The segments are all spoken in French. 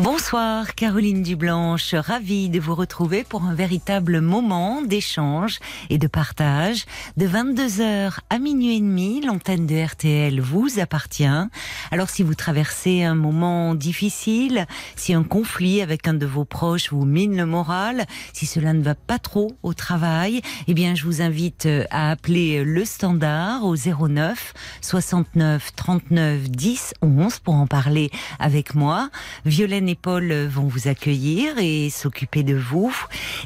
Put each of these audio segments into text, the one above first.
Bonsoir Caroline Dublanche, ravie de vous retrouver pour un véritable moment d'échange et de partage. De 22h à minuit et demi, l'antenne de RTL vous appartient. Alors si vous traversez un moment difficile, si un conflit avec un de vos proches vous mine le moral, si cela ne va pas trop au travail, eh bien je vous invite à appeler le standard au 09 69 39 10 11 pour en parler avec moi. Violaine et Paul vont vous accueillir et s'occuper de vous.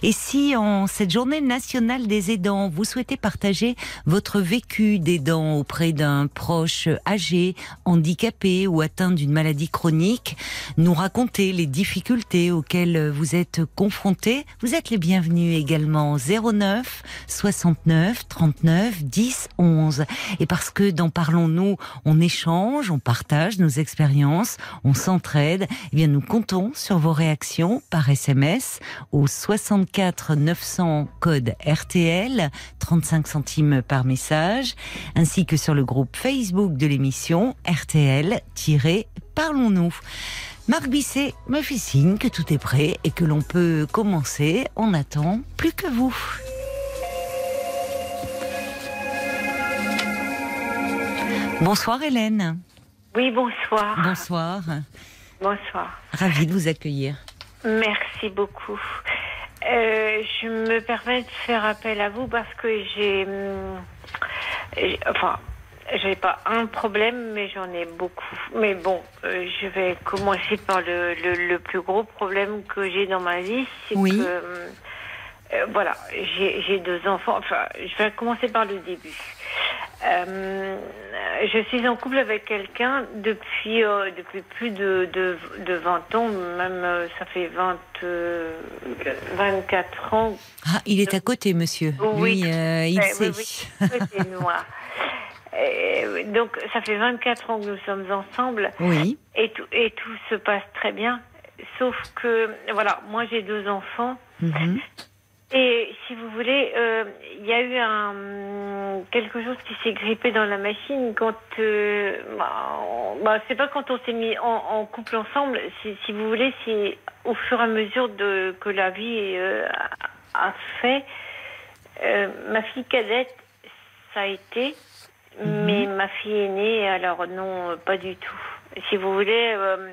Et si en cette journée nationale des aidants, vous souhaitez partager votre vécu d'aidant auprès d'un proche âgé, handicapé ou atteint d'une maladie chronique, nous raconter les difficultés auxquelles vous êtes confrontés, vous êtes les bienvenus également 09 69 39 10 11. Et parce que dans Parlons-nous, on échange, on partage nos expériences, on s'entraide, eh bien nous comptons sur vos réactions par SMS au 64 900 code RTL, 35 centimes par message, ainsi que sur le groupe Facebook de l'émission RTL-Parlons-nous. Marc Bisset me fait signe que tout est prêt et que l'on peut commencer. On attend plus que vous. Bonsoir Hélène. Oui, bonsoir. Bonsoir. Bonsoir. Ravi de vous accueillir. Merci beaucoup. Euh, je me permets de faire appel à vous parce que j'ai. hum, j'ai- Enfin, j'ai pas un problème, mais j'en ai beaucoup. Mais bon, euh, je vais commencer par le, le, le plus gros problème que j'ai dans ma vie. C'est Oui. que. hum, euh, voilà, j'ai j'ai deux enfants. Enfin, je vais commencer par le début. Euh, je suis en couple avec quelqu'un depuis euh, depuis plus de, de, de 20 ans, même euh, ça fait 20, euh, 24 ans. Ah, il est à côté, monsieur. Oui. Lui, il sait. oui, oui, c'est moi. Et, donc ça fait 24 ans que nous sommes ensemble Oui. et tout, et tout se passe très bien. Sauf que, voilà, moi j'ai deux enfants. Mhm. Et si vous voulez, euh, il y a eu un quelque chose qui s'est grippé dans la machine quand, euh, bah, bah, c'est pas quand on s'est mis en, en couple ensemble. Si, vous voulez, c'est au fur et à mesure de que la vie euh, a, fait. Euh, ma fille cadette, ça a été, mais ma fille aînée, alors non, pas du tout. Si vous voulez, euh,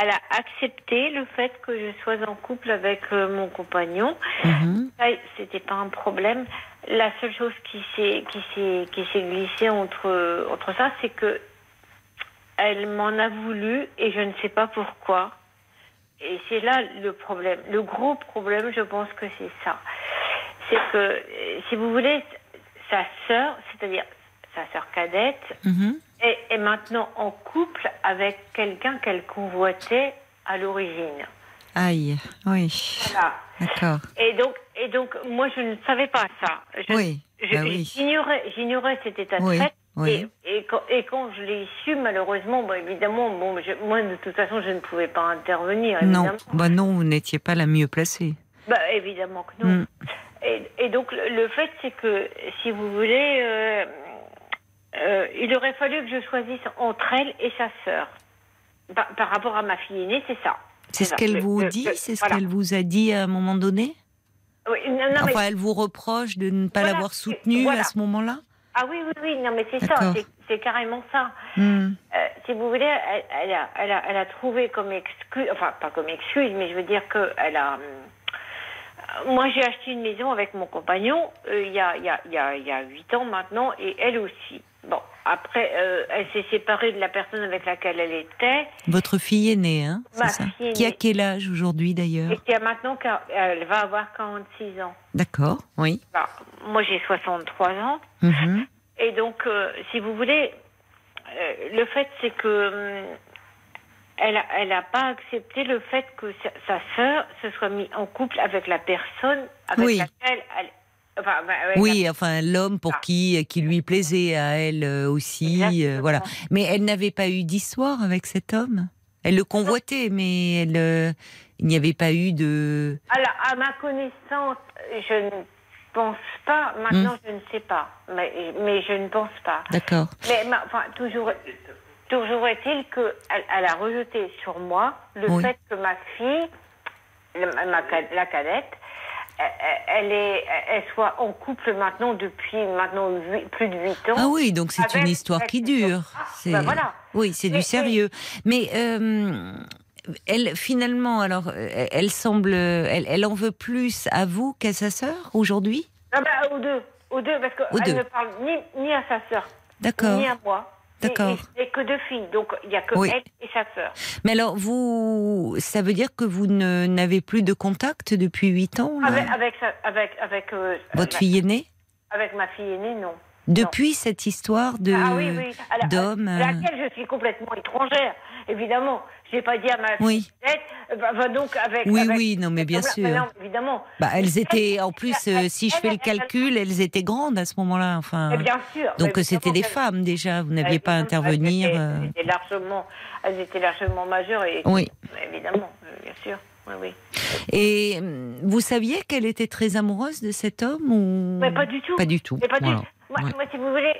elle a accepté le fait que je sois en couple avec euh, mon compagnon. Mhm. Ça, c'était pas un problème. La seule chose qui s'est qui s'est qui s'est glissée entre entre ça, c'est que elle m'en a voulu et je ne sais pas pourquoi. Et c'est là le problème. Le gros problème, je pense que c'est ça. C'est que, euh, si vous voulez, sa sœur, c'est-à-dire sa sœur cadette, Mhm. est, est maintenant en couple avec quelqu'un qu'elle convoitait à l'origine. Aïe. Oui. Voilà. D'accord. Et donc, et donc, moi, je ne savais pas ça. Je, Oui. bah oui. J'ignorais, j'ignorais cet état de Oui, fait. oui. Et, et, quand, et quand je l'ai su, malheureusement, bon, évidemment, bon, je- moi, de toute façon, je ne pouvais pas intervenir. Non. Bah non, vous n'étiez pas la mieux placée. Bah, évidemment que non. Mm. Et, et donc, le, le fait, c'est que, si vous voulez, euh, euh, il aurait fallu que je choisisse entre elle et sa sœur. Par, par rapport à ma fille aînée, c'est ça. C'est ce qu'elle Le- vous le- dit le- C'est ce voilà. qu'elle vous a dit à un moment donné Oui, non, non, mais- Enfin, elle vous reproche de ne pas l'avoir soutenue voilà. à ce moment-là Ah oui, oui, oui, non, mais c'est ça, c'est- carrément ça. Hmm. Euh, si vous voulez, elle, elle a, elle, a, elle a trouvé comme excuse, enfin pas comme excuse, mais je veux dire que elle a. euh, Moi, j'ai acheté une maison avec mon compagnon euh, il y a y a y a il y a huit ans maintenant, et elle aussi. Bon, après, euh, elle s'est séparée de la personne avec laquelle elle était, Votre fille est née, hein c'est Ma ça fille est Qui a quel âge aujourd'hui d'ailleurs et qui a maintenant, elle va avoir 46 ans. D'accord, oui. Bah, moi, j'ai 63 ans. Mhm. Et donc, euh, si vous voulez, euh, le fait, c'est que hum, elle a, elle a pas accepté le fait que sa, sa sœur se soit mise en couple avec la personne avec Oui. laquelle elle, Enfin, bah, ouais, Oui, enfin l'homme pour Ah. qui qui lui plaisait à elle euh, aussi, euh, voilà. Mais elle n'avait pas eu d'histoire avec cet homme? Elle le convoitait, mais elle, euh, il n'y avait pas eu de. Alors, à ma connaissance, je ne pense pas. Maintenant, Hmm. je ne sais pas. Mais, mais je ne pense pas. D'accord. Mais ma- enfin, toujours, toujours est-il qu'elle elle a rejeté sur moi le Oui. fait que ma fille, la, ma la cadette, elle, est, elle soit en couple maintenant depuis maintenant plus de 8 ans. Ah oui, donc c'est une histoire qui dure. Ah, C'est- ben voilà. Oui, c'est du sérieux. Mais euh, elle, finalement, alors, elle semble, elle, elle en veut plus à vous qu'à sa sœur aujourd'hui? Ah ben, aux deux, aux deux, parce qu'elle ne parle ni, ni à sa sœur, D'accord. ni à moi. D'accord. N'y a que deux filles, donc il n'y a que Oui. elle et sa sœur. Mais alors, vous, ça veut dire que vous ne- n'avez plus de contact depuis huit ans là? Avec, avec, sa- avec, avec, euh, Votre ma- fille aînée? Avec ma fille aînée, non. Depuis cette histoire de ah oui, oui. À la- d'homme. à euh, laquelle je suis complètement étrangère, évidemment. Je n'ai pas dit à ma Oui. euh, bah, bah, donc avec. Oui, avec- oui, non, mais bien sûr. bah non, évidemment. Bah, elles Elle- étaient, en plus, euh, si je fais le calcul, elles étaient grandes à ce moment-là. Enfin, Mais bien sûr. donc c'était des femmes déjà. Vous n'aviez pas à intervenir. Elles étaient, euh, étaient largement, elles étaient largement majeures et Oui. évidemment, bien sûr. Oui, oui. Et hum, vous saviez qu'elle était très amoureuse de cet homme ou Mais pas du tout. Pas du tout. Mais pas du Voilà. Moi, Ouais. moi, si vous voulez,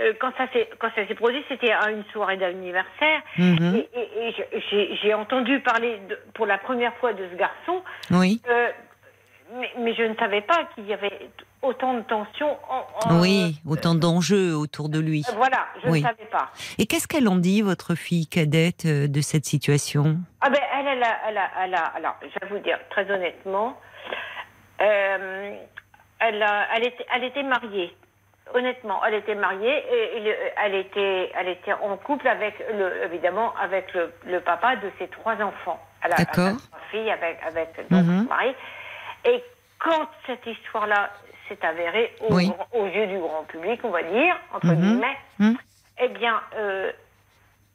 euh, quand ça s'est quand ça s'est produit, c'était à une soirée d'anniversaire. Mhm. Et, et- et je- j'ai entendu parler de- pour la première fois de ce garçon, Oui. euh, mais, mais je ne savais pas qu'il y avait autant de tensions. En, en- Oui, autant d'enjeux autour de lui. Euh, Voilà, je Oui. ne savais pas. Et qu'est-ce qu'elle en dit, votre fille cadette, euh, de cette situation? Ah ben, elle, elle a, elle a, elle a- alors, je vais vous dire très honnêtement, euh, elle, elle, était, elle était mariée. Honnêtement, elle était mariée et, le- elle était, elle était en couple avec le, évidemment, avec le, le papa de ses trois enfants. Elle a, trois filles avec, avec donc, Mhm. son mari. Et quand cette histoire-là s'est avérée au Oui. aux yeux du grand public, on va dire, entre Mhm. guillemets, Mhm. eh bien, euh,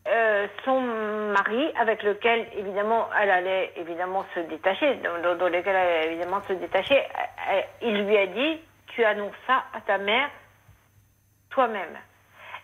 euh, son mari, avec lequel évidemment elle allait évidemment se détacher, dans, dans- dans lequel elle allait évidemment se détacher, euh, euh, il lui a dit Tu annonces ça à ta mère toi-même.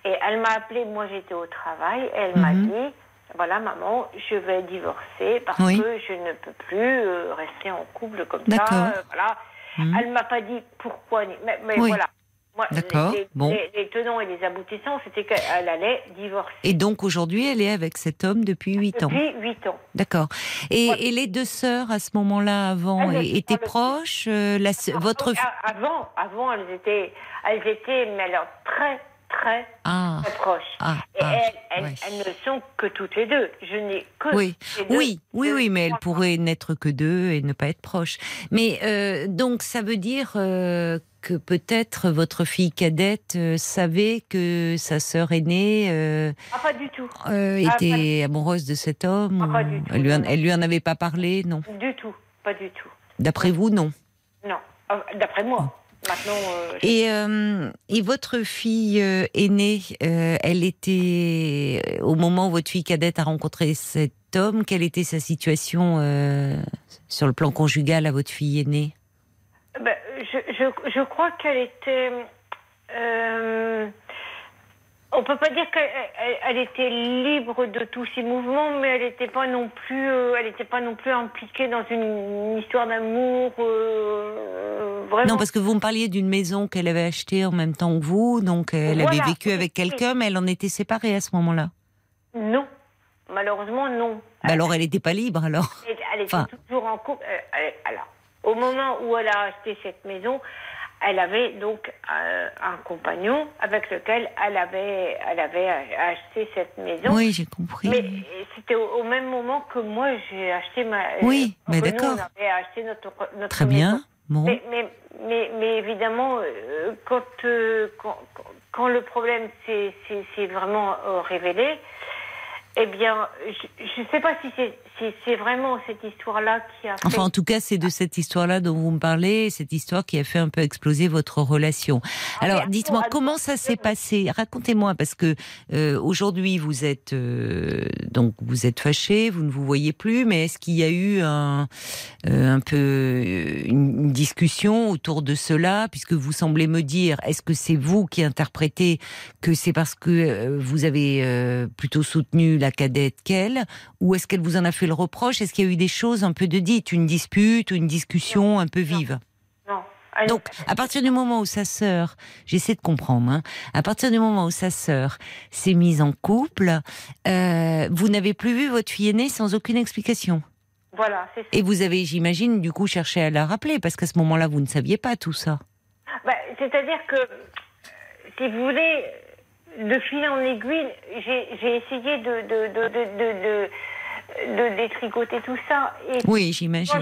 Et elle m'a appelé, moi j'étais au travail, et elle m'a Mhm. dit Voilà, maman, je vais divorcer parce Oui. que je ne peux plus euh, rester en couple comme ça. euh, voilà. Mhm. Elle m'a pas dit pourquoi, mais, mais Oui. voilà. Moi, D'accord, les, bon. les- les tenants et les aboutissants, c'était qu'elle allait divorcer. Et donc aujourd'hui, elle est avec cet homme depuis huit ans. Depuis 8 ans. D'accord. Et, Ouais. et les deux sœurs, à ce moment-là, avant, Elles ne é- étaient proches euh, la s- Votre... Ah, Avant, avant, elles étaient, elles étaient, mais alors très, très, Ah, très proches. ah, Et ah, elles, elles, ouais. elles ne sont que toutes les deux. Je n'ai que Oui, ces deux- oui, oui, deux oui, mais elles pourraient n'être que deux et ne pas être proches. Mais euh, donc, ça veut dire euh, que peut-être votre fille cadette euh, savait que sa sœur aînée pas du tout. était amoureuse de cet homme. Pas ou- du tout, elle, lui en, elle lui en avait pas parlé, non? Du tout. Pas du tout. D'après vous, non. Non. D'après moi. Maintenant, euh, Et, euh, et votre fille euh, aînée, elle était au moment où votre fille cadette a rencontré cet homme, quelle était sa situation sur le plan conjugal à votre fille aînée? Ben, je, je, je crois qu'elle était. Euh, on peut pas dire qu'elle elle- elle était libre de tous ses mouvements, mais elle n'était pas non plus, euh, elle était pas non plus impliquée dans une, histoire d'amour euh, vraiment. Non, parce que vous me parliez d'une maison qu'elle avait achetée en même temps que vous, donc euh, elle avait vécu avec quelqu'un, mais elle en était séparée à ce moment-là. Non, malheureusement non. Bah alors elle n'était pas libre alors. Elle, elle était Enfin. toujours en couple. euh, alors, au moment où elle a acheté cette maison, elle avait donc euh, un compagnon avec lequel elle avait, elle avait acheté cette maison. Oui, j'ai compris. Mais c'était au, au même moment que moi j'ai acheté ma. Oui, euh, mais que nous, d'accord. On avait acheté notre, notre Très maison. bien. Bon. Mais, mais, mais, mais évidemment, euh, quand, quand, quand le problème s'est vraiment révélé, eh bien, je ne sais pas si c'est c'est vraiment cette histoire-là qui a fait. Enfin, en tout cas, c'est de cette histoire-là dont vous me parlez, cette histoire qui a fait un peu exploser votre relation. Ah, Alors, dites-moi, comment ça s'est passé? Racontez-moi, parce que euh, aujourd'hui, vous êtes euh, donc vous êtes fâché, vous ne vous voyez plus, mais est-ce qu'il y a eu un, euh, un peu une, discussion autour de cela, puisque vous semblez me dire, est-ce que c'est vous qui interprétez que c'est parce que vous avez plutôt soutenu la cadette qu'elle, ou est-ce qu'elle vous en a fait le reproche Est-ce qu'il y a eu des choses un peu de dites, une dispute ou une discussion un peu vive? Non. Donc, à partir du moment où sa sœur, j'essaie de comprendre, hein, à partir du moment où sa sœur s'est mise en couple, euh, vous n'avez plus vu votre fille aînée sans aucune explication? Voilà, c'est ça. Et vous avez, j'imagine, du coup, cherché à la rappeler, parce qu'à ce moment-là, vous ne saviez pas tout ça. Bah, C'est-à-dire que, si vous voulez, de fil en aiguille, j'ai j'ai essayé de, de, de, de, de, détricoter tout ça. Et Oui, j'imagine.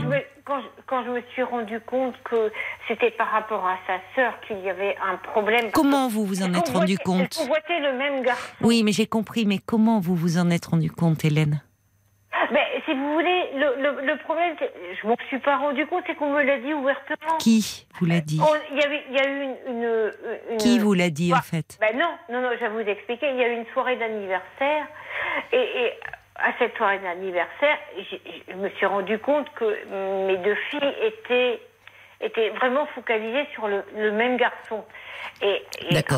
quand, je, quand je me suis rendu compte que c'était par rapport à sa sœur qu'il y avait un problème. Comment vous vous en êtes rendu compte convoitait le même garçon. Oui, mais j'ai compris, mais comment vous vous en êtes rendu compte, Hélène? Mais si vous voulez, le, le, le problème, je m'en suis pas rendu compte, c'est qu'on me l'a dit ouvertement. Qui vous l'a dit? Il y, a eu une. une, une- Qui vous l'a dit, en Bah, fait? Ben non, non, non, je vais vous expliquer. Il y a eu une soirée d'anniversaire et, et à cette soirée d'anniversaire, je me suis rendu compte que mes deux filles étaient, étaient vraiment focalisées sur le, le même garçon. Et,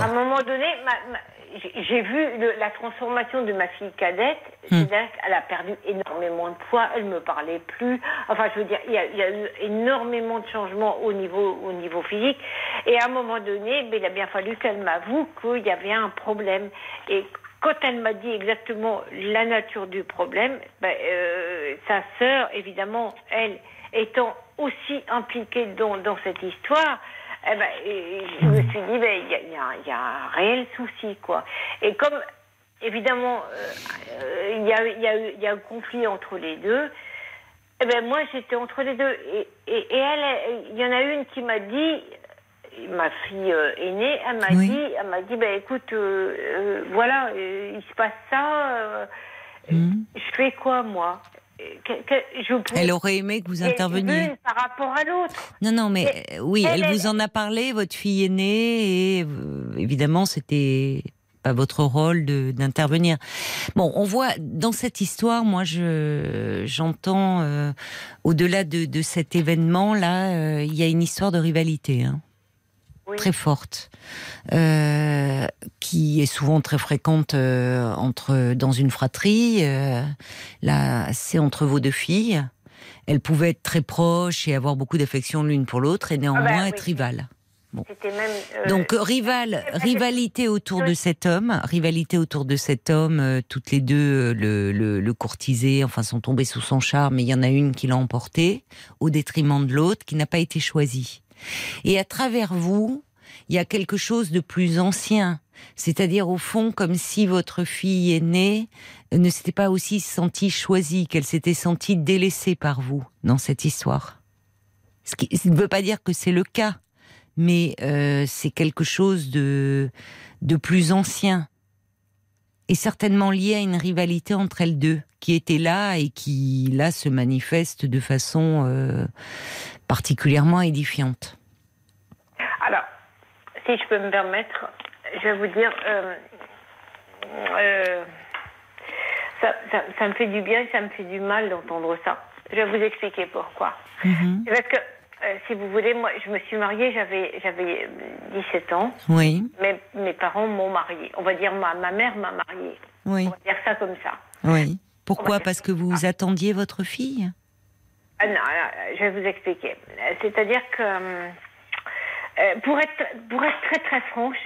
à un moment donné, j'ai vu le- la transformation de ma fille cadette. C'est-à-dire qu'elle a perdu énormément de poids, elle me parlait plus. Enfin, je veux dire, il y a, il y a eu énormément de changements au niveau, au niveau physique. Et à un moment donné, ben, il a bien fallu qu'elle m'avoue qu'il y avait un problème. Et quand elle m'a dit exactement la nature du problème, ben, euh, sa sœur, évidemment, elle étant aussi impliquée dans, cette histoire, eh ben, je me suis dit, ben, il y, a, un réel souci, quoi. Et comme, évidemment, euh, il y, a, un conflit entre les deux, eh moi, j'étais entre les deux. Et, et, et elle- il y en a une qui m'a dit, ma fille euh, aînée, elle m'a Oui. dit, elle m'a dit, ben, écoute, euh, euh, voilà, euh, il se passe ça, Hmm. je fais quoi, moi? Que- que- je pouvais- Elle aurait aimé que vous interveniez. par rapport à l'autre. Non, non, mais Mais oui, elle, elle, vous en a parlé, votre fille aînée, et évidemment, c'était pas votre rôle de- d'intervenir. Bon, on voit dans cette histoire, moi, je j'entends euh, au-delà de, de cet événement-là, euh, il y a une histoire de rivalité. Hein Oui. très forte, euh, qui est souvent très fréquente euh, entre dans une fratrie. euh, là, c'est entre vos deux filles. Elles pouvaient être très proches et avoir beaucoup d'affection l'une pour l'autre, et néanmoins Ah bah, oui. être rivales. Même. Donc rival, rivalité autour de cet homme, rivalité autour de cet homme. toutes les deux le, le, le courtisaient, enfin sont tombées sous son charme. Mais il y en a une qui l'a emporté au détriment de l'autre, qui n'a pas été choisie. Et à travers vous, il y a quelque chose de plus ancien. C'est-à-dire au fond comme si votre fille aînée ne s'était pas aussi sentie choisie, qu'elle s'était sentie délaissée par vous dans cette histoire. Ce qui ne veut pas dire que c'est le cas, mais euh, c'est quelque chose de, de plus ancien. Et certainement lié à une rivalité entre elles deux, qui était là et qui, là, se manifeste de façon euh, particulièrement édifiante. Alors, si je peux me permettre, je vais vous dire. euh, euh, ça, ça- ça me fait du bien et ça me fait du mal d'entendre ça. Je vais vous expliquer pourquoi. Mhm. Parce que, euh, si vous voulez, moi, je me suis mariée, j'avais, j'avais euh, 17 ans. Oui, Mes, mes parents m'ont mariée. On va dire, ma, ma mère m'a mariée. oui, On va dire ça comme ça. oui. Pourquoi? Parce que vous attendiez votre fille? Ah non, non, je vais vous expliquer. C'est-à-dire que, euh, euh, pour, être, pour être très très franche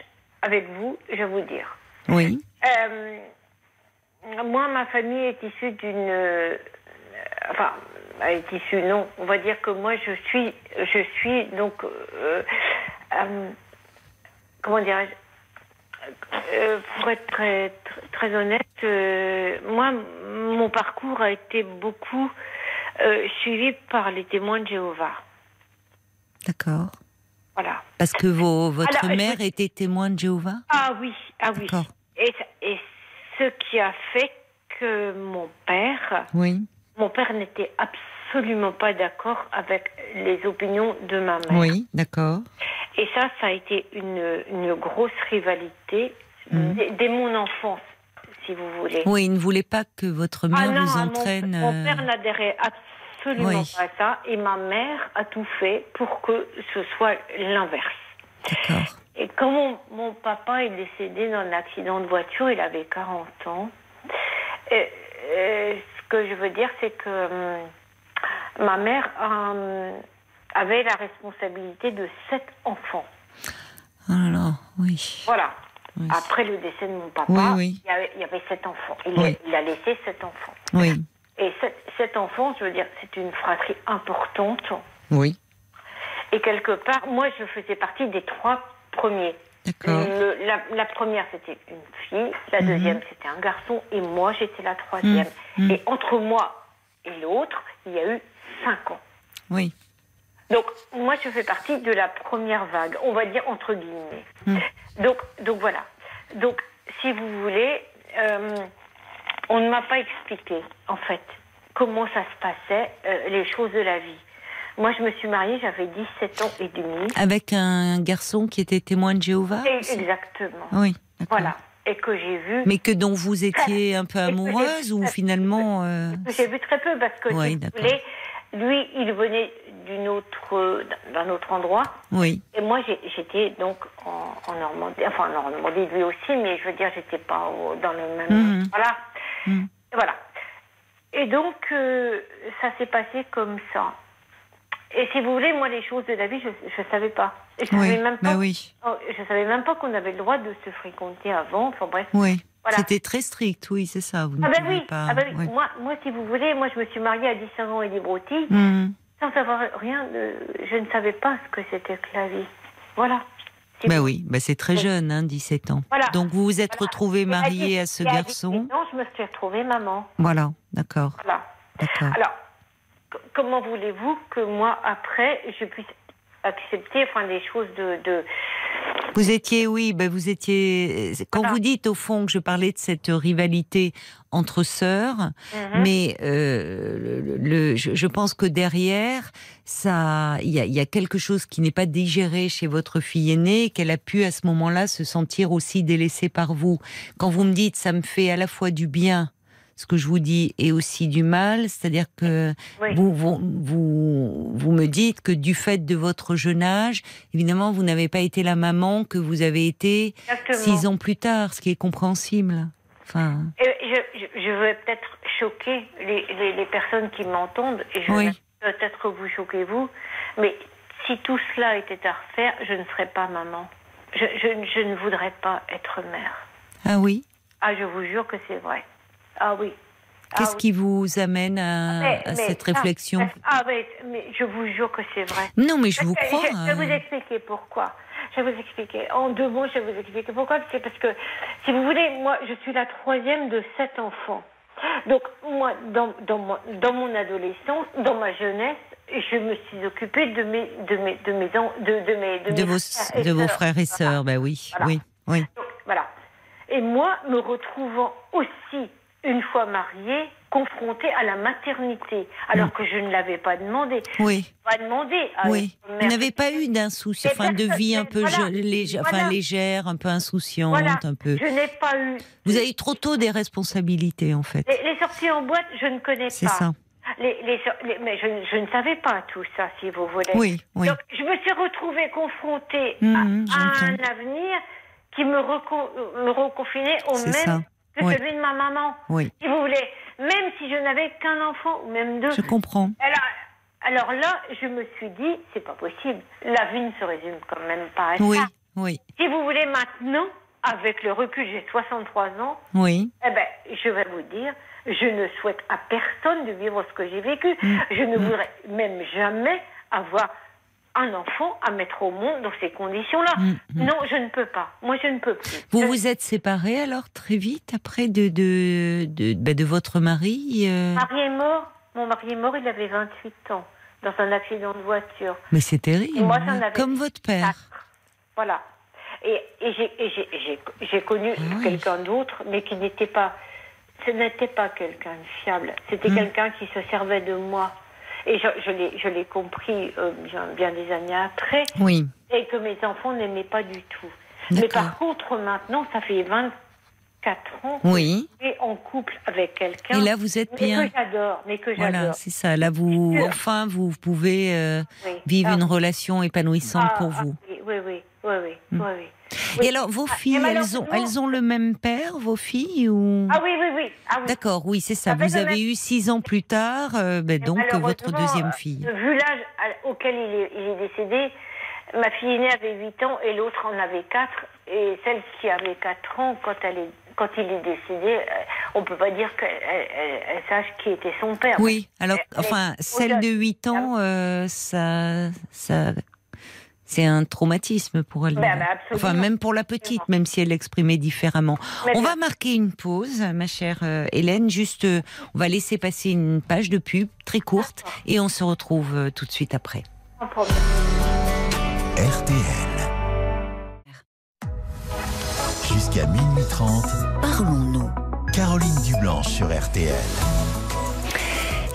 avec vous, je vais vous dire. Oui, Euh, moi, ma famille est issue d'une. euh, enfin, elle est issue, non. On va dire que moi, je suis. Je suis donc. euh, comment dirais-je pour être très, très, très honnête, moi, mon parcours a été beaucoup euh, suivi par les témoins de Jéhovah. d'accord. Voilà. Parce que vos, votre Alors, je mère était témoin de Jéhovah Ah oui, ah oui. D'accord. Et, ce qui a fait que mon père Oui. mon père n'était absolument pas d'accord avec les opinions de ma mère. Oui, d'accord. Et ça, ça a été une, une grosse rivalité dès, dès mon enfance, si vous voulez. Oui, il ne voulait pas que votre mère Ah non, vous entraîne. Mon, euh, père n'adhérait absolument Oui. pas à ça, et ma mère a tout fait pour que ce soit l'inverse. D'accord. Et quand mon, mon papa est décédé dans un accident de voiture, il avait 40 ans. Et, euh, ce que je veux dire, c'est que hum, ma mère hum, avait la responsabilité de sept enfants. Oh là là, oui. Voilà. Oui. Après le décès de mon papa, Oui, oui. Il, y avait, il y avait sept enfants. Il, a, il a laissé sept enfants. Oui, Et sept, sept enfants, je veux dire, c'est une fratrie importante. oui. Et quelque part, moi, je faisais partie des trois premiers. D'accord. Le- la, la première, c'était une fille. La Mhm. deuxième, c'était un garçon. Et moi, j'étais la troisième. Mhm. Et entre moi et l'autre, il y a eu cinq ans. Oui. Donc, moi, je fais partie de la première vague, on va dire entre guillemets. Mhm. Donc, donc voilà. Donc, si vous voulez, euh, on ne m'a pas expliqué, en fait, comment ça se passait, euh, les choses de la vie. Moi, je me suis mariée, j'avais 17 ans et demi. Avec un garçon qui était témoin de Jéhovah Et- exactement. Oui. Voilà. Et que j'ai vu. Mais que dont vous étiez un peu amoureuse ou finalement. euh, J'ai vu très peu parce que, Oui, si vous voulez, lui, il venait d'une autre, d'un autre endroit. Oui. Et moi, j'étais donc en, en Normandie, enfin en Normandie, lui aussi, mais je veux dire, j'étais pas au- dans le même. Mhm. Voilà. Mhm. Et Voilà. Et donc, euh, ça s'est passé comme ça. Et si vous voulez, moi, les choses de la vie, je ne savais pas. Je Oui. savais même pas. Bah oui. oh, je savais même pas qu'on avait le droit de se fréquenter avant. Enfin bref. Oui. Voilà. C'était très strict, oui, c'est ça. Vous Ah ben oui. pas. Ah ben oui. ouais. Moi, moi, si vous voulez, moi, je me suis mariée à 19 ans et des broutilles, Mhm. sans savoir rien. De... Je ne savais pas ce que c'était que la vie. Voilà. Bah vous- oui, bah c'est très jeune, hein, 17 ans. Voilà. Donc vous vous êtes Voilà. retrouvée Et mariée à ce à garçon. 18 ans, je me suis retrouvée maman. Voilà, d'accord, Voilà. Alors, comment voulez-vous que moi, après, je puisse accepter enfin, des choses de... de... Vous étiez, oui, ben vous étiez. Quand Voilà. vous dites au fond que je parlais de cette rivalité entre sœurs, Mhm. mais euh, le, le- le- je, je pense que derrière, ça, il y a, il y a quelque chose qui n'est pas digéré chez votre fille aînée, qu'elle a pu à ce moment-là se sentir aussi délaissée par vous. Quand vous me dites, ça me fait à la fois du bien, ce que je vous dis, et aussi du mal, c'est-à-dire que Oui. vous, vous, vous, vous me dites que du fait de votre jeune âge, évidemment, vous n'avez pas été la maman que vous avez été Exactement. six ans plus tard, ce qui est compréhensible. Enfin, Et je, je, vais peut-être choquer les, les, les personnes qui m'entendent, et je Oui. peut-être que vous choquez vous, mais si tout cela était à refaire, je ne serais pas maman. Je, je, je ne voudrais pas être mère. ah oui. Ah, je vous jure que c'est vrai. Ah oui. Ah Qu'est-ce oui. qui vous amène à, Mais- à mais cette ça- réflexion Ah oui, mais je vous jure que c'est vrai. Non, mais je vous crois. Je, je vais vous hein. expliquer pourquoi. Je vais vous expliquer. En deux mots, je vais vous expliquer pourquoi. C'est parce que, si vous voulez, moi, je suis la troisième de sept enfants. Donc, moi, dans, dans, mon, dans mon adolescence, dans ma jeunesse, je me suis occupée de mes, de mes, de mes, de, de mes, de de mes vos, frères et de vos sœurs. frères et Voilà. sœurs, bah oui, Voilà. oui, oui. Donc, voilà. Et moi, me retrouvant aussi, une fois mariée, confrontée à la maternité, alors que je ne l'avais pas demandé. Oui, Pas demandé. à oui. Vous n'avez pas eu d'insouciance, enfin de vie un peu voilà. légère, enfin Voilà. légère, un peu insouciante, Voilà. un peu. Je n'ai pas eu. Vous avez eu trop tôt des responsabilités en fait. Les, les sorties en boîte, je ne connais pas. C'est ça. Les, les, les- mais je, je ne savais pas tout ça, si vous voulez. Oui, oui. Donc, je me suis retrouvée confrontée à, à un avenir qui me, reco- me reconfinait au même ça. Que Oui. celui de ma maman. Oui, Si vous voulez, même si je n'avais qu'un enfant, ou même deux. je comprends. Alors, alors là, je me suis dit, c'est pas possible. La vie ne se résume quand même pas à Oui, ça. oui, Si vous voulez, maintenant, avec le recul, j'ai 63 ans, oui. eh ben, je vais vous dire, je ne souhaite à personne de vivre ce que j'ai vécu. Mm. Je ne voudrais même jamais avoir un enfant à mettre au monde dans ces conditions-là. Mm, mm. Non, je ne peux pas. Moi, je ne peux plus. Vous Je- vous êtes séparés alors très vite après de de de, bah, de votre mari euh, Mon mari est mort. Mon mari est mort, il avait 28 ans, dans un accident de voiture. Mais c'est terrible. Et moi, hein, j'en avais Comme votre père. Voilà. Et, et j'ai- connu Ah oui. quelqu'un d'autre, mais qui n'était pas ce n'était pas quelqu'un de fiable. C'était Hmm. quelqu'un qui se servait de moi. Et je, je l'ai- compris euh, bien, des années après, Oui. et que mes enfants n'aimaient pas du tout. Mais par contre, maintenant, ça fait 24 ans Oui. que je suis en couple avec quelqu'un. Et là, vous êtes mais bien. que j'adore, mais que Voilà, j'adore. c'est ça. Là, vous, enfin, vous pouvez euh, Oui. vivre Ah, une relation épanouissante ah, pour ah, vous. oui, oui, oui, oui, oui, Hmm. oui, oui. Et alors, vos Ah, filles, elles ont, elles ont le même père, vos filles ou? Ah oui, oui, oui. Ah, oui. D'accord, oui, c'est ça. Fait Vous avez même- eu six ans plus tard, euh, ben, donc votre deuxième euh, fille. Vu l'âge auquel il est, il est décédé, ma fille aînée avait 8 ans et l'autre en avait 4. Et celle qui avait 4 ans, quand, elle est, quand il est décédé, euh, on peut pas dire qu'elle elle- elle- elle sache qui était son père. Oui, alors, elle enfin, celle de 8 ans, euh, ça, ça, c'est un traumatisme pour elle. Absolument. enfin, même pour la petite, même si elle l'exprimait différemment. Mais On bien- va marquer une pause, ma chère euh, Hélène. Juste, euh, on va laisser passer une page de pub très courte et on se retrouve euh, tout de suite après. RTL. Jusqu'à minuit 30, Parlons-nous. Caroline Dublanche sur RTL.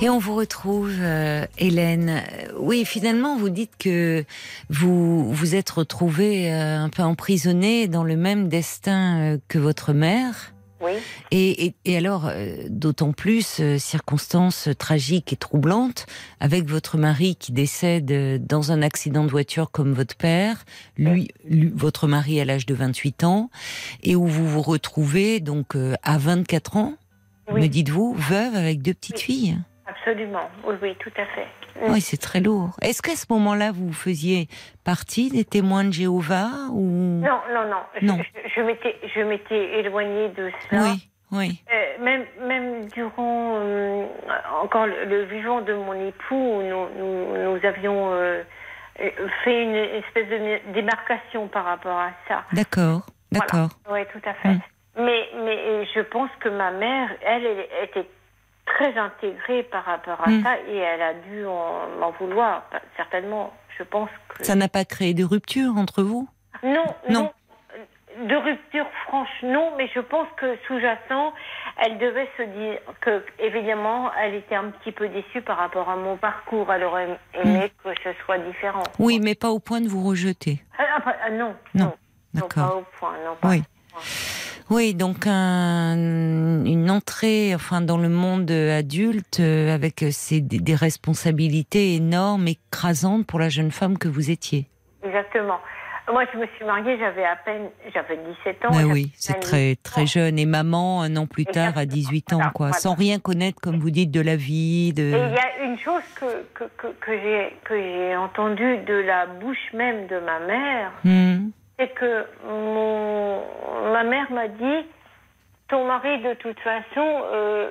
Et on vous retrouve, euh, Hélène. Oui, finalement, vous dites que vous vous êtes retrouvée euh, un peu emprisonnée dans le même destin euh, que votre mère. Oui. Et, et, et alors, euh, d'autant plus, euh, circonstances tragiques et troublantes, avec votre mari qui décède dans un accident de voiture comme votre père, lui, lui- votre mari à l'âge de 28 ans, et où vous vous retrouvez donc euh, à 24 ans, Oui. me dites-vous, veuve avec deux petites Oui. filles. Absolument. Oui, oui, tout à fait. Oui, c'est très lourd. Est-ce qu'à ce moment-là, vous faisiez partie des témoins de Jéhovah ou Non, non, non. Je- Non. Je, je m'étais, je m'étais éloignée de cela. Oui, oui. Euh, même, même durant euh, encore le, le vivant de mon époux, nous, nous, nous avions euh, fait une espèce de démarcation par rapport à ça. D'accord, d'accord. Oui, tout à fait. Mm. Mais, mais je pense que ma mère, elle, elle était très intégrée par rapport à Mm. ça et elle a dû en- m'en vouloir. Certainement, je pense que. Ça n'a pas créé de rupture entre vous? Non, Non. non. De rupture franche, non, mais je pense que sous-jacent, elle devait se dire que, évidemment, elle était un petit peu déçue par rapport à mon parcours. Elle aurait aimé que ce soit différent. Oui, mais pas au point de vous rejeter. Ah, ah, ah, non, Non, non. Non, pas D'accord. au point, non, pas Oui. Oui, donc un- une entrée, enfin, dans le monde adulte euh, avec ces, des, des responsabilités énormes, écrasantes pour la jeune femme que vous étiez. Exactement. Moi, je me suis mariée, j'avais à peine, j'avais 17 ans. J'avais oui, c'est très 18 très jeune et maman un an plus tard à Exactement. 18 ans Voilà, quoi, voilà. sans rien connaître comme vous dites de la vie, Et de il y a une chose que, que, que, que j'ai entendue de la bouche même de ma mère, Hmm. C'est que mon, ma mère m'a dit ton mari de toute façon euh,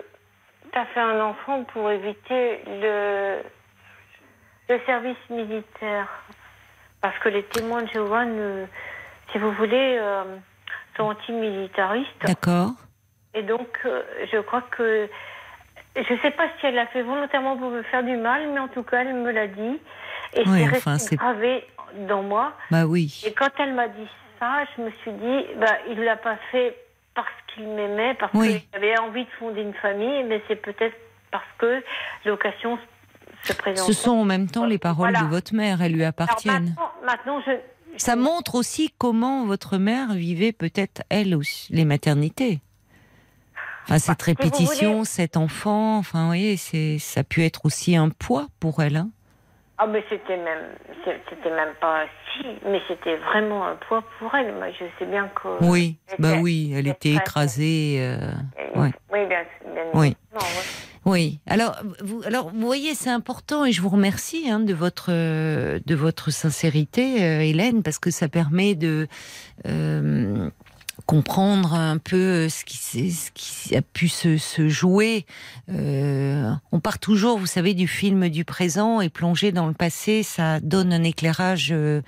t'as fait un enfant pour éviter le le service militaire. Parce que les témoins de Jéhovah ne- si vous voulez euh, sont antimilitaristes. D'accord. et donc euh, je crois que je sais pas si elle l'a fait volontairement pour me faire du mal mais en tout cas elle me l'a dit. Et Oui, c'est enfin, gravé dans moi Bah oui. et quand elle m'a dit ça, je me suis dit, bah, il l'a pas fait parce qu'il m'aimait, parce Oui. qu'il avait envie de fonder une famille, mais c'est peut-être parce que l'occasion se présente. Ce sont en même temps les paroles Voilà. de votre mère, elles lui Alors appartiennent. maintenant, maintenant, je. Ça montre aussi comment votre mère vivait peut-être elle aussi les maternités. Enfin, cette Bah, répétition, voulez- cet enfant, enfin, vous voyez, ça a pu être aussi un poids pour elle. hein. Ah, mais c'était même, c'était même pas si, mais c'était vraiment un poids pour elle. Moi, je sais bien que. Oui, elle bah était- oui, elle était écrasée. euh, ouais. Oui, bien, bien Oui. non. Oui. Alors, vous, alors, vous voyez, c'est important et je vous remercie hein, de votre de votre sincérité, euh, Hélène, parce que ça permet de euh, comprendre un peu ce qui, s'est- ce qui a pu se, se jouer. Euh, on part toujours, vous savez, du film du présent et plonger dans le passé, ça donne un éclairage euh,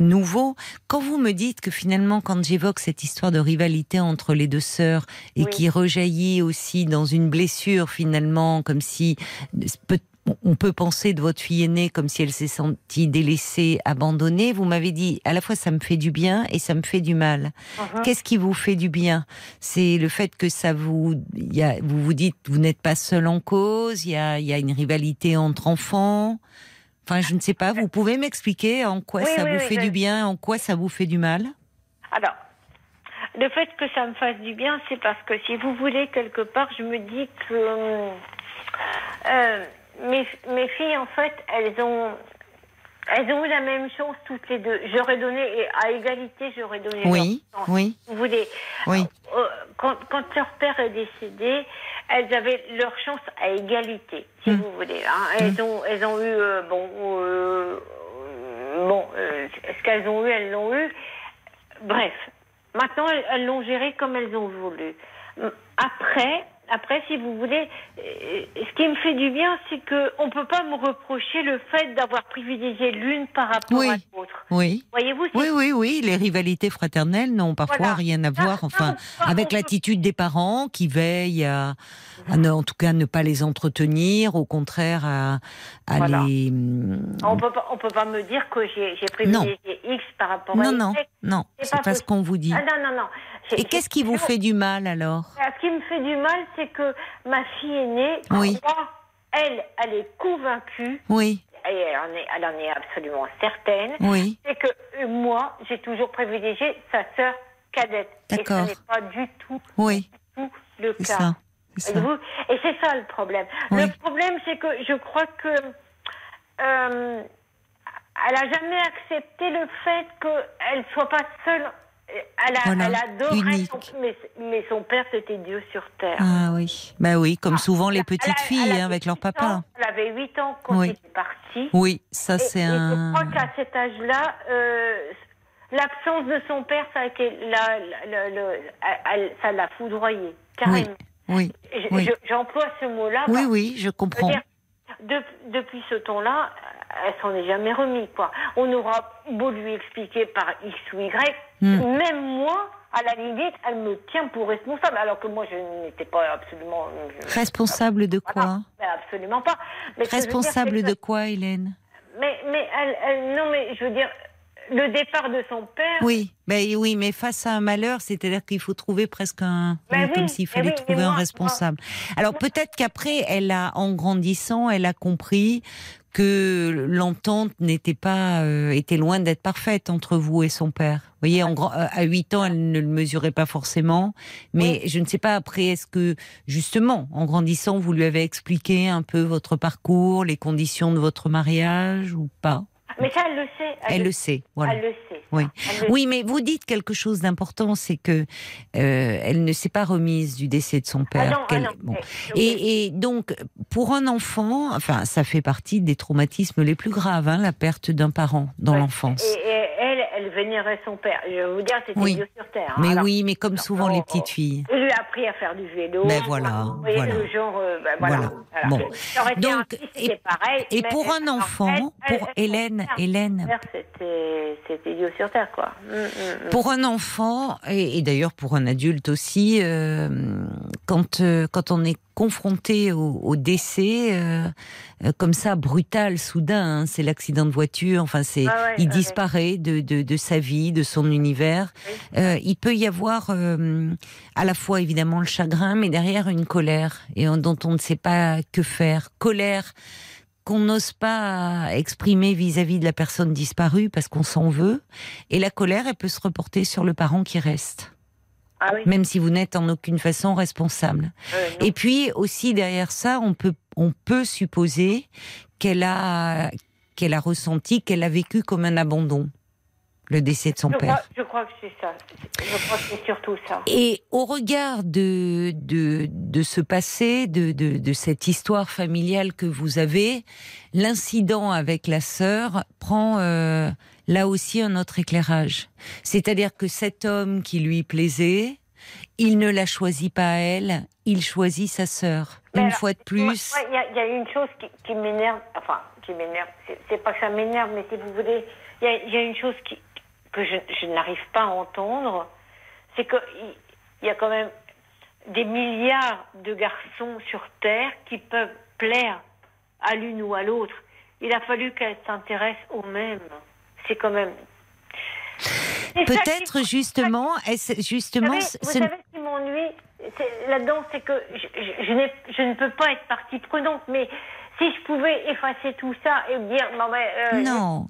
nouveau. Quand vous me dites que finalement, quand j'évoque cette histoire de rivalité entre les deux sœurs et Oui. qui rejaillit aussi dans une blessure finalement, comme si on peut penser de votre fille aînée comme si elle s'est sentie délaissée, abandonnée. Vous m'avez dit à la fois ça me fait du bien et ça me fait du mal. Mhm. Qu'est-ce qui vous fait du bien? C'est le fait que ça vous, il y a, vous vous dites, vous n'êtes pas seul en cause. Il y a, il y a une rivalité entre enfants. Enfin, je ne sais pas. Vous pouvez m'expliquer en quoi Oui, ça oui, vous oui, fait je- du bien, en quoi ça vous fait du mal? Alors, le fait que ça me fasse du bien, c'est parce que si vous voulez, quelque part, je me dis que euh, mes, mes filles, en fait, elles ont, elles ont eu la même chance toutes les deux. J'aurais donné, et à égalité, j'aurais donné Oui, leur chance. oui, Vous voulez, oui. euh, quand, quand leur père est décédé, elles avaient leur chance à égalité, si Mm. vous voulez. hein. Elles, ont, elles ont eu, euh, bon, euh, bon, ce qu'elles ont eu, elles l'ont eu. Bref, maintenant, elles l'ont géré comme elles ont voulu. Après, après, si vous voulez, euh, ce qui me fait du bien, c'est que on peut pas me reprocher le fait d'avoir privilégié l'une par rapport Oui. à l'autre. Oui. Voyez-vous, Oui, oui, oui, les rivalités fraternelles n'ont parfois Voilà. rien à voir, enfin, non, avec l'attitude des parents qui veillent à, à ne, en tout cas, ne pas les entretenir, au contraire, à, à Voilà. les. On peut pas, on peut pas me dire que j'ai privilégié X par rapport à Non, Y. non, non, C'est c'est pas pas ce qu'on vous dit. Ah non, non, non. Et qu'est-ce qui vous fait du mal alors? Ce qui me fait du mal, c'est que ma fille aînée, Oui. croit, elle, elle est convaincue, Oui, et elle en est, elle en est absolument certaine, oui, c'est que euh, moi, j'ai toujours privilégié sa sœur cadette. Et ce D'accord. n'est pas du tout, oui, tout le cas. ça. ça. Et c'est ça le problème. Oui. Le problème, c'est que je crois que euh, elle a jamais accepté le fait qu'elle soit pas seule. Elle, a, Voilà, elle adorait son, mais, mais son père c'était Dieu sur terre. Ah oui, bah oui, comme souvent les a- petites filles hein, avec leur 8 papa. ans, elle avait 8 ans quand Oui. il est parti. Oui, ça Et- c'est et un. Je crois qu'à cet âge-là, euh, l'absence de son père, ça la, la- foudroyé, carrément. oui, oui. je- J'emploie ce mot-là. oui, oui, je comprends. dire, de- depuis ce temps-là, elle s'en est jamais remis, quoi. On aura beau lui expliquer par X ou Y, Hmm. même moi, à la limite, elle me tient pour responsable, alors que moi, je n'étais pas absolument... je- Responsable de quoi Mais absolument pas. Mais dire, Responsable de quoi, Hélène? Mais, mais elle, elle- non, mais je veux dire, le départ de son père... Oui, mais oui, mais face à un malheur, c'est-à-dire qu'il faut trouver presque un, Ben oui, comme s'il ben fallait oui, trouver un moi- responsable. Alors peut-être qu'après, elle a, en grandissant, elle a compris que l'entente n'était pas, euh, était loin d'être parfaite entre vous et son père. Vous voyez, en grand, euh, à 8 ans, elle ne le mesurait pas forcément, mais je ne sais pas après, est-ce que justement, en grandissant, vous lui avez expliqué un peu votre parcours, les conditions de votre mariage ou pas? Mais ça, elle le sait. Elle le sait, voilà. Elle le sait. Oui. Oui, mais vous dites quelque chose d'important, c'est que euh, elle ne s'est pas remise du décès de son Ah père. non, ah bon. Et, et donc, pour un enfant, enfin, ça fait partie des traumatismes les plus graves, hein, la perte d'un parent dans Ouais. l'enfance. Et, et elle, vénérait son père. Je vais vous dire, c'était Oui. Dieu sur terre. hein. Mais Alors, oui, mais comme souvent non, les oh, petites filles. Il lui a appris à faire du vélo. Ben voilà, Vous voyez, voilà. le genre, euh, ben voilà. Bon. Donc, et- pareil. Et mais pour elle- un enfant, elle- pour Hélène, Hélène, C'était, c'était Dieu sur terre, quoi. Mm, mm, mm. Pour un enfant, et, et d'ailleurs pour un adulte aussi, euh, quand, euh, quand on est confronté au, au décès, euh, euh, comme ça, brutal, soudain, hein, c'est l'accident de voiture, enfin, c'est, Ah ouais, il ouais, disparaît de, de, de sa vie, de son univers. Euh, il peut y avoir euh, à la fois évidemment le chagrin, mais derrière une colère, et dont on ne sait pas que faire. Colère qu'on n'ose pas exprimer vis-à-vis de la personne disparue parce qu'on s'en veut. Et la colère, elle peut se reporter sur le parent qui reste, Ah oui. même si vous n'êtes en aucune façon responsable. Euh. Et puis aussi derrière ça, on peut, on peut supposer qu'elle a, qu'elle a ressenti, qu'elle a vécu comme un abandon, le décès de son je, père. crois, je crois que c'est ça. Je crois que c'est surtout ça. Et au regard de, de, de ce passé, de, de, de cette histoire familiale que vous avez, l'incident avec la sœur prend euh, là aussi un autre éclairage. C'est-à-dire que cet homme qui lui plaisait, il ne la choisit pas elle, il choisit sa sœur. Une alors, fois de plus. Il y, a- y une chose qui, qui m'énerve, enfin, qui m'énerve, c'est- pas que ça m'énerve, mais si vous voulez, il y a, y une chose qui, que je, je n'arrive pas à entendre, c'est qu'il il y a quand même des milliards de garçons sur Terre qui peuvent plaire à l'une ou à l'autre. Il a fallu qu'elle s'intéresse au même. C'est quand même. Peut-être justement, justement, vous savez, vous savez ce qui m'ennuie là-dedans, c'est que je, je, je, ne peux pas être partie prenante, mais si je pouvais effacer tout ça et dire euh, non,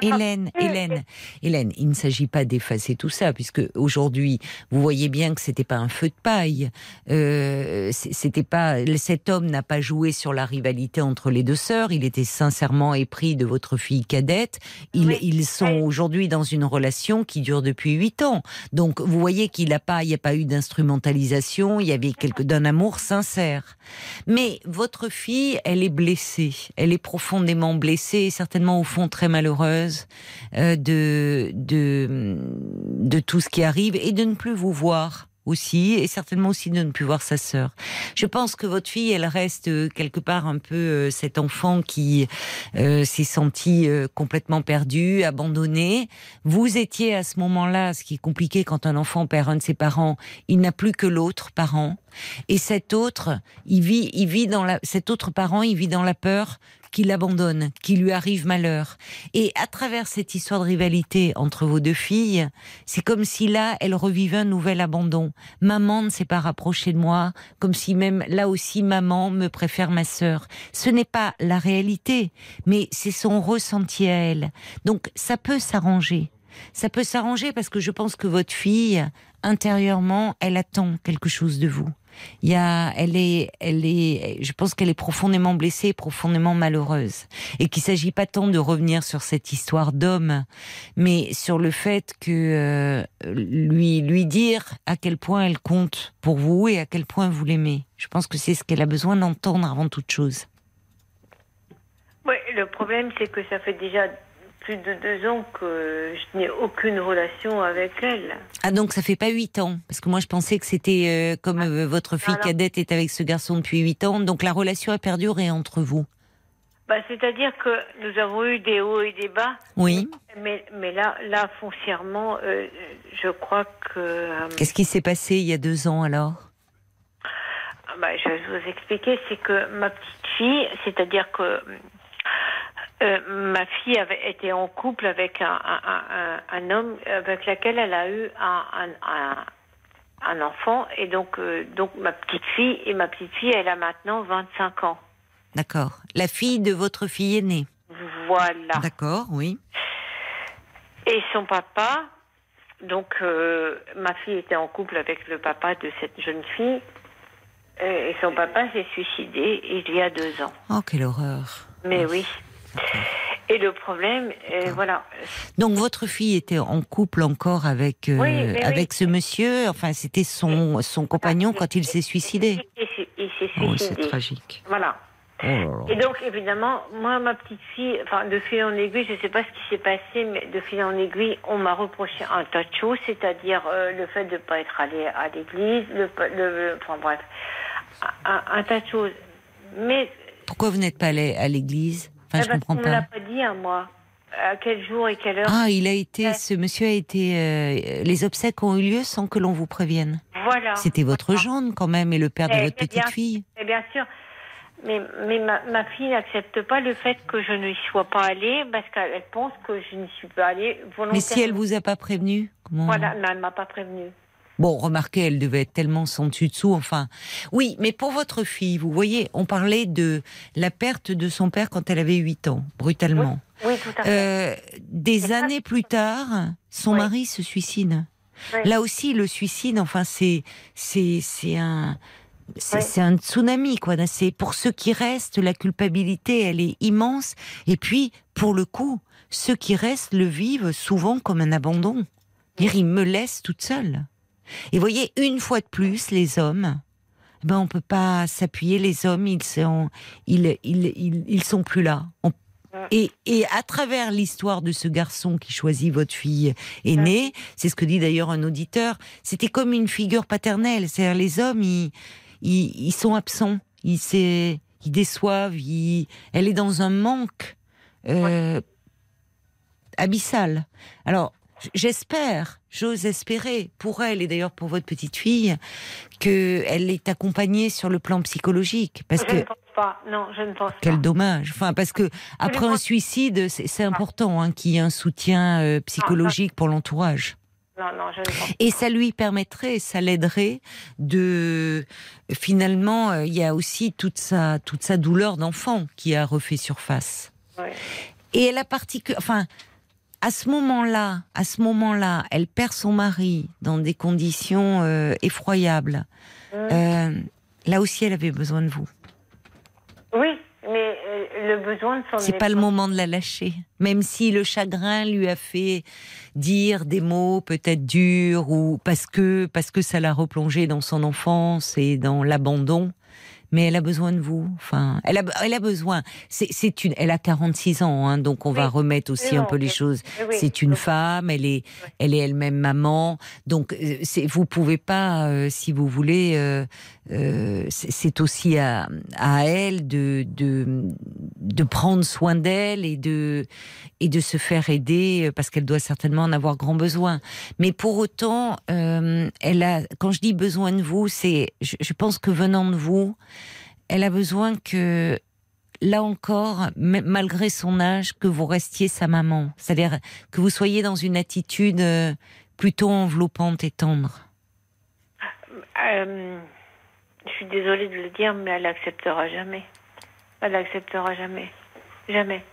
Hélène, Hélène, Hélène, il ne s'agit pas d'effacer tout ça puisque aujourd'hui vous voyez bien que c'était pas un feu de paille, euh, c'était pas cet homme n'a pas joué sur la rivalité entre les deux sœurs, il était sincèrement épris de votre fille cadette. Ils, ils sont aujourd'hui dans une relation qui dure depuis huit ans, donc vous voyez qu'il n'a pas, il n'y a pas eu d'instrumentalisation, il y avait quelque d'un amour sincère. Mais votre fille, elle est blessée. Elle est profondément blessée certainement au fond très malheureuse euh, de, de tout ce qui arrive et de ne plus vous voir et certainement aussi de ne plus voir sa sœur. Je pense que votre fille, elle reste euh, quelque part un peu euh, cet enfant qui s'est senti complètement perdu, abandonné. Vous étiez à ce moment-là, ce qui est compliqué quand un enfant perd un de ses parents, il n'a plus que l'autre parent. Et cet autre, il vit, il vit dans la, cet autre parent, il vit dans la peur qu'il abandonne, qu'il lui arrive malheur. Et à travers cette histoire de rivalité entre vos deux filles, c'est comme si là, elle revivait un nouvel abandon. Maman ne s'est pas rapprochée de moi, comme si même là aussi maman me préfère ma sœur. Ce n'est pas la réalité, mais c'est son ressenti à elle. Donc ça peut s'arranger. Ça peut s'arranger parce que je pense que votre fille, intérieurement, elle attend quelque chose de vous. Il y a, elle est, elle est, je pense qu'elle est profondément blessée, profondément malheureuse, et qu'il s'agit pas tant de revenir sur cette histoire d'homme, mais sur le fait que euh, lui, lui dire à quel point elle compte pour vous et à quel point vous l'aimez. Je pense que c'est ce qu'elle a besoin d'entendre avant toute chose. Oui, le problème c'est que ça fait déjà plus de deux ans que je n'ai aucune relation avec elle. Ah donc ça fait pas huit ans Parce que moi je pensais que c'était euh, comme euh, votre fille cadette est avec ce garçon depuis huit ans, donc la relation a perduré entre vous. Bah, C'est-à-dire que nous avons eu des hauts et des bas. Oui. Mais, mais là, là, foncièrement, euh, je crois que... Qu'est-ce qui s'est passé il y a deux ans alors? Ah, bah, Je vais vous expliquer. C'est que ma petite fille, c'est-à-dire que euh, ma fille avait été en couple avec un, un, un, homme avec lequel elle a eu un, enfant. Et donc, euh, donc, ma petite fille, et ma petite fille, elle a maintenant 25 ans. D'accord. La fille de votre fille aînée. Voilà. D'accord, oui. Et son papa, donc, euh, ma fille était en couple avec le papa de cette jeune fille. Et son papa s'est suicidé il y a deux ans. Oh, quelle horreur. Mais oui. Et le problème, euh, voilà. Donc votre fille était en couple encore avec euh, avec ce monsieur? Enfin, c'était son son compagnon quand il s'est suicidé? Il s'est suicidé. Oh, c'est tragique. Voilà. Oh Et donc, évidemment, moi, ma petite fille, enfin, de fil en aiguille, je ne sais pas ce qui s'est passé, mais de fil en aiguille, on m'a reproché un tas de choses, c'est-à-dire euh, le fait de ne pas être allé à l'église, le, le, enfin bref, un, un, tas de choses. Mais pourquoi vous n'êtes pas allé à l'église? Enfin, je comprends pas. On l'a pas dit à moi. À quel jour et quelle heure Ah, il a été, ce monsieur a été. Euh, les obsèques ont eu lieu sans que l'on vous prévienne. Voilà. C'était votre gendre quand même et le père de eh, votre petite fille. Eh bien sûr. Mais, mais ma, ma fille n'accepte pas le fait que je ne sois pas allée parce qu'elle pense que je n'y suis pas allée volontairement. Mais si elle vous a pas prévenu comment... Voilà, mais elle m'a pas prévenu. Bon, remarquez, elle devait être tellement sans dessus dessous. Enfin, oui, mais pour votre fille, vous voyez, on parlait de la perte de son père quand elle avait 8 ans, brutalement. Oui, tout à fait. Euh, des années plus tard, son mari se suicide. Là aussi, le suicide, enfin, c'est c'est c'est un c'est un tsunami, quoi. C'est pour ceux qui restent, la culpabilité, elle est immense. Et puis, pour le coup, ceux qui restent le vivent souvent comme un abandon. Dire, il me laisse toute seule. Et voyez, une fois de plus, les hommes, ben on peut pas s'appuyer. Les hommes, ils sont, ils, ils, ils, sont plus là. et, et, à travers l'histoire de ce garçon qui choisit votre fille aînée, c'est ce que dit d'ailleurs un auditeur, c'était comme une figure paternelle. C'est-à-dire les hommes, ils, ils, sont absents, ils, ils déçoivent, elle est dans un manque euh, abyssal. Alors, J'espère, j'ose espérer pour elle et d'ailleurs pour votre petite fille que elle est accompagnée sur le plan psychologique parce que pas. Non, je ne pense Quel pas. dommage. Enfin, parce que après un pense- suicide, c'est important hein, qu'il y ait un soutien euh, psychologique pour l'entourage. Non, non, je ne pense pas. Et ça lui permettrait, ça l'aiderait de finalement, euh, il y a aussi toute sa toute sa douleur d'enfant qui a refait surface. Ouais. Et elle a particu- enfin, à ce moment-là, à ce moment-là, elle perd son mari dans des conditions euh, effroyables. Mm. Euh, là aussi, elle avait besoin de vous. Oui, mais euh, le besoin de s'en C'est pas le moment de la lâcher. Même si le chagrin lui a fait dire des mots peut-être durs ou parce que parce que ça l'a replongé dans son enfance et dans l'abandon. Mais elle a besoin de vous. Enfin, elle a, elle a besoin. C'est, c'est une, elle a 46 ans, hein, donc on va remettre aussi Oui, un peu les choses. Oui. C'est une femme, elle est, elle est elle-même maman. Donc, euh, vous pouvez pas, euh, si vous voulez, euh, euh, c'est, c'est aussi à, à elle de, de, de prendre soin d'elle et de, et de se faire aider euh, parce qu'elle doit certainement en avoir grand besoin. Mais pour autant, euh, elle a, quand je dis besoin de vous, c'est, je, je pense que venant de vous, elle a besoin que là encore, malgré son âge, que vous restiez sa maman. C'est-à-dire que vous soyez dans une attitude euh, plutôt enveloppante et tendre. Euh, je suis désolée de le dire, mais elle acceptera jamais. Elle acceptera jamais. Jamais.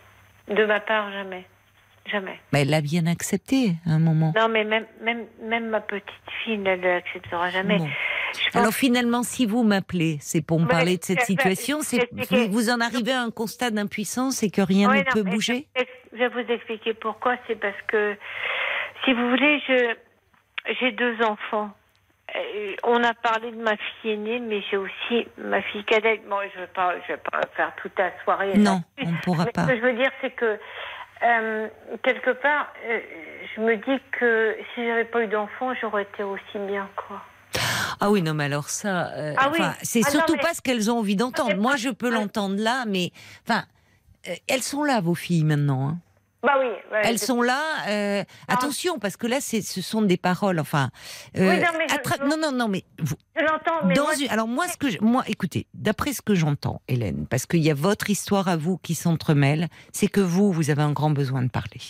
De ma part, jamais. Jamais. Mais elle l'a bien accepté à un moment. Non, mais même, même, même ma petite fille ne l'acceptera jamais. Bon. Je pense Alors finalement, si vous m'appelez, c'est pour me parler de cette situation, c'est vous, vous en arrivez à un constat d'impuissance et que rien ne non, peut bouger. Je, vais vous expliquer pourquoi. C'est parce que, si vous voulez, je j'ai deux enfants. Euh, On a parlé de ma fille aînée, mais j'ai aussi ma fille cadette. Bon, je vais pas, je vais pas faire toute la soirée. Non, on ne pourra Mais pas. Ce que je veux dire, c'est que euh, quelque part, euh, je me dis que si j'avais pas eu d'enfants, j'aurais été aussi bien, quoi. Ah oui, non, mais alors ça, euh, Ah oui. c'est Ah non, surtout mais- pas ce qu'elles ont envie d'entendre. Moi, je peux l'entendre là, mais enfin, elles sont là, vos filles maintenant. hein. Bah oui. ouais, Elles sont là. euh, attention, parce que là, c'est, ce sont des paroles. Enfin, euh, Oui, non, mais je- attra- je- non, non, non, mais vous- Je l'entends, mais dans moi, une- alors moi, ce que je- moi, écoutez, d'après ce que j'entends, Hélène, parce qu'il y a votre histoire à vous qui s'entremêle, c'est que vous, vous avez un grand besoin de parler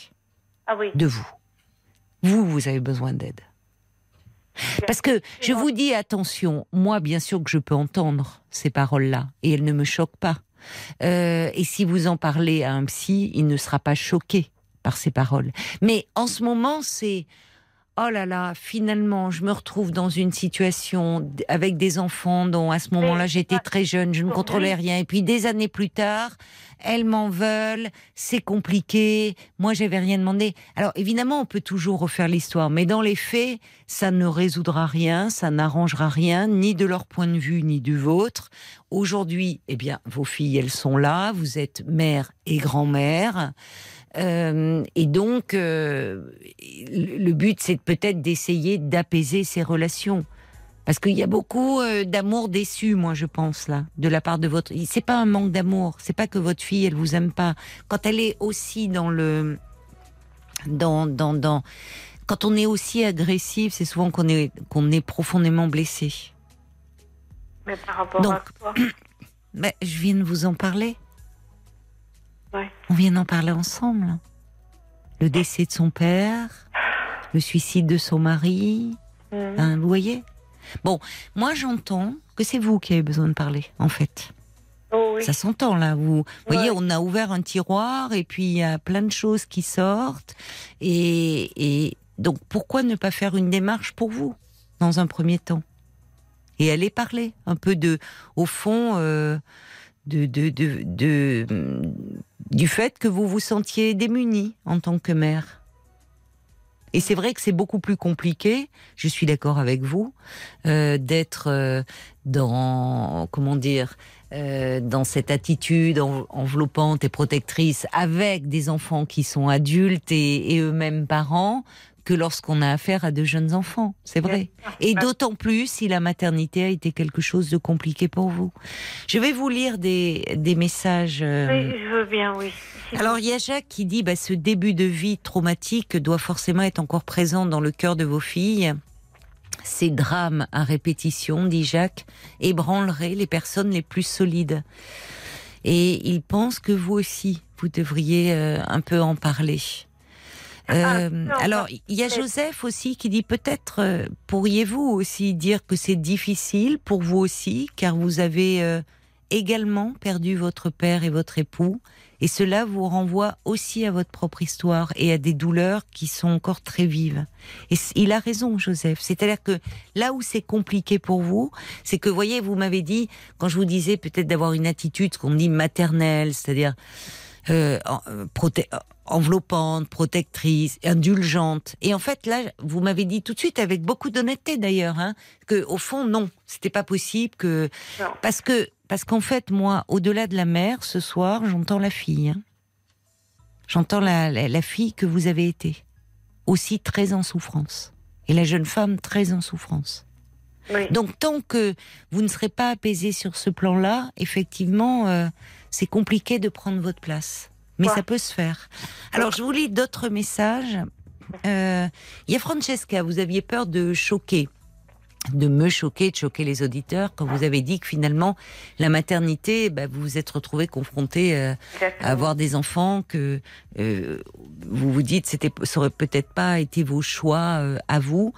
ah oui. de vous. Vous, vous avez besoin d'aide. Parce que je vous dis attention, moi bien sûr que je peux entendre ces paroles-là et elles ne me choquent pas. Euh, et si vous en parlez à un psy, il ne sera pas choqué par ces paroles. Mais en ce moment, c'est oh là là, finalement, je me retrouve dans une situation avec des enfants dont à ce moment-là j'étais très jeune, je ne contrôlais rien. Et puis des années plus tard, elles m'en veulent, c'est compliqué. Moi, j'avais rien demandé. Alors évidemment, on peut toujours refaire l'histoire, mais dans les faits, ça ne résoudra rien, ça n'arrangera rien, ni de leur point de vue, ni du vôtre. Aujourd'hui, eh bien, vos filles, elles sont là. Vous êtes mère et grand-mère. Euh, et donc, euh, le but, c'est peut-être d'essayer d'apaiser ces relations. Parce qu'il y a beaucoup euh, d'amour déçu, moi, je pense, là, de la part de votre. C'est pas un manque d'amour. C'est pas que votre fille, elle vous aime pas. Quand elle est aussi dans le. Dans, dans, dans. Quand on est aussi agressif, c'est souvent qu'on est, qu'on est profondément blessé. Mais par rapport Donc, à quoi Ben, je viens de vous en parler. Ouais. On vient d'en parler ensemble. Le décès de son père, le suicide de son mari, Mhm. hein, vous voyez? Bon, moi j'entends que c'est vous qui avez besoin de parler, en fait. Oh oui. Ça s'entend là. Vous voyez, Ouais. on a ouvert un tiroir et puis il y a plein de choses qui sortent. Et, et donc pourquoi ne pas faire une démarche pour vous dans un premier temps? Et aller parler un peu de, au fond, euh, de- du fait que vous vous sentiez démunie en tant que mère. Et c'est vrai que c'est beaucoup plus compliqué, je suis d'accord avec vous, euh, d'être euh, dans, comment dire, euh, dans cette attitude en- enveloppante et protectrice avec des enfants qui sont adultes et eux-mêmes parents que lorsqu'on a affaire à de jeunes enfants, c'est vrai. Et d'autant plus si la maternité a été quelque chose de compliqué pour vous. Je vais vous lire des, des messages. euh, Oui, je veux bien, oui. Alors il y a Jacques qui dit bah, ce début de vie traumatique doit forcément être encore présent dans le cœur de vos filles. Ces drames à répétition, dit Jacques, ébranleraient les personnes les plus solides. Et il pense que vous aussi, vous devriez euh, un peu en parler. Ah, Euh, non, alors, il y a Joseph aussi qui dit peut-être euh, pourriez-vous aussi dire que c'est difficile pour vous aussi, car vous avez euh, également perdu votre père et votre époux, et cela vous renvoie aussi à votre propre histoire et à des douleurs qui sont encore très vives. Et il a raison, Joseph. C'est-à-dire que là où c'est compliqué pour vous, c'est que, voyez, vous m'avez dit, quand je vous disais peut-être d'avoir une attitude, ce qu'on dit maternelle, c'est-à-dire euh, euh, proté- enveloppante, protectrice, indulgente. Et en fait, là, vous m'avez dit tout de suite, avec beaucoup d'honnêteté d'ailleurs, hein, que au fond, non, c'était pas possible, que Non. parce que parce qu'en fait, moi, au-delà de la mère, ce soir, j'entends la fille. hein. J'entends la, la, la fille que vous avez été, aussi très en souffrance, et la jeune femme très en souffrance. Oui. Donc tant que vous ne serez pas apaisé sur ce plan-là, effectivement, euh, c'est compliqué de prendre votre place. Mais Ouais. ça peut se faire. Alors je vous lis d'autres messages. Euh, Il y a Francesca, vous aviez peur de choquer, de me choquer, de choquer les auditeurs quand vous avez dit que finalement la maternité, bah, vous vous êtes retrouvé confronté euh, à avoir des enfants que euh, vous vous dites c'était ça aurait peut-être pas été vos choix euh, à vous.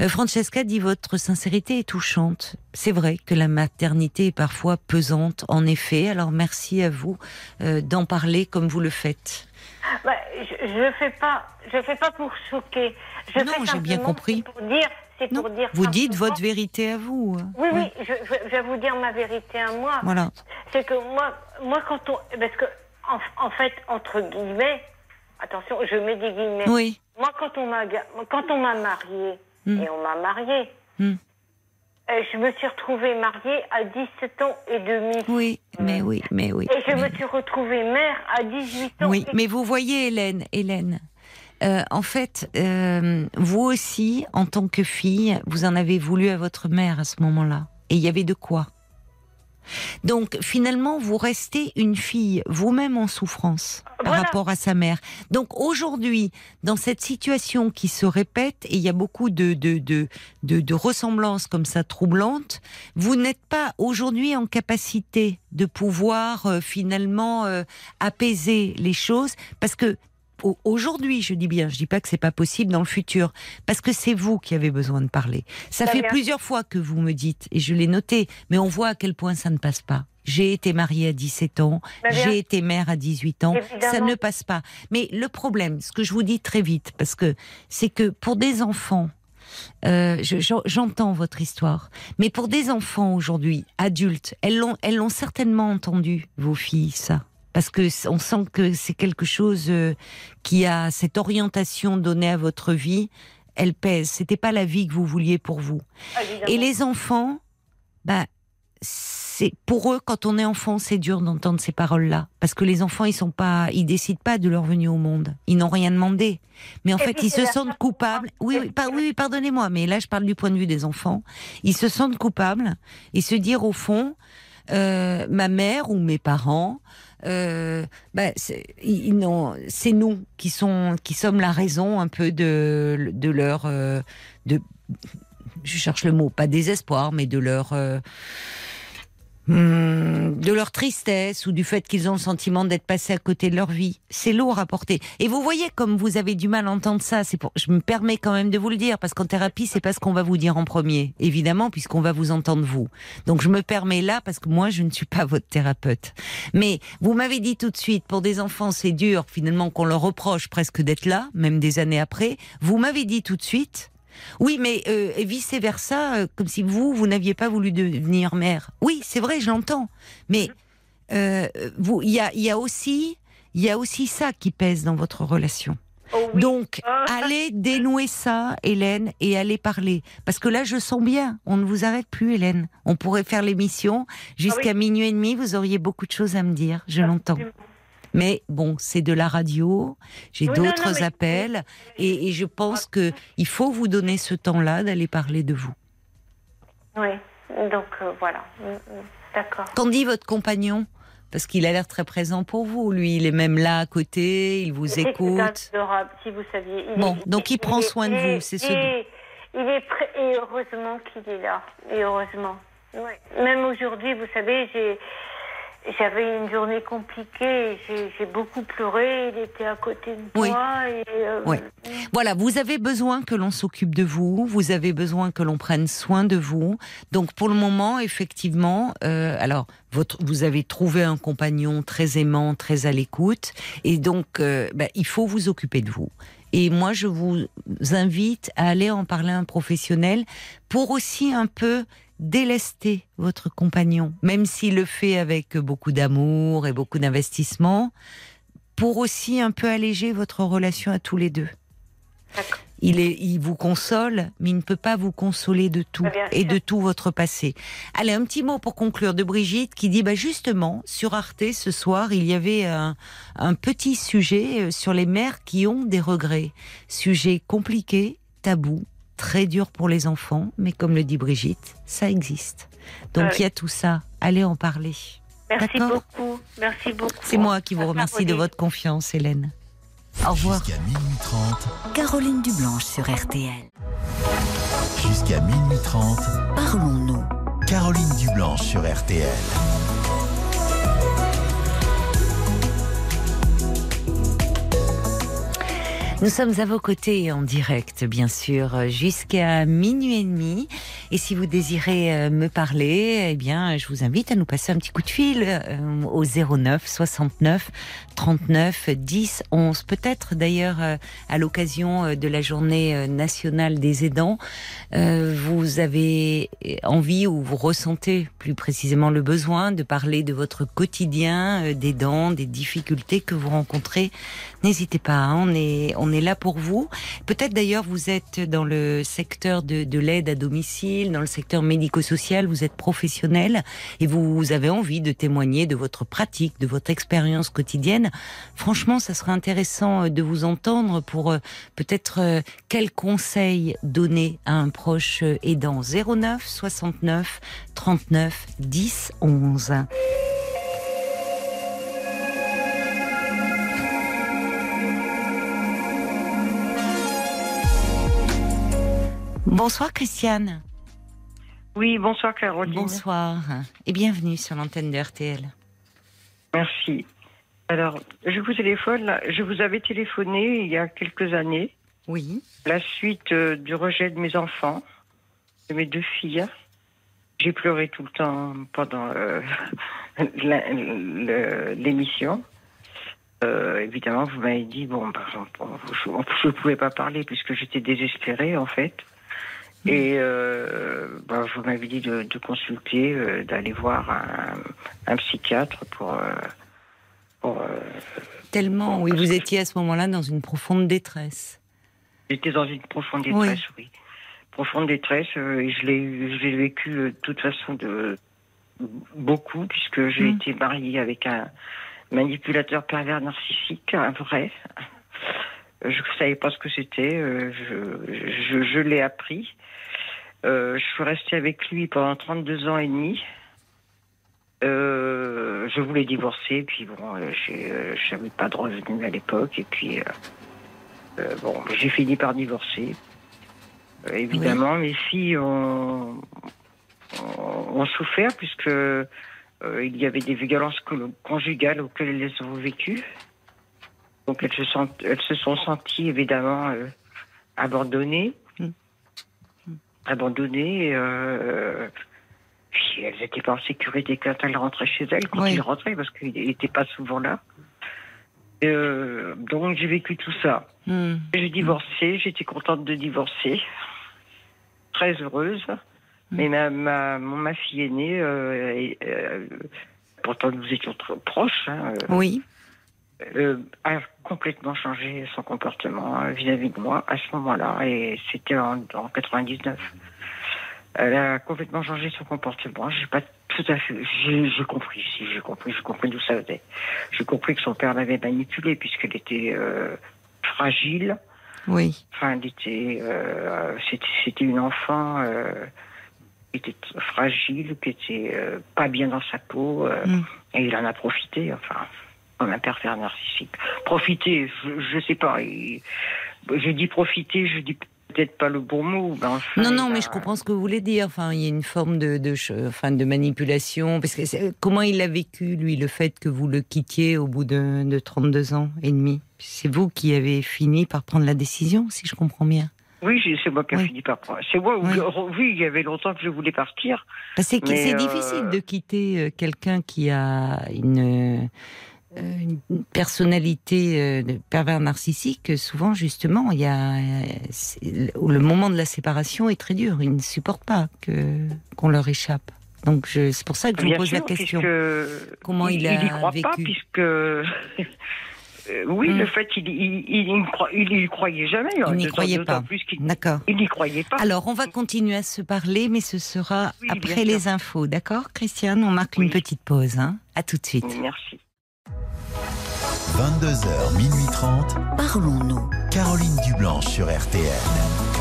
Euh, Francesca dit votre sincérité est touchante. C'est vrai que la maternité est parfois pesante, en effet. Alors merci à vous euh, d'en parler comme vous le faites. Bah, je ne fais pas, je fais pas pour choquer. Je Non, fais j'ai bien compris. Pour dire, c'est Non, pour dire. vous dites votre vérité à vous. Oui, oui, je, je- je vais vous dire ma vérité à moi. Voilà. C'est que moi, moi quand on, parce que en, en fait, entre guillemets, attention, je mets des guillemets. Oui. Moi, quand on m'a, quand on m'a mariée Hmm. et on m'a mariée, Hmm. euh, je me suis retrouvée mariée à 17 ans et demi. Oui, mais oui, mais oui. Et je mais- me suis retrouvée mère à 18 ans. Oui, et mais vous voyez, Hélène, Hélène, euh, en fait, euh, vous aussi, en tant que fille, vous en avez voulu à votre mère à ce moment-là. Et il y avait de quoi. Donc, finalement, vous restez une fille, vous-même en souffrance par rapport à sa mère. Donc, aujourd'hui, dans cette situation qui se répète, et il y a beaucoup de, de, de, de, de ressemblances comme ça troublantes, vous n'êtes pas aujourd'hui en capacité de pouvoir euh, finalement euh, apaiser les choses parce que aujourd'hui, je dis bien, je dis pas que c'est pas possible dans le futur, parce que c'est vous qui avez besoin de parler. Ça fait bien. plusieurs fois que vous me dites, et je l'ai noté, mais on voit à quel point ça ne passe pas. J'ai été mariée à 17 ans, j'ai été mère à 18 ans, ça ne passe pas. Mais le problème, ce que je vous dis très vite, parce que c'est que pour des enfants, euh, je- j'en- j'entends votre histoire, mais pour des enfants aujourd'hui, adultes, elles l'ont, elles l'ont certainement entendu, vos filles, ça. Parce que on sent que c'est quelque chose euh, qui a cette orientation donnée à votre vie. Elle pèse. C'était pas la vie que vous vouliez pour vous. évidemment. Et les enfants, bah, c'est pour eux quand on est enfant, c'est dur d'entendre ces paroles-là, parce que les enfants, ils sont pas, ils décident pas de leur venue au monde. Ils n'ont rien demandé, mais en Et fait, ils se sentent coupables. Oui, oui, par- oui, oui, pardonnez-moi, mais là, je parle du point de vue des enfants. Ils se sentent coupables et se dire au fond, euh, ma mère ou mes parents. Euh, bah, c'est ils n'ont- c'est nous qui sont qui sommes la raison un peu de de leur euh, de je cherche le mot, pas désespoir, mais de leur hum, de leur tristesse ou du fait qu'ils ont le sentiment d'être passés à côté de leur vie. C'est lourd à porter. Et vous voyez comme vous avez du mal à entendre ça. C'est pour, je me permets quand même de vous le dire parce qu'en thérapie, c'est pas ce qu'on va vous dire en premier, évidemment, puisqu'on va vous entendre vous. Donc je me permets là parce que moi, je ne suis pas votre thérapeute. Mais vous m'avez dit tout de suite, pour des enfants, c'est dur finalement qu'on leur reproche presque d'être là, même des années après. Vous m'avez dit tout de suite. Oui, mais euh, et vice versa, euh, comme si vous, vous n'aviez pas voulu devenir mère. Oui, c'est vrai, je l'entends. Mais euh, vous, il y a, il y a aussi, il y a aussi ça qui pèse dans votre relation. Oh oui. Donc, Ah. allez dénouer ça, Hélène, et allez parler. Parce que là, je sens bien, on ne vous arrête plus, Hélène. On pourrait faire l'émission jusqu'à Ah oui. minuit et demi, vous auriez beaucoup de choses à me dire, je l'entends. Mais bon, c'est de la radio, j'ai Oui, d'autres mais- appels, et, et je pense que il faut vous donner ce temps-là d'aller parler de vous. Oui, donc euh, voilà. Mm, mm. D'accord. Qu'en dit votre compagnon? Parce qu'il a l'air très présent pour vous, lui, il est même là à côté, il vous écoute. adorable, si vous saviez. Il Bon, est- donc il prend est- soin de est- vous, c'est ce Il est prêt, et heureusement qu'il est là. Et heureusement. Ouais. Même aujourd'hui, vous savez, j'ai. J'avais une journée compliquée. J'ai beaucoup pleuré. Il était à côté de Oui. moi. Et, euh, Oui. Voilà, vous avez besoin que l'on s'occupe de vous, vous avez besoin que l'on prenne soin de vous. Donc pour le moment, effectivement, euh, alors votre, vous avez trouvé un compagnon très aimant, très à l'écoute, et donc euh, ben, il faut vous occuper de vous. Et moi, je vous invite à aller en parler à un professionnel pour aussi un peu délester votre compagnon, même s'il le fait avec beaucoup d'amour et beaucoup d'investissement, pour aussi un peu alléger votre relation à tous les deux. Il, est, il vous console, mais il ne peut pas vous consoler de tout Ah, bien et sûr. de tout votre passé. Allez, un petit mot pour conclure de Brigitte qui dit, bah justement, sur Arte ce soir, il y avait un, un petit sujet euh, sur les mères qui ont des regrets. Sujet compliqué, tabou, très dur pour les enfants, mais comme le dit Brigitte, ça existe. Donc Ah oui. il y a tout ça. Allez en parler. Merci beaucoup. Merci beaucoup. C'est moi qui vous remercie de votre confiance, Hélène. Au revoir. Jusqu'à minuit 30. Caroline Dublanche sur RTL. Jusqu'à minuit 30. Parlons-nous. Caroline Dublanche sur RTL. Nous sommes à vos côtés en direct, bien sûr, jusqu'à minuit et demi. Et si vous désirez euh, me parler, eh bien, je vous invite à nous passer un petit coup de fil euh, au 09 69 39 10 11. Peut-être d'ailleurs euh, à l'occasion de la journée nationale des aidants, vous avez envie ou vous ressentez plus précisément le besoin de parler de votre quotidien euh, d'aidant, des difficultés que vous rencontrez. N'hésitez pas, hein, on est on est là pour vous. Peut-être d'ailleurs vous êtes dans le secteur de, de l'aide à domicile, dans le secteur médico-social, vous êtes professionnel et vous avez envie de témoigner de votre pratique, de votre expérience quotidienne. Franchement, ça serait intéressant euh, de vous entendre pour euh, peut-être euh, quels conseils donner à un proche aidant 09 69 39 10 11. Bonsoir Christiane. Oui, bonsoir Caroline. Bonsoir et bienvenue sur l'antenne de RTL. Merci. Alors, je vous téléphone, là. je vous avais téléphoné il y a quelques années, Oui. la suite euh, du rejet de mes enfants, de mes deux filles. J'ai pleuré tout le temps pendant euh, l'émission. Euh, évidemment, vous m'avez dit, bon, on- on- je ne pouvais pas parler puisque j'étais désespérée, en fait. Et euh, bah, vous m'avez dit de, de consulter, euh, d'aller voir un, un psychiatre pour. euh, pour, Tellement, oui, vous étiez à ce moment-là dans une profonde détresse. J'étais dans une profonde détresse, oui. Profonde détresse, et je l'ai vécu de toute façon de beaucoup, puisque j'ai Mm. été mariée avec un manipulateur pervers narcissique, un vrai. Je ne savais pas ce que c'était, je, je, je l'ai appris. Euh, je suis restée avec lui pendant 32 ans et demi. Euh, je voulais divorcer, puis bon, euh, je n'avais pas de revenus à l'époque, et puis euh, bon, j'ai fini par divorcer. Évidemment, mes filles ont, ont, souffert puisque il y avait des violences co- conjugales auxquelles elles ont vécu. Donc elles se sont, elles se sont senties évidemment abandonnées. Abandonnées. euh, puis elles n'étaient pas en sécurité quand elles rentraient chez elles, quand Oui. ils rentraient, parce qu'ils n'étaient pas souvent là. Euh, donc j'ai vécu tout ça. Hmm. J'ai divorcé, j'étais contente de divorcer, très heureuse. Mais ma, ma, mon- ma fille aînée, euh, et, euh, pourtant nous étions trop proches, hein, Oui. Euh, a complètement changé son comportement euh, vis-à-vis de moi à ce moment-là, et c'était en, en 99. Elle a complètement changé son comportement. J'ai pas tout à fait. J'ai compris, si j'ai compris, j'ai compris d'où ça venait. J'ai compris que son père l'avait manipulée puisqu'elle était euh, fragile. Oui. Enfin, elle était, euh, c'était, une enfant euh, qui était fragile, qui était euh, pas bien dans sa peau, euh, Mm. et il en a profité. Enfin, un pervers narcissique. Profiter, je, je sais pas. je dis profiter, je dis peut-être pas le bon mot. Enfin, Non, non, mais je comprends ce que vous voulez dire. Enfin, il y a une forme de, enfin, de manipulation. Parce que comment il a vécu, lui, le fait que vous le quittiez au bout de, de 32 ans et demi? C'est vous qui avez fini par prendre la décision, si je comprends bien. Oui, c'est moi qui ai Oui. fini par prendre. C'est moi, Oui. oui. il y avait longtemps que je voulais partir. Que c'est c'est euh, difficile de quitter euh, quelqu'un qui a une, une personnalité euh, de pervers narcissique. Souvent, justement, il y a euh, le moment de la séparation est très dur. Ils ne supportent pas que qu'on leur échappe. Donc, c'est pour ça que je vous pose sûr, la question. Comment il a y croit vécu pas, puisque. euh, oui, Hmm. le fait, il, il, il, il, il y croyait jamais. hein, Il n'y croyait pas. Plus qu'il D'accord. il n'y croyait pas. Alors, on va continuer à se parler, mais ce sera Oui, après sûr. les infos, d'accord, Christiane? On marque une petite pause. Hein à tout de suite. Merci. 22h, minuit 30. Parlons-nous. Caroline Dublanche sur RTN.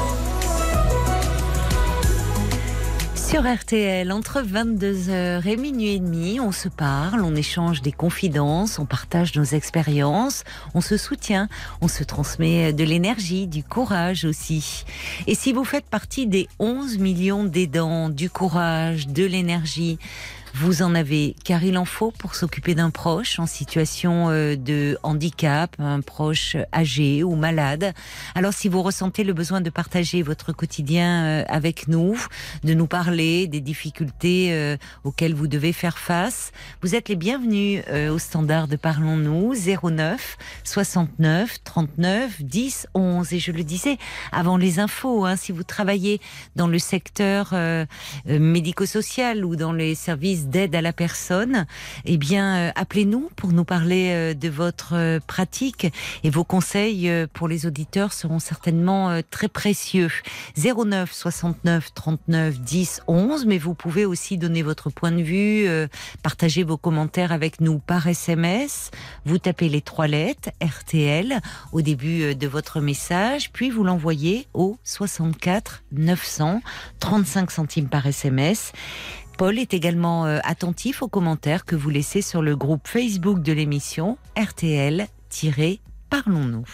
Sur RTL, entre 22h et minuit et demi, on se parle, on échange des confidences, on partage nos expériences, on se soutient, on se transmet de l'énergie, du courage aussi. Et si vous faites partie des 11 millions d'aidants, du courage, de l'énergie, vous en avez, car il en faut pour s'occuper d'un proche en situation euh, de handicap, un proche âgé ou malade. Alors si vous ressentez le besoin de partager votre quotidien euh, avec nous, de nous parler des difficultés euh, auxquelles vous devez faire face, vous êtes les bienvenus au standard de Parlons-nous 09 69 39 10 11. Et je le disais avant les infos, hein, si vous travaillez dans le secteur médico-social ou dans les services d'aide à la personne, eh bien, euh, appelez-nous pour nous parler euh, de votre euh, pratique et vos conseils pour les auditeurs seront certainement très précieux. 09 69 39 10 11, mais vous pouvez aussi donner votre point de vue, partager vos commentaires avec nous par SMS. Vous tapez les trois lettres RTL au début de votre message, puis vous l'envoyez au 64 900 35 centimes par SMS. Paul est également euh, attentif aux commentaires que vous laissez sur le groupe Facebook de l'émission RTL-Parlons-nous.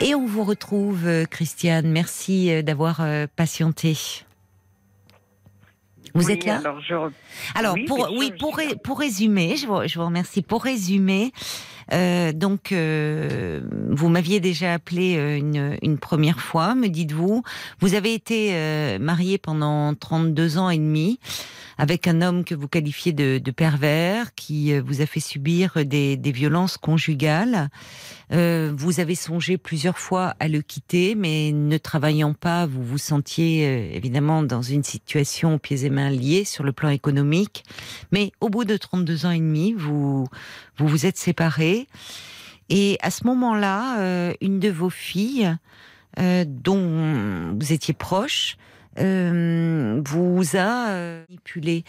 Et on vous retrouve, euh, Christiane. Merci euh, d'avoir patienté. Vous Oui, êtes là alors je re- alors, Oui, pour, oui, pour, pour résumer, je vous, je vous remercie. Pour résumer, euh, donc, euh, vous m'aviez déjà appelé euh, une, première fois, me dites-vous. Vous avez été euh, marié pendant 32 ans et demi avec un homme que vous qualifiez de, pervers, qui euh, vous a fait subir des, violences conjugales. Vous avez songé plusieurs fois à le quitter, mais ne travaillant pas, vous vous sentiez évidemment dans une situation aux pieds et mains liés sur le plan économique. Mais au bout de 32 ans et demi, vous vous, vous êtes séparés. Et à ce moment-là, euh, une de vos filles, euh, dont vous étiez proche, euh, vous a manipulé.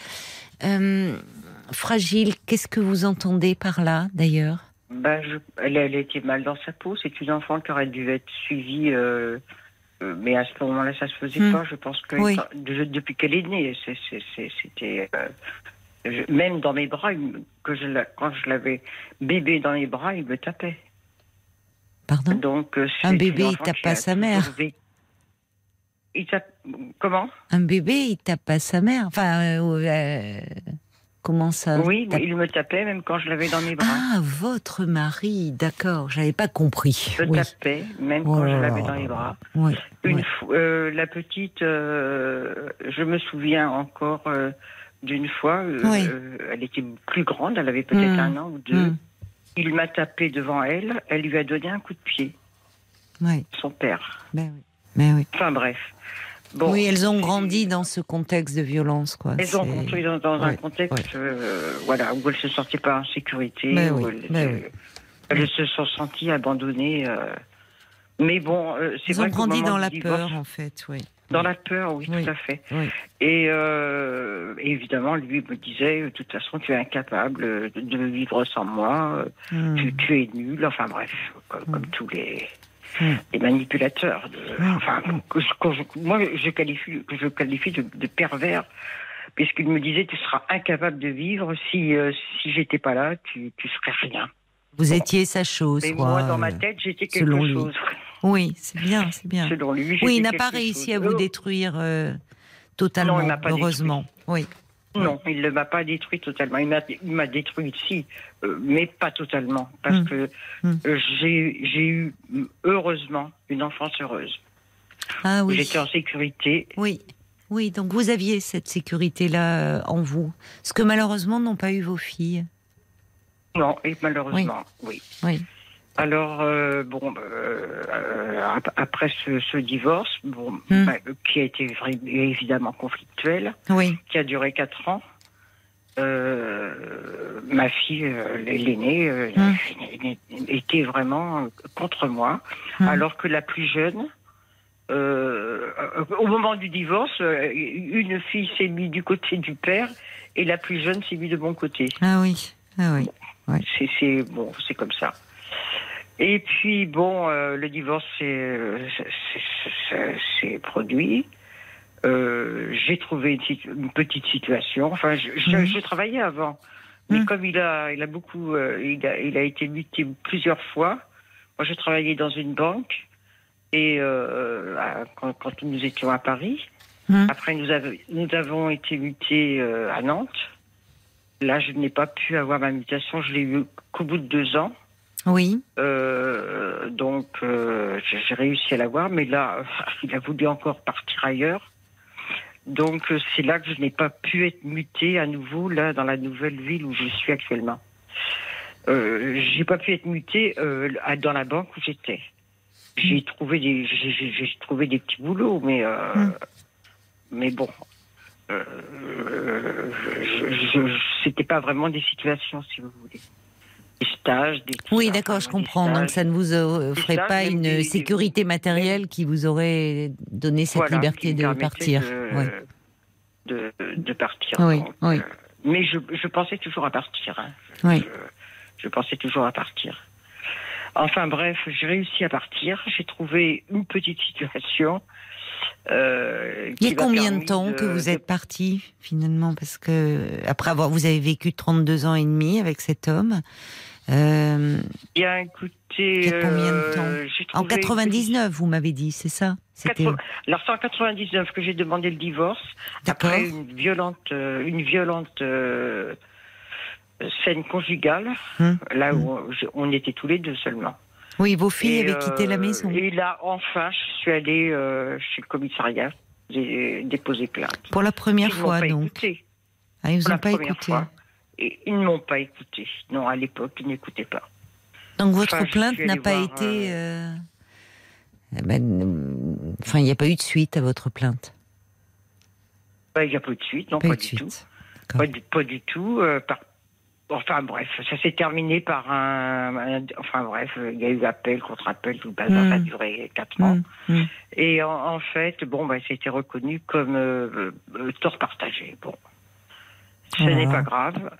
Fragile, qu'est-ce que vous entendez par là, d'ailleurs? Ben, je- elle, elle était mal dans sa peau. C'est une enfant qui aurait dû être suivie. mais à ce moment-là, ça se faisait Hmm. pas. Je pense que Oui. depuis qu'elle est née, c'était je- même dans mes bras. il que je quand je l'avais bébé dans les bras, il me tapait. Pardon Donc euh, Un bébé, il tape pas sa mère. Il tape comment? Un bébé, il tape pas sa mère. Enfin, euh, euh, comment ça Oui, tape- il me tapait même quand je l'avais dans mes bras. Ah, votre mari, d'accord. J'avais pas compris. Je Oui, tapais même Oh quand je là l'avais dans les bras. oui, Une oui. fois, euh, la petite, je me souviens encore d'une fois, euh, Oui. euh, elle était plus grande, elle avait peut-être Mm. un an ou deux. Mm. Il m'a tapé devant elle, elle lui a donné un coup de pied, Oui, son père. ben oui. Mais oui. Enfin bref. Bon, oui, elles ont grandi dans ce contexte de violence, quoi. Elles ont construit dans, un Ouais, contexte euh, voilà, où elles se sentaient pas en sécurité, Ben où oui, elles, ben oui. elles se sont senties abandonnées. euh. Mais bon, c'est vrai ont qu'au grandi dans la divorce- peur, en fait, oui. Dans la peur, oui, Oui. tout à fait. Oui. Et euh, évidemment, lui me disait, de toute façon, tu es incapable de, vivre sans moi, Mm. tu, tu es nul, enfin bref, comme, Mm. comme tous les, Mm. les manipulateurs. De, Mm. enfin, que je- que je- moi, je qualifie, que je qualifie de, de pervers, puisqu'il me disait, tu seras incapable de vivre si, euh, si j'étais pas là, tu, tu serais rien. Vous étiez sa chose. Mais quoi, moi, dans ma euh, tête, j'étais selon quelque lui. Oui, c'est bien, c'est bien. Selon lui, Oui, il n'a pas réussi chose. à vous détruire euh, totalement, Non, il m'a pas heureusement. Oui. Non, il ne m'a pas détruit totalement. Il m'a, détruit, si, euh, mais pas totalement. Parce Mm. que Mm. euh, j'ai, eu, heureusement, une enfance heureuse. Ah oui. J'étais en sécurité. Oui. Oui, donc vous aviez cette sécurité-là en vous. Ce que malheureusement n'ont pas eu vos filles. Non, et malheureusement, oui. Oui. Alors, euh, bon, euh, ap- après ce, ce divorce, bon, Mm. bah, qui a été évidemment conflictuel, Oui. qui a duré quatre ans, euh, ma fille, euh, l'aînée, euh, Mm. était vraiment contre moi, Mm. alors que la plus jeune, euh, au moment du divorce, euh, une fille s'est mise du côté du père et la plus jeune s'est mise de mon côté. Ah oui. Ah oui. C'est, c'est bon, c'est comme ça. Et puis bon, euh, le divorce s'est, produit. Euh, j'ai trouvé une, petite situation. Enfin, je, je- Mhm. je travaillais avant, mais Mhm. comme il a, il a beaucoup, euh, il, a, il a été muté plusieurs fois. Moi, je travaillais dans une banque et euh, à- quand, quand nous étions à Paris. Mhm. Après, nous, avons nous avons été mutés à Nantes. Là, je n'ai pas pu avoir ma mutation. Je l'ai eu qu'au bout de deux ans. Oui. Euh, donc, euh, j'ai réussi à l'avoir, mais là, il a voulu encore partir ailleurs. Donc, euh, c'est là que je n'ai pas pu être mutée à nouveau, là, dans la nouvelle ville où je suis actuellement. Euh, j'ai pas pu être mutée euh, dans la banque où j'étais. J'ai trouvé des, j'ai- trouvé des petits boulots, mais, euh, Mm. mais bon, euh, c'était pas vraiment des situations, si vous voulez. Des stages, des. Oui, d'accord, je comprends. Donc ça ne vous stages, pas une des- sécurité matérielle qui vous aurait donné cette Voilà, liberté de partir. De, Oui. de, de partir. Oui, Donc, oui. euh, mais je, je pensais toujours à partir. hein. Oui. Je, je pensais toujours à partir. Enfin bref, j'ai réussi à partir. J'ai trouvé une petite situation. Euh, Il y a combien de temps que vous de- êtes parti finalement Parce que après avoir, vous avez vécu 32 ans et demi avec cet homme. Euh, Bien écoutez. Il y a combien de euh, temps en trouvé une 99, vous m'avez dit, c'est ça C'était 80 Alors c'est en 99 que j'ai demandé le divorce après une violente, euh, une violente euh, scène conjugale, Hum, là où je- on était tous les deux seulement. Oui, vos filles Et, avaient quitté la euh, maison. Et là, enfin, je suis allée euh, chez le commissariat, j'ai déposé plainte. Pour la première Ils fois, pas donc. écouté. Ah, ils vous ont pas écouté. fois. Et ils ne m'ont pas écouté. Non, à l'époque, ils n'écoutaient pas. Donc votre Enfin, plainte n'a pas été. euh, eh ben, Enfin, il n'y a pas eu de suite à votre plainte? Bah, Il n'y a pas eu de suite, non, Pas du suite. tout. Pas du, pas du tout. euh, par- Enfin bref, ça s'est terminé par un, un- Enfin bref, euh, il y a eu appel contre appel, tout le bazar, Mm. ça a duré quatre ans. Hum, hum. Et en, en fait, bon, bah, c'était reconnu comme euh, euh, tort partagé. Bon, ce n'est pas grave.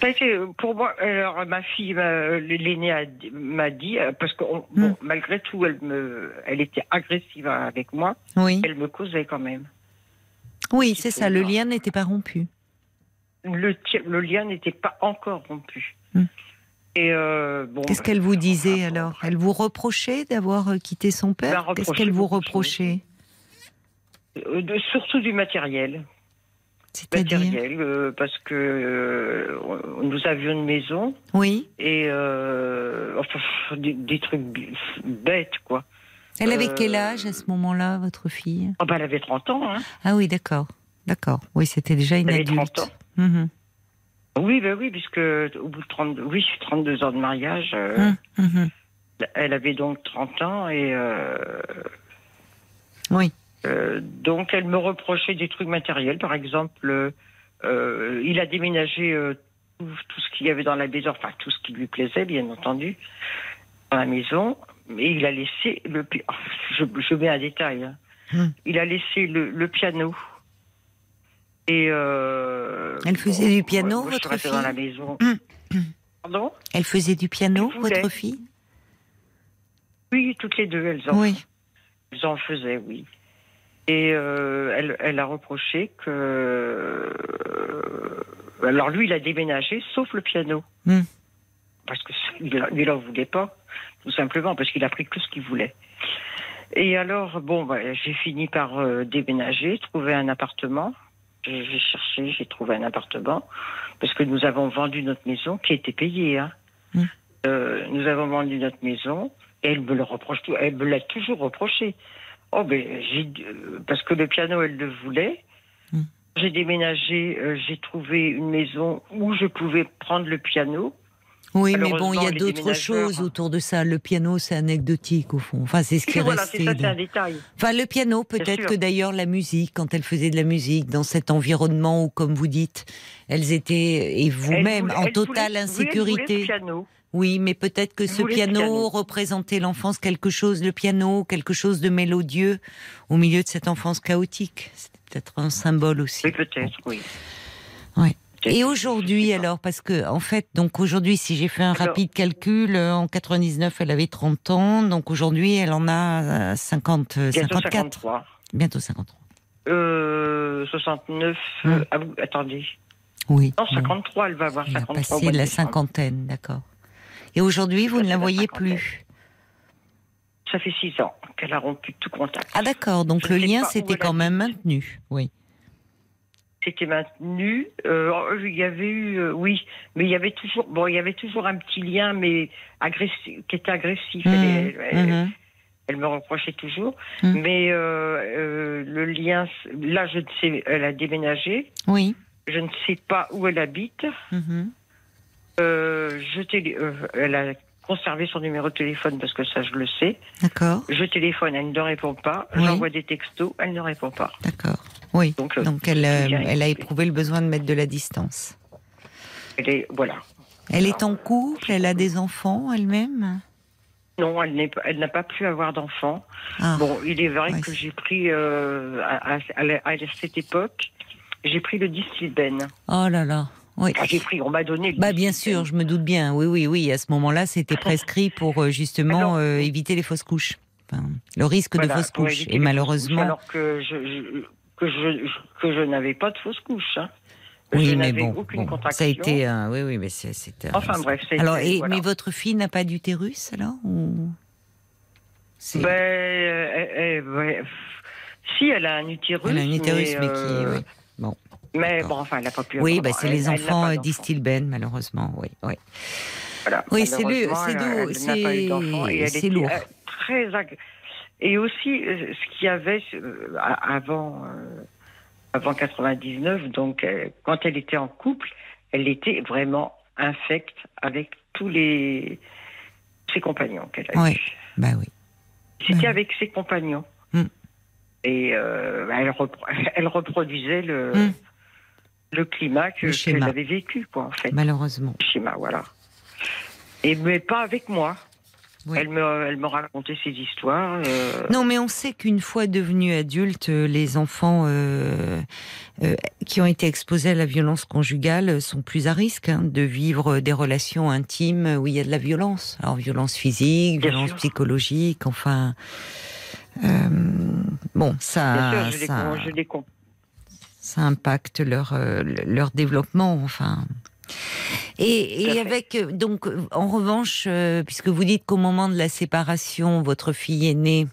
Été, euh, pour moi, alors ma fille, ma- l'aînée m'a dit, euh, parce que on- bon, malgré tout, elle me, elle était agressive avec moi, Oui, elle me causait quand même. oui, c'est ça. Le lien n'était pas rompu. Le, lien n'était pas encore rompu. Mm. Et euh, bon, Qu'est-ce bah, qu'elle vous disait alors Elle vous reprochait d'avoir euh, quitté son père Qu'est-ce reproché qu'elle vous reprochait? Euh, de- surtout du matériel. C'est-à-dire matériel euh, parce que nous avions une maison Oui. et enfin, des, des trucs bêtes quoi. Elle avait quel âge à ce moment-là, votre fille? Ah bah, elle avait 30 ans. Hein. Ah oui, d'accord. D'accord. Oui, c'était déjà une Elle avait adulte. 30 ans. Mhm. Oui, bah oui, puisque au bout de 32, oui, 32 ans de mariage, euh, Hum, mhm. elle avait donc 30 ans et euh, Oui. euh, donc elle me reprochait des trucs matériels, par exemple, il a déménagé tout, tout ce qu'il y avait dans la maison, enfin tout ce qui lui plaisait, bien entendu, dans la maison, mais il a laissé le, oh, je, je mets un détail, hein. Il a laissé le, le piano. Et euh, Elle faisait du piano, moi, votre restais dans fille la maison. Hum. Pardon? Elle faisait du piano, votre fille? Oui, toutes les deux, elles en, Oui. elles en faisaient, oui. Et euh, elle, elle a reproché que. euh, alors lui, il a déménagé, sauf le piano. Hmm. parce que il il en voulait pas, tout simplement parce qu'il a pris que ce qu'il voulait. Et alors, bon, bah, j'ai fini par euh, déménager, trouver un appartement. J'ai cherché, j'ai trouvé un appartement parce que nous avons vendu notre maison qui était payée. Hein. Mm. Euh, nous avons vendu notre maison et elle me le reproche tout, elle me l'a toujours reproché. Oh ben j'ai euh, parce que le piano elle le voulait. Mm. J'ai déménagé, euh, j'ai trouvé une maison où je pouvais prendre le piano. Oui, mais bon, il y a d'autres choses autour de ça. Le piano, c'est anecdotique au fond. Enfin, c'est ce qui est voilà, ça, un détail. Enfin, le piano, peut-être que d'ailleurs la musique, quand elle faisait de la musique dans cet environnement où, comme vous dites, elles étaient, et vous-même, en totale voulait- voulait insécurité. le piano. Oui, mais peut-être que ce piano, piano. représentait l'enfance quelque chose, le piano, quelque chose de mélodieux au milieu de cette enfance chaotique. C'était peut-être un symbole aussi. Oui, peut-être, oui. Ouais. Et aujourd'hui, alors, parce que, en fait, donc aujourd'hui, si j'ai fait un Alors- rapide calcul, euh, en 99, elle avait 30 ans, donc aujourd'hui, elle en a euh, 50, euh, Bientôt 54. 53. Bientôt 53. Euh, 69. Hum. euh, ah, attendez. Oui. Non, bon. 53, elle va avoir Elle a 53. au passé mois de la cinquantaine, d'accord. Et aujourd'hui, vous ne passé la voyez plus. Ça fait 6 ans qu'elle a rompu tout contact. Ah d'accord, donc Je le lien s'était elle quand même maintenu. Oui. C'était maintenu. Euh, il y avait eu, euh, oui, mais il y avait toujours, bon, il y avait toujours un petit lien, mais agressif, qui était agressif. Elle, Mhm, elle- elle me reprochait toujours. Mhm. Mais euh, le lien, là, je ne sais, elle a déménagé. Oui. Je ne sais pas où elle habite. Je elle a conservé son numéro de téléphone parce que ça, je le sais. D'accord, Je téléphone, elle ne répond pas. Oui. J'envoie des textos, elle ne répond pas. d'accord. Oui. Donc, euh, Donc elle, euh, elle a éprouvé le besoin de mettre de la distance. Elle est, voilà. Elle est en couple, elle a des enfants elle-même? Non, elle n'a pas pu avoir d'enfant. Ah, Bon, il est vrai Ouais, que j'ai pris euh, à cette époque, j'ai pris le distilbène. oh là là. Oui. J'ai pris, on m'a donné. Le Bah bien sûr, je me doute bien. Oui, oui, oui. À ce moment-là, c'était prescrit pour euh, justement Alors- euh, éviter les fausses couches. Enfin, le risque Voilà, de fausses couches. Et fausses malheureusement, couches, alors que je, je- que je que je n'avais pas de fausse couche. Hein. oui, je mais bon, aucune bon, contraction. ça a été, un- oui, oui, mais un- Enfin bref, Alors, et, voilà. mais votre fille n'a pas d'utérus alors ou... Ben, euh, euh, euh, ouais, pff, si elle a un utérus, Elle a un utérus, mais, qui, euh. Mais bon, enfin, elle n'a pas pu. Oui, bah, c'est les enfants euh, d'enfant. d'Istilben, malheureusement. Oui, oui. Voilà. Oui, c'est c'est eu lourd. Très Et aussi, euh, ce qu'il y avait euh, avant, euh, avant 99, donc euh, quand elle était en couple, elle était vraiment infecte avec tous les ses compagnons qu'elle a Ouais. eus. Bah oui. C'était Ouais. avec ses compagnons. Mm. Et euh, elle, repro- elle reproduisait le, Mm. Le climat que qu'elle avait vécu, quoi, en fait. Malheureusement. Le schéma, voilà. Et mais pas avec moi. Oui. Elle me, elle me racontait ses histoires. euh, Non, mais on sait qu'une fois devenus adultes, les enfants euh, euh, qui ont été exposés à la violence conjugale sont plus à risque hein, de vivre des relations intimes où il y a de la violence. Alors violence physique, Bien violence sûr. psychologique, enfin. bon, ça, bien sûr, je ça, je. Ça impacte leur euh, leur développement, enfin. Et, et avec euh, donc en revanche, euh, puisque vous dites qu'au moment de la séparation, votre fille aînée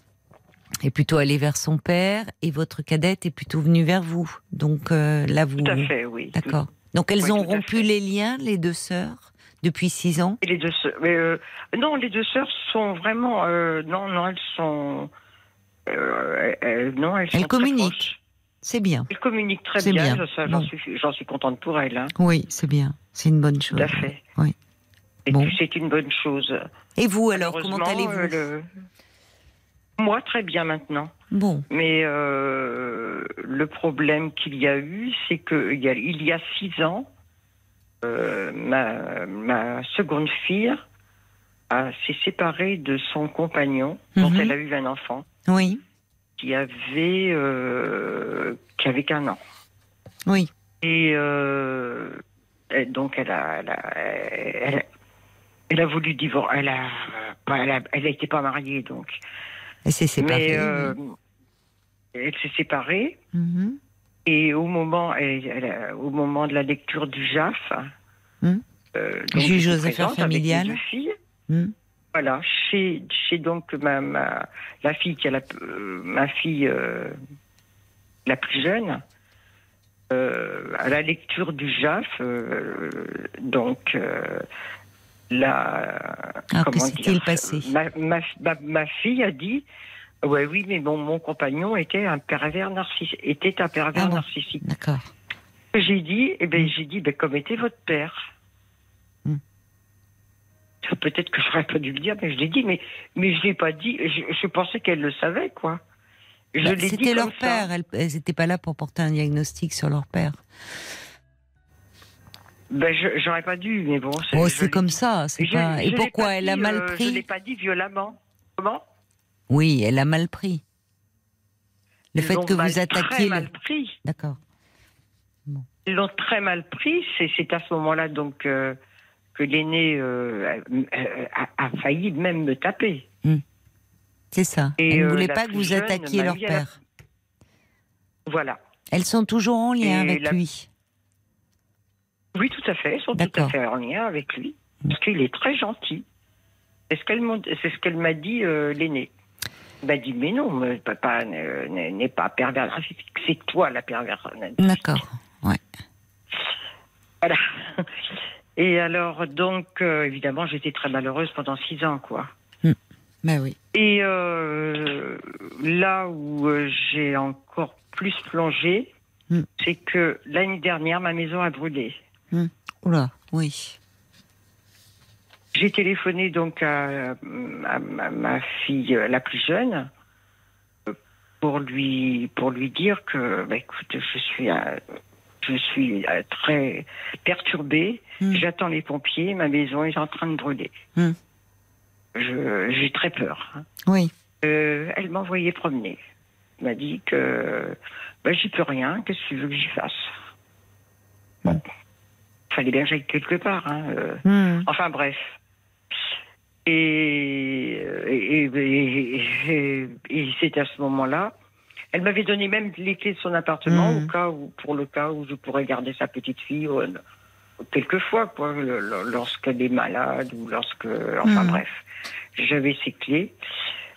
est plutôt allée vers son père et votre cadette est plutôt venue vers vous. Donc euh, là vous, Tout à fait, oui. d'accord. Donc elles Oui, ont rompu les liens, les deux sœurs, depuis six ans? Et les deux sœurs. mais, euh, non, les deux sœurs sont vraiment. euh, non, non, elles sont. elles- non, elles, Elles sont très communiquent. C'est bien. Elles communiquent très bien. J'en Bon. suis, contente pour elles. Hein, Oui, c'est bien. C'est une bonne chose. tout à fait. Oui. Et Bon. c'est une bonne chose. Et vous alors, comment allez-vous euh, le- Moi, très bien maintenant. Bon, Mais euh, le problème qu'il y a eu, c'est qu'il y a, il y a six ans, euh, ma, ma seconde fille s'est séparée de son compagnon, dont Mhm. elle a eu un enfant, oui, qui avait, euh, qui avait qu'un an. oui, Et, euh, donc elle a, elle a, elle a- elle a voulu divorcer. Elle a, elle a, elle n'était pas mariée donc. elle s'est séparée. Mais euh, elle s'est séparée. Mhm. Et au moment, au moment de la lecture du JAF, Hum. euh, donc, Juge aux affaires avec familiales. deux filles. Hmm. Voilà, chez, chez donc ma, ma- la fille qui a la, euh, ma fille euh, la plus jeune, euh, à la lecture du JAF, euh, donc euh, la Ah, que comment s'est-il dire, passé? ma, ma, ma, ma fille a dit ouais oui mais bon mon compagnon était un pervers narcissique était un pervers Ah narcissique. D'accord. J'ai dit eh ben j'ai dit ben comme était votre père. Peut-être que j'aurais pas dû le dire, mais je l'ai dit, mais, mais je l'ai pas dit. Je, je pensais qu'elle le savait, quoi. Bah, C'était leur comme ça. père. Elles- n'étaient pas là pour porter un diagnostic sur leur père. Ben, je- j'aurais pas dû, mais bon. Oh, c'est l'ai comme dit. ça. c'est Je- pas- je Et pourquoi Elle a mal euh, Je l'ai pris pas dit violemment. Comment? Oui, elle a mal pris. Le Ils fait que vous attaquiez. Très le- mal pris. D'accord. Ils l'ont très mal pris. C'est c'est à ce moment-là donc euh, que l'aîné euh, a, failli même me taper. C'est ça. Et, Elle ne euh, voulait la pas que vous attaquiez leur la- père. Voilà. Elles sont toujours en lien Et avec la- lui. Oui, tout à fait. Ils sont tout à fait en lien avec lui. Parce qu'il est très gentil. C'est ce qu'elle m'a dit, euh, l'aîné. Elle m'a dit, mais non, mais papa n'est n'est pas pervers narcissique. C'est toi la pervers narcissique. D'accord. Ouais. Voilà. Et alors, donc, euh, évidemment, j'étais très malheureuse pendant six ans, quoi. Ben oui. Et euh, là où euh, j'ai encore plus plongé, Hmm. c'est que l'année dernière, ma maison a brûlé. Oula, oui. J'ai téléphoné donc à, à ma, ma fille la plus jeune pour lui pour lui dire que bah, écoute je suis je suis euh, très perturbée Hmm. j'attends les pompiers ma maison est en train de brûler Hmm. j'ai très peur hein. Oui. Euh, elle m'a envoyé promener elle m'a dit que bah, j'y peux rien qu'est-ce que tu veux que j'y fasse? Bon fallait bien que j'aille quelque part hein, euh. Hmm. Enfin bref. Et- et- et c'est à ce moment-là. Elle m'avait donné même les clés de son appartement Mhm. au cas où, pour le cas où je pourrais garder sa petite fille euh, quelquefois, quoi, le- le- lorsqu'elle est malade ou lorsque, enfin Mhm. bref, j'avais ses clés.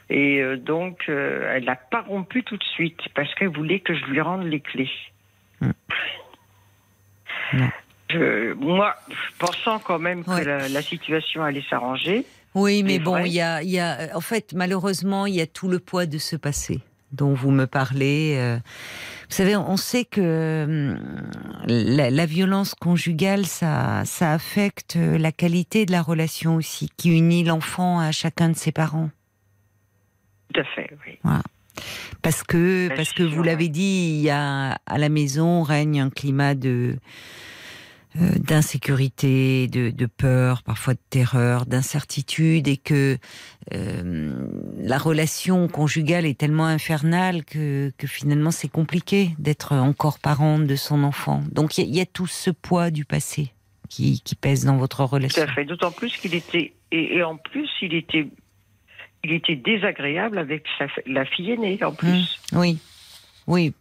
Et euh, donc, euh, elle n'a pas rompu tout de suite parce qu'elle voulait que je lui rende les clés. Je- moi, pensant quand même Ouais. que la, la situation allait s'arranger, Oui, mais bon, vrai. il y a, il y a, en fait, malheureusement, il y a tout le poids de ce passé dont vous me parlez. euh. Vous savez, on sait que hum, la, la violence conjugale, ça, ça affecte la qualité de la relation aussi, qui unit l'enfant à chacun de ses parents. tout à fait, oui. Parce que, parce que vous l'avez dit, il y a, à la maison règne un climat de d'insécurité, de, de peur, parfois de terreur, d'incertitude, et que euh, la relation conjugale est tellement infernale que, que finalement c'est compliqué d'être encore parent de son enfant. Donc il y, a- il y a tout ce poids du passé qui, qui pèse dans votre Tout relation. à fait. D'autant plus qu'il était et, et en plus il était il était désagréable avec sa, la fille aînée en plus. Hum, Oui, oui,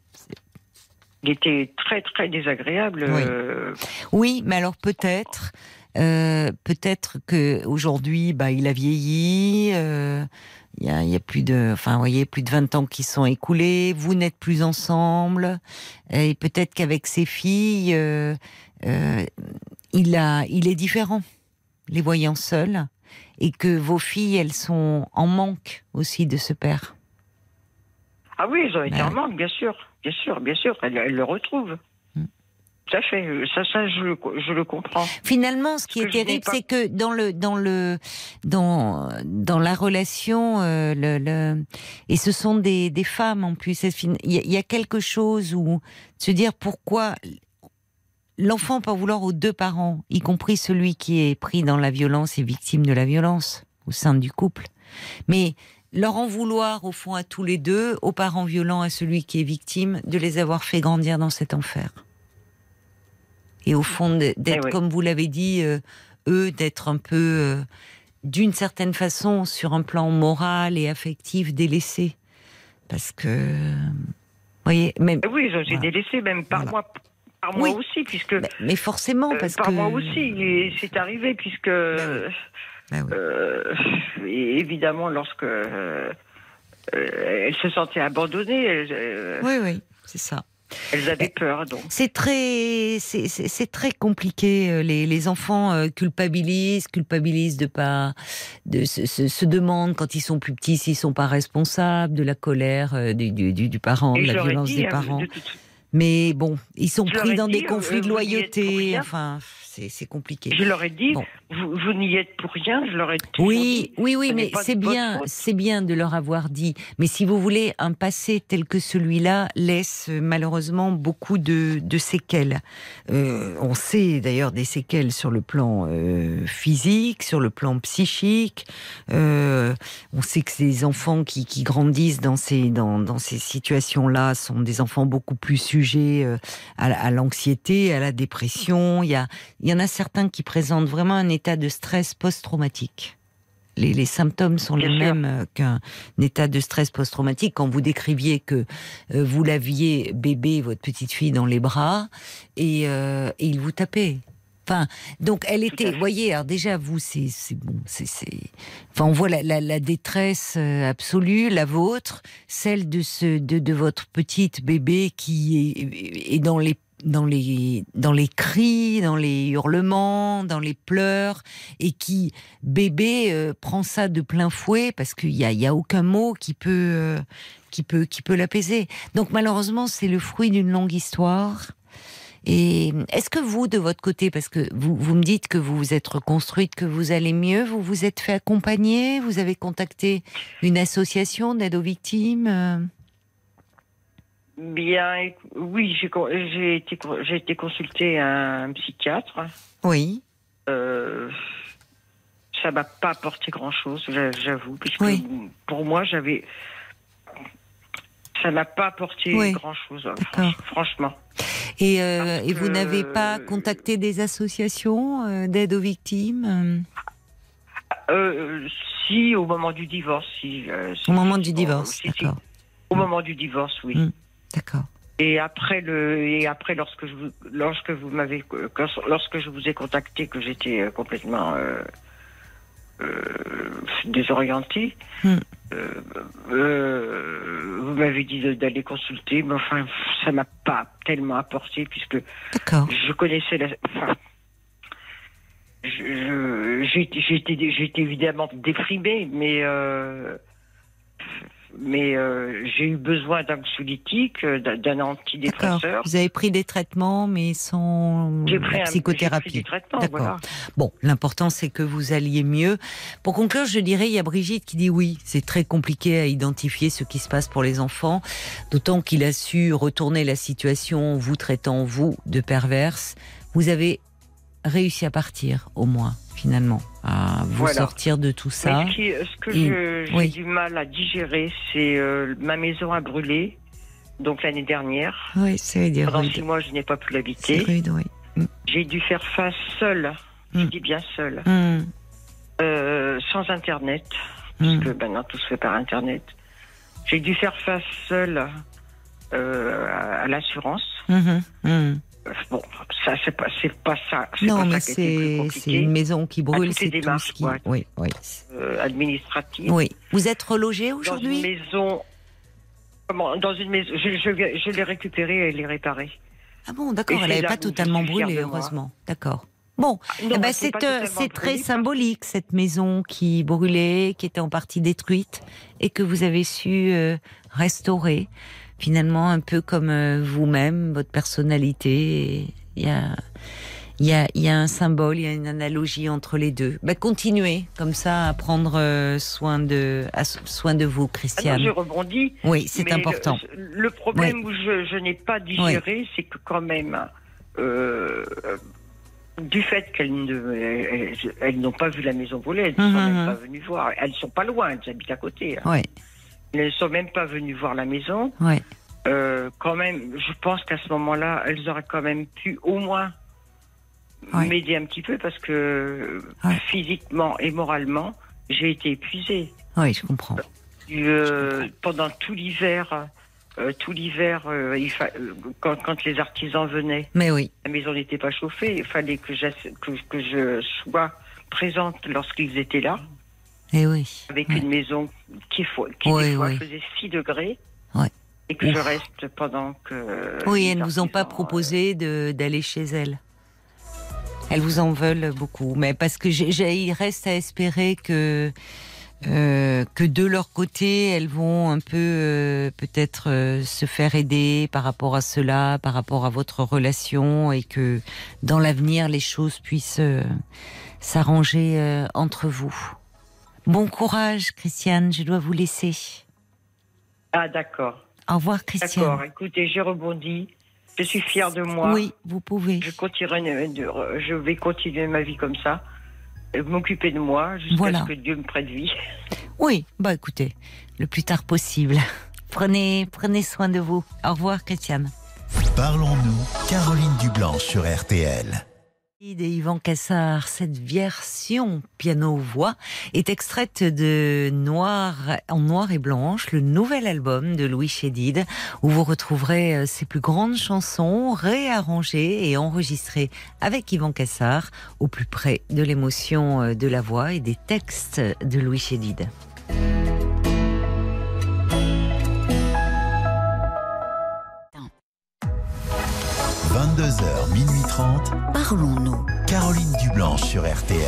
Il était très très désagréable. Oui. euh, Oui, mais alors peut-être, euh, peut-être que aujourd'hui, bah, il a vieilli. euh, Il y, a, il y a plus de, enfin, vous voyez, plus de 20 ans qui sont écoulés. Vous n'êtes plus ensemble, et peut-être qu'avec ses filles, euh, euh, il a, il est différent, les voyant seuls, et que vos filles, elles sont en manque aussi de ce père. Ah oui, ils ont été Ouais. en manque, bien sûr, bien sûr, bien sûr. Elle, elle le retrouve. Mm. Tout à fait. Ça, ça, je, le- je le comprends. Finalement, ce qui Ce est terrible, pas- c'est que dans le dans le dans dans la relation, euh, le, le- et ce sont des, des femmes en plus. Il y, y a quelque chose où se dire pourquoi l'enfant peut vouloir aux deux parents, y compris celui qui est pris dans la violence et victime de la violence au sein du couple, mais leur en vouloir au fond à tous les deux, aux parents violents, à celui qui est victime, de les avoir fait grandir dans cet enfer. Et au fond, d'être, Eh oui. comme vous l'avez dit, euh, eux, d'être un peu, euh, d'une certaine façon, sur un plan moral et affectif, délaissés. Parce que, vous voyez, même, Et oui, Voilà. délaissés même par Voilà. moi. Par moi aussi, puisque. Mais, mais forcément, euh, parce par que. moi aussi, c'est arrivé, puisque. Oui. euh, et évidemment, lorsque. euh, elles se sentaient abandonnées, elles, euh, Oui, oui, c'est ça. elles avaient peur, donc. C'est très, c'est- très compliqué. Les, les enfants culpabilisent, culpabilisent de pas, de se, se, se demandent quand ils sont plus petits s'ils sont pas responsables de la colère du, du, du, du parent, de la violence dit, des hein, parents. de toute- Mais bon, ils sont pris dans dit, des conflits de loyauté. Enfin, c'est compliqué. Je leur ai dit, Bon. vous, vous n'y êtes pour rien, je leur ai Oui, dit, oui, oui, n'est mais c'est bien, c'est bien de leur avoir dit. Mais si vous voulez, un passé tel que celui-là laisse euh, malheureusement beaucoup de, de séquelles. Euh, on sait d'ailleurs des séquelles sur le plan euh, physique, sur le plan psychique. Euh, on sait que ces enfants qui, qui grandissent dans ces dans, dans ces situations-là sont des enfants beaucoup plus sujets à, à l'anxiété, à la dépression. Il y a il y en a certains qui présentent vraiment un état de stress post-traumatique. Les, les symptômes sont Bien les sûr. mêmes euh, qu'un état de stress post-traumatique. Quand vous décriviez que euh, vous l'aviez bébé, votre petite fille, dans les bras, et, euh, et il vous tapait. Enfin, donc elle était, vous voyez, alors déjà vous, c'est bon, c'est. Enfin, on voit la, la, la détresse absolue, la vôtre, celle de ce de, de votre petite bébé qui est, est dans les dans les dans les cris, dans les hurlements, dans les pleurs, et qui bébé euh, prend ça de plein fouet parce qu'il y a y a aucun mot qui peut euh, qui peut qui peut l'apaiser. Donc malheureusement c'est le fruit d'une longue histoire. Et est-ce que vous, de votre côté, parce que vous, vous me dites que vous vous êtes reconstruite, que vous allez mieux, vous vous êtes fait accompagner, vous avez contacté une association d'aide aux victimes euh? Bien, oui, j'ai été, été consulté un psychiatre. Oui. Euh, ça m'a pas apporté grand-chose, j'a- j'avoue, puisque Oui. pour moi, j'avais. Ça m'a pas apporté Oui. grand-chose, franch- franchement. Et, euh, et vous n'avez pas contacté des associations euh, d'aide aux victimes euh? Si, au moment du divorce, si. si- Au moment du divorce, si. d'accord. Au moment du divorce, oui. Mm. D'accord. Et après le et après lorsque je vous lorsque vous m'avez quand- lorsque je vous ai contacté que j'étais euh, complètement euh, euh, désorientée, Hmm. euh, euh, vous m'avez dit d'aller consulter, mais enfin ça m'a pas tellement apporté puisque je connaissais la. Enfin, été évidemment déprimée, mais euh, mais euh, j'ai eu besoin d'anxiolytiques, euh, d'un d'un antidépresseur. Vous avez pris des traitements, mais sans pris psychothérapie. D'accord. voilà. Bon, l'important c'est que vous alliez mieux. Pour conclure, je dirais, il y a Brigitte qui dit oui, c'est très compliqué à identifier ce qui se passe pour les enfants, d'autant qu'il a su retourner la situation, vous traitant vous de perverse. Vous avez réussi à partir, au moins, finalement, à vous Voilà. sortir de tout ça. Mais ce, qui- ce que Et- j'ai oui. du mal à digérer, c'est euh, ma maison a brûlé, donc l'année dernière. Oui, c'est dire Pendant rude. six mois, je n'ai pas pu C'est l'habiter. rude, oui. J'ai dû faire face seule, je Mm. dis bien seule, Hum, euh, sans Internet, parce que maintenant tout se fait par Internet. J'ai dû faire face seule euh, à, l'assurance. Mhm, hum. Euh, Bon, ça c'est pas c'est pas ça. Non, pas mais c'est une maison qui brûle, c'est tout ce qui. Oui, oui. Euh, administrative. Oui. Vous êtes relogé dans une aujourd'hui? maison. Comment Dans une maison. Je, je, je l'ai récupérée et l'ai réparée. Ah bon, d'accord, elle n'avait pas totalement suis fière brûlé, de moi. heureusement. D'accord. Bon, Non, eh ben, c'est euh, c'est très brûlée, symbolique, cette maison qui brûlait, qui était en partie détruite, et que vous avez su euh, restaurer, finalement, un peu comme euh, vous-même, votre personnalité. Il y a, il y, a, il y a un symbole, il y a une analogie entre les deux. Bah, continuez comme ça à prendre euh, soin de, à, soin de vous, Ah non, Christiane. je rebondis. Oui, c'est important. Le, le problème où je, je n'ai pas digéré, c'est que quand même, euh, du fait qu'elles ne, elles, elles n'ont pas vu la maison brûler, elles ne sont Mhm. même pas venues voir. Elles sont pas loin, elles habitent à côté. hein. Oui, ne sont même pas venues voir la maison. oui. Euh, quand même, je pense qu'à ce moment-là, elles auraient quand même pu au moins Ouais. m'aider un petit peu parce que Ouais. physiquement et moralement, j'ai été épuisée. Oui, je comprends. Euh, pendant tout l'hiver, euh, tout l'hiver, euh, il fa- quand, quand les artisans venaient, Mais oui. la maison n'était pas chauffée. Il fallait que, que, que je sois présente lorsqu'ils étaient là, Oui. avec Ouais. une maison qui, qui des fois faisait 6 degrés. Et que Ouf. je reste pendant que. Oui, les elles ne vous ont pas proposé de- d'aller chez elles. Elles vous en veulent beaucoup, mais parce que j'ai- reste à espérer que euh, que de leur côté, elles vont un peu euh, peut-être euh, se faire aider par rapport à cela, par rapport à votre relation, et que dans l'avenir les choses puissent euh, s'arranger euh, entre vous. Bon courage, Christiane. Je dois vous laisser. Ah, d'accord. Au revoir, Christiane. D'accord. Écoutez, j'ai rebondi. Je suis fière de moi. Oui, vous pouvez. Je, continuerai je vais continuer ma vie comme ça. Et M'occuper de moi jusqu'à Voilà. ce que Dieu me prête vie. Oui, bah écoutez, le plus tard possible. Prenez, prenez soin de vous. Au revoir, Christiane. Parlons-nous, Caroline Dublanche sur RTL. De Yvan Cassard, cette version piano-voix est extraite de Noir, en noir et blanche, le nouvel album de Louis Chédid, où vous retrouverez euh, ses plus grandes chansons réarrangées et enregistrées avec Yvan Cassard, au plus près de l'émotion euh, de la voix et des textes de Louis Chédid. 22h, minuit 30, Parlons-nous. Caroline Dublanche sur RTL.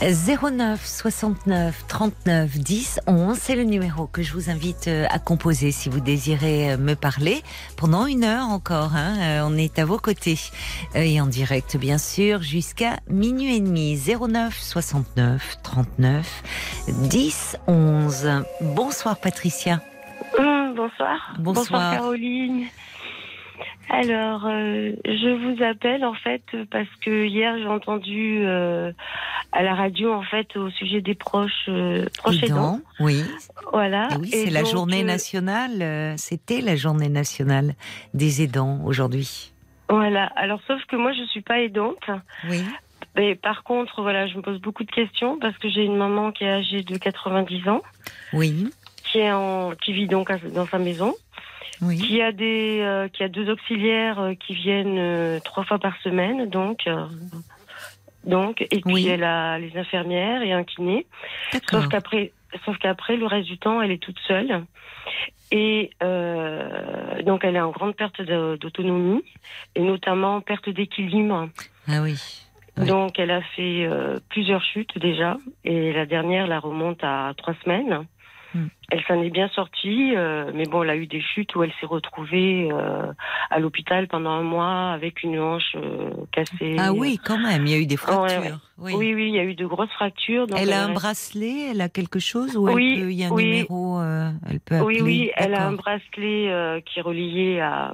09 69 39 10 11, c'est le numéro que je vous invite euh, à composer si vous désirez euh, me parler pendant une heure encore. hein, euh, on est à vos côtés et en direct bien sûr jusqu'à minuit et demi. 09 69 39 10 11. Bonsoir Patricia. Hum, bonsoir. Bonsoir. Caroline. Alors, euh, je vous appelle en fait parce que hier j'ai entendu euh, à la radio en fait au sujet des proches euh, proches aidants. Aidant, oui. Voilà. Et oui, Et c'est la donc, journée euh, nationale. C'était la journée nationale des aidants aujourd'hui. Voilà. Alors, sauf que moi je suis pas aidante. Oui. Mais par contre, voilà, je me pose beaucoup de questions parce que j'ai une maman qui est âgée de 90 ans, Oui. Qui est en, qui vit donc dans sa maison. Oui. qui a des euh, qui a deux auxiliaires euh, qui viennent euh, trois fois par semaine donc donc et puis Oui. elle a les infirmières et un kiné sauf qu'après sauf qu'après le reste du temps elle est toute seule et euh, donc elle est en grande perte d'autonomie et notamment perte d'équilibre Ah oui. Oui. donc elle a fait euh, plusieurs chutes déjà et la dernière la remonte à trois semaines. Hmm. Elle s'en est bien sortie, euh, mais bon, elle a eu des chutes où elle s'est retrouvée euh, à l'hôpital pendant un mois avec une hanche euh, cassée. Ah oui, quand même, il y a eu des ouais, fractures. ouais. Oui. Oui, oui, il y a eu de grosses fractures. donc Elle a un bracelet, elle a quelque chose ou elle peut- il y a un oui. numéro, elle peut appeler. Oui, oui, elle a un bracelet qui est relié à.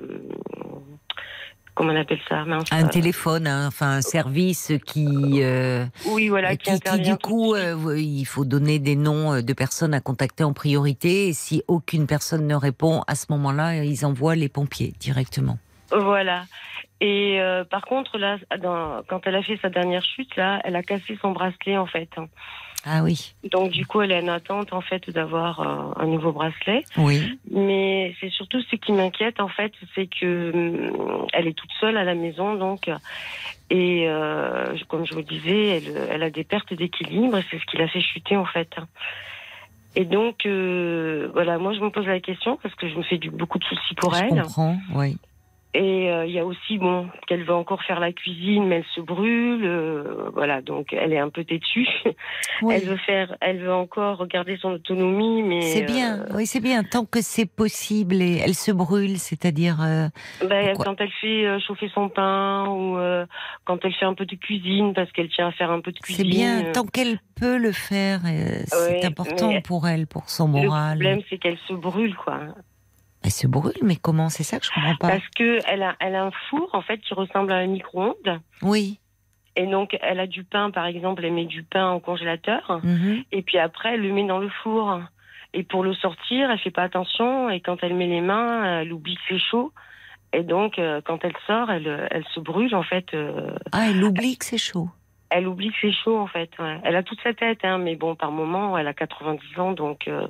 Euh, Comment on appelle ça mince, Un euh, téléphone, hein, enfin un service qui, euh, Oui, voilà, qui, qui, qui, intervient du coup, euh, il faut donner des noms euh, de personnes à contacter en priorité. Et si aucune personne ne répond, à ce moment-là, ils envoient les pompiers directement. Voilà. Et euh, par contre, là, dans- quand elle a fait sa dernière chute, là, elle a cassé son bracelet en fait. Ah oui, Donc du coup, elle est en attente en fait d'avoir euh, un nouveau bracelet. oui, Mais c'est surtout ce qui m'inquiète en fait, c'est que hum, elle est toute seule à la maison, donc et euh, comme je vous disais, elle, elle a des pertes d'équilibre, c'est ce qui l'a fait chuter en fait. Et donc euh, voilà, moi je me pose la question parce que je me fais du, beaucoup de soucis pour je elle. comprends, oui. Et euh, il y a aussi bon qu'elle veut encore faire la cuisine, mais elle se brûle, euh, voilà, donc elle est un peu têtue. Oui. Elle veut faire, elle veut encore garder son autonomie, mais C'est bien, euh, oui, c'est bien. Tant que c'est possible et elle se brûle, c'est-à-dire. euh, ben, quand elle fait chauffer son pain ou euh, quand elle fait un peu de cuisine parce qu'elle tient à faire un peu de C'est cuisine. bien, euh, tant qu'elle peut le faire, c'est Ouais, important pour elle, pour son Le moral. problème, c'est qu'elle se brûle, quoi. Elle se brûle, mais comment? C'est ça que je comprends pas. Parce que elle a, elle a un four en fait qui ressemble à un micro-ondes. Oui. Et donc, elle a du pain, par exemple, elle met du pain au congélateur. mhm. Et puis après, elle le met dans le four. Et pour le sortir, elle fait pas attention. Et quand elle met les mains, elle oublie que c'est chaud. Et donc, euh, quand elle sort, elle, elle se brûle, en fait. euh, Ah, elle oublie que c'est chaud. Elle oublie que c'est chaud en fait. ouais. Elle a toute sa tête, hein, mais bon, par moment, elle a 90 ans, donc euh,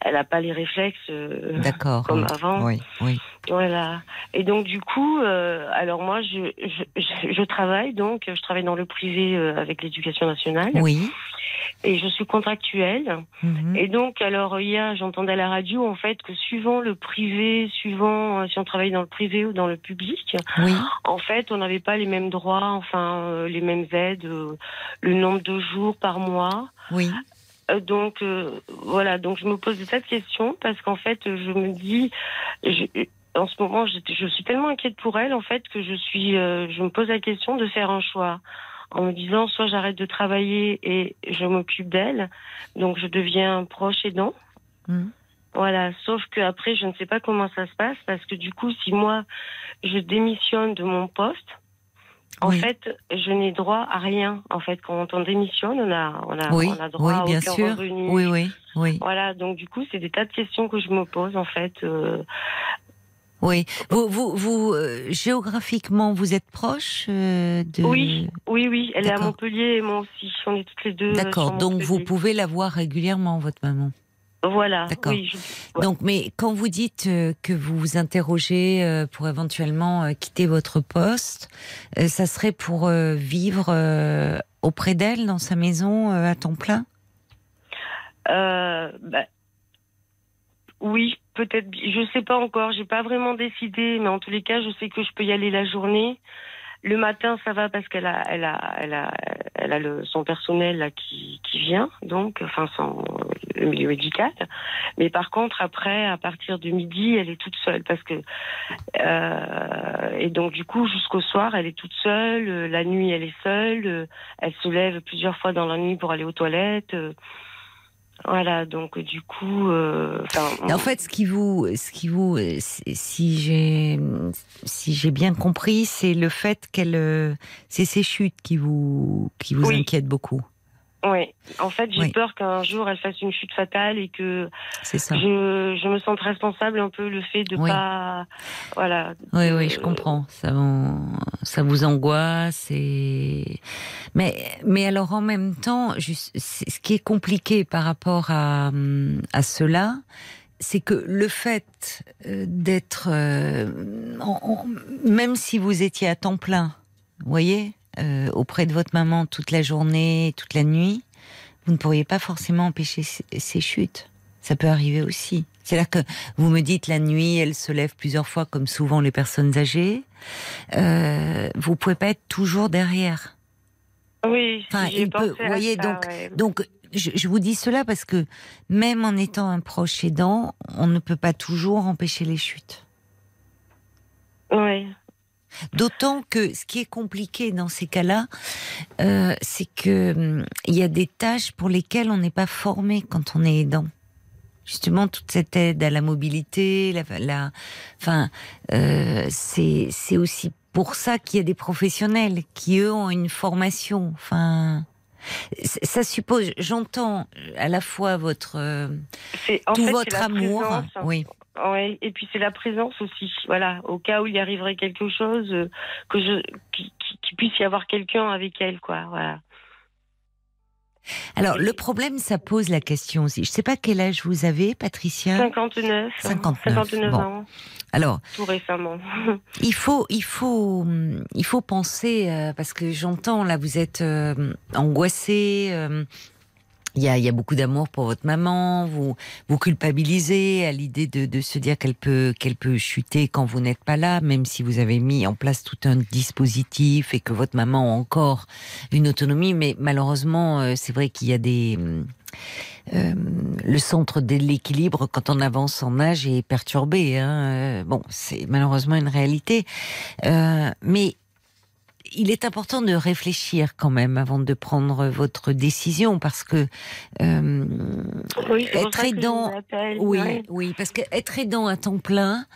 elle n'a pas les réflexes euh, comme avant. Oui, oui. Voilà. Et donc du coup, euh, alors moi, je, je, je, je travaille donc, je travaille dans le privé euh, avec l'éducation nationale Oui. et je suis contractuelle. mhm. Et donc, alors hier, j'entendais à la radio en fait que suivant le privé, suivant euh, si on travaille dans le privé ou dans le public, Oui, en fait, on n'avait pas les mêmes droits, enfin euh, les mêmes aides, euh, le nombre de jours par mois. oui. Donc euh, voilà, donc je me pose de questions parce qu'en fait, je me dis, je- en ce moment, je, je suis tellement inquiète pour elle en fait que je suis, euh, je me pose la question de faire un choix en me disant soit j'arrête de travailler et je m'occupe d'elle, donc je deviens proche aidant. Mhm. Voilà, sauf que après, je ne sais pas comment ça se passe parce que du coup, si moi je démissionne de mon poste, en Oui. fait, je n'ai droit à rien. En fait, quand on démissionne, on a, on a, Oui, on a droit oui, à bien aucun sûr. revenu. Oui, oui, oui. Voilà, donc du coup, c'est des tas de questions que je me pose en fait. euh, Oui. Vous, vous, vous euh, géographiquement, vous êtes proche euh, de. Oui, oui, oui, elle est à. Montpellier et moi aussi. On est toutes les deux. euh, D'accord. Donc vous pouvez la voir régulièrement, votre maman. Voilà. D'accord. Oui, je- Ouais. Donc, mais quand vous dites euh, que vous vous interrogez pour éventuellement quitter votre poste, ça serait pour vivre auprès d'elle dans sa maison à temps plein? Euh, bah, oui, peut-être. Je sais pas encore. J'ai pas vraiment décidé, mais en tous les cas, je sais que je peux y aller la journée. Le matin, ça va parce qu'elle a, elle a, elle a, elle a le, son personnel là qui, qui vient, donc, enfin, son le milieu médical. Mais par contre, après, à partir de midi, elle est toute seule parce que euh, et donc du coup, jusqu'au soir, elle est toute seule. Euh, La nuit, elle est seule. Euh, Elle se lève plusieurs fois dans la nuit pour aller aux toilettes. Voilà, donc du coup, euh, En fait, ce qui vous, ce qui vous, euh, si j'ai, si j'ai bien compris, c'est le fait qu'elle, euh, c'est ces chutes qui vous, qui vous Oui. inquiètent beaucoup. Ouais. En fait, j'ai Oui. peur qu'un jour elle fasse une chute fatale et que ça. je, je me sente responsable un peu le fait de Oui. pas, voilà. Oui, oui, je comprends. Ça, vous- ça vous angoisse et mais mais alors en même temps, juste, ce qui est compliqué par rapport à à cela, c'est que le fait euh, d'être euh, même si vous étiez à temps plein, vous voyez, euh, auprès de votre maman toute la journée, toute la nuit, vous ne pourriez pas forcément empêcher ces, chutes. Ça peut arriver aussi. C'est-à-dire que vous me dites la nuit, elle se lève plusieurs fois, comme souvent les personnes âgées. Euh, vous pouvez pas être toujours derrière. Oui, Enfin, il peut- vous voyez, ça, donc- ouais. Donc, je, je vous dis cela parce que même en étant un proche aidant, on ne peut pas toujours empêcher les chutes. Ouais. D'autant que ce qui est compliqué dans ces cas-là, euh, c'est que hum, il y a des tâches pour lesquelles on n'est pas formé quand on est aidant. Justement, toute cette aide à la mobilité, la, la- enfin, euh, c'est c'est aussi pour ça qu'il y a des professionnels qui eux ont une formation. Enfin, ça suppose, j'entends à la fois votre euh, tout fait, votre amour, présence. oui, Ouais, et puis c'est la présence aussi. Voilà, au cas où il y arriverait quelque chose, euh, que je, qu'il qui, qu'il puisse y avoir quelqu'un avec elle, quoi. Voilà. Alors, le problème, ça pose la question aussi. Je ne sais pas quel âge vous avez, Patricia. 59. 59, 59 bon. ans, Alors, tout récemment. il faut, il faut, il faut penser euh, parce que j'entends là, vous êtes euh, angoissé. euh, il y a, beaucoup d'amour pour votre maman. Vous, vous culpabilisez à l'idée de, se dire qu'elle peut, qu'elle peut chuter quand vous n'êtes pas là, même si vous avez mis en place tout un dispositif et que votre maman a encore une autonomie. Mais malheureusement, euh, c'est vrai qu'il y a des hum, euh, le centre de l'équilibre quand on avance en âge est perturbé. Hein. Euh, Bon, c'est malheureusement une réalité, Euh, mais il est important de réfléchir quand même avant de prendre votre décision parce que euh, oui, être que aidant, oui, Ouais. oui, parce que être aidant à temps plein,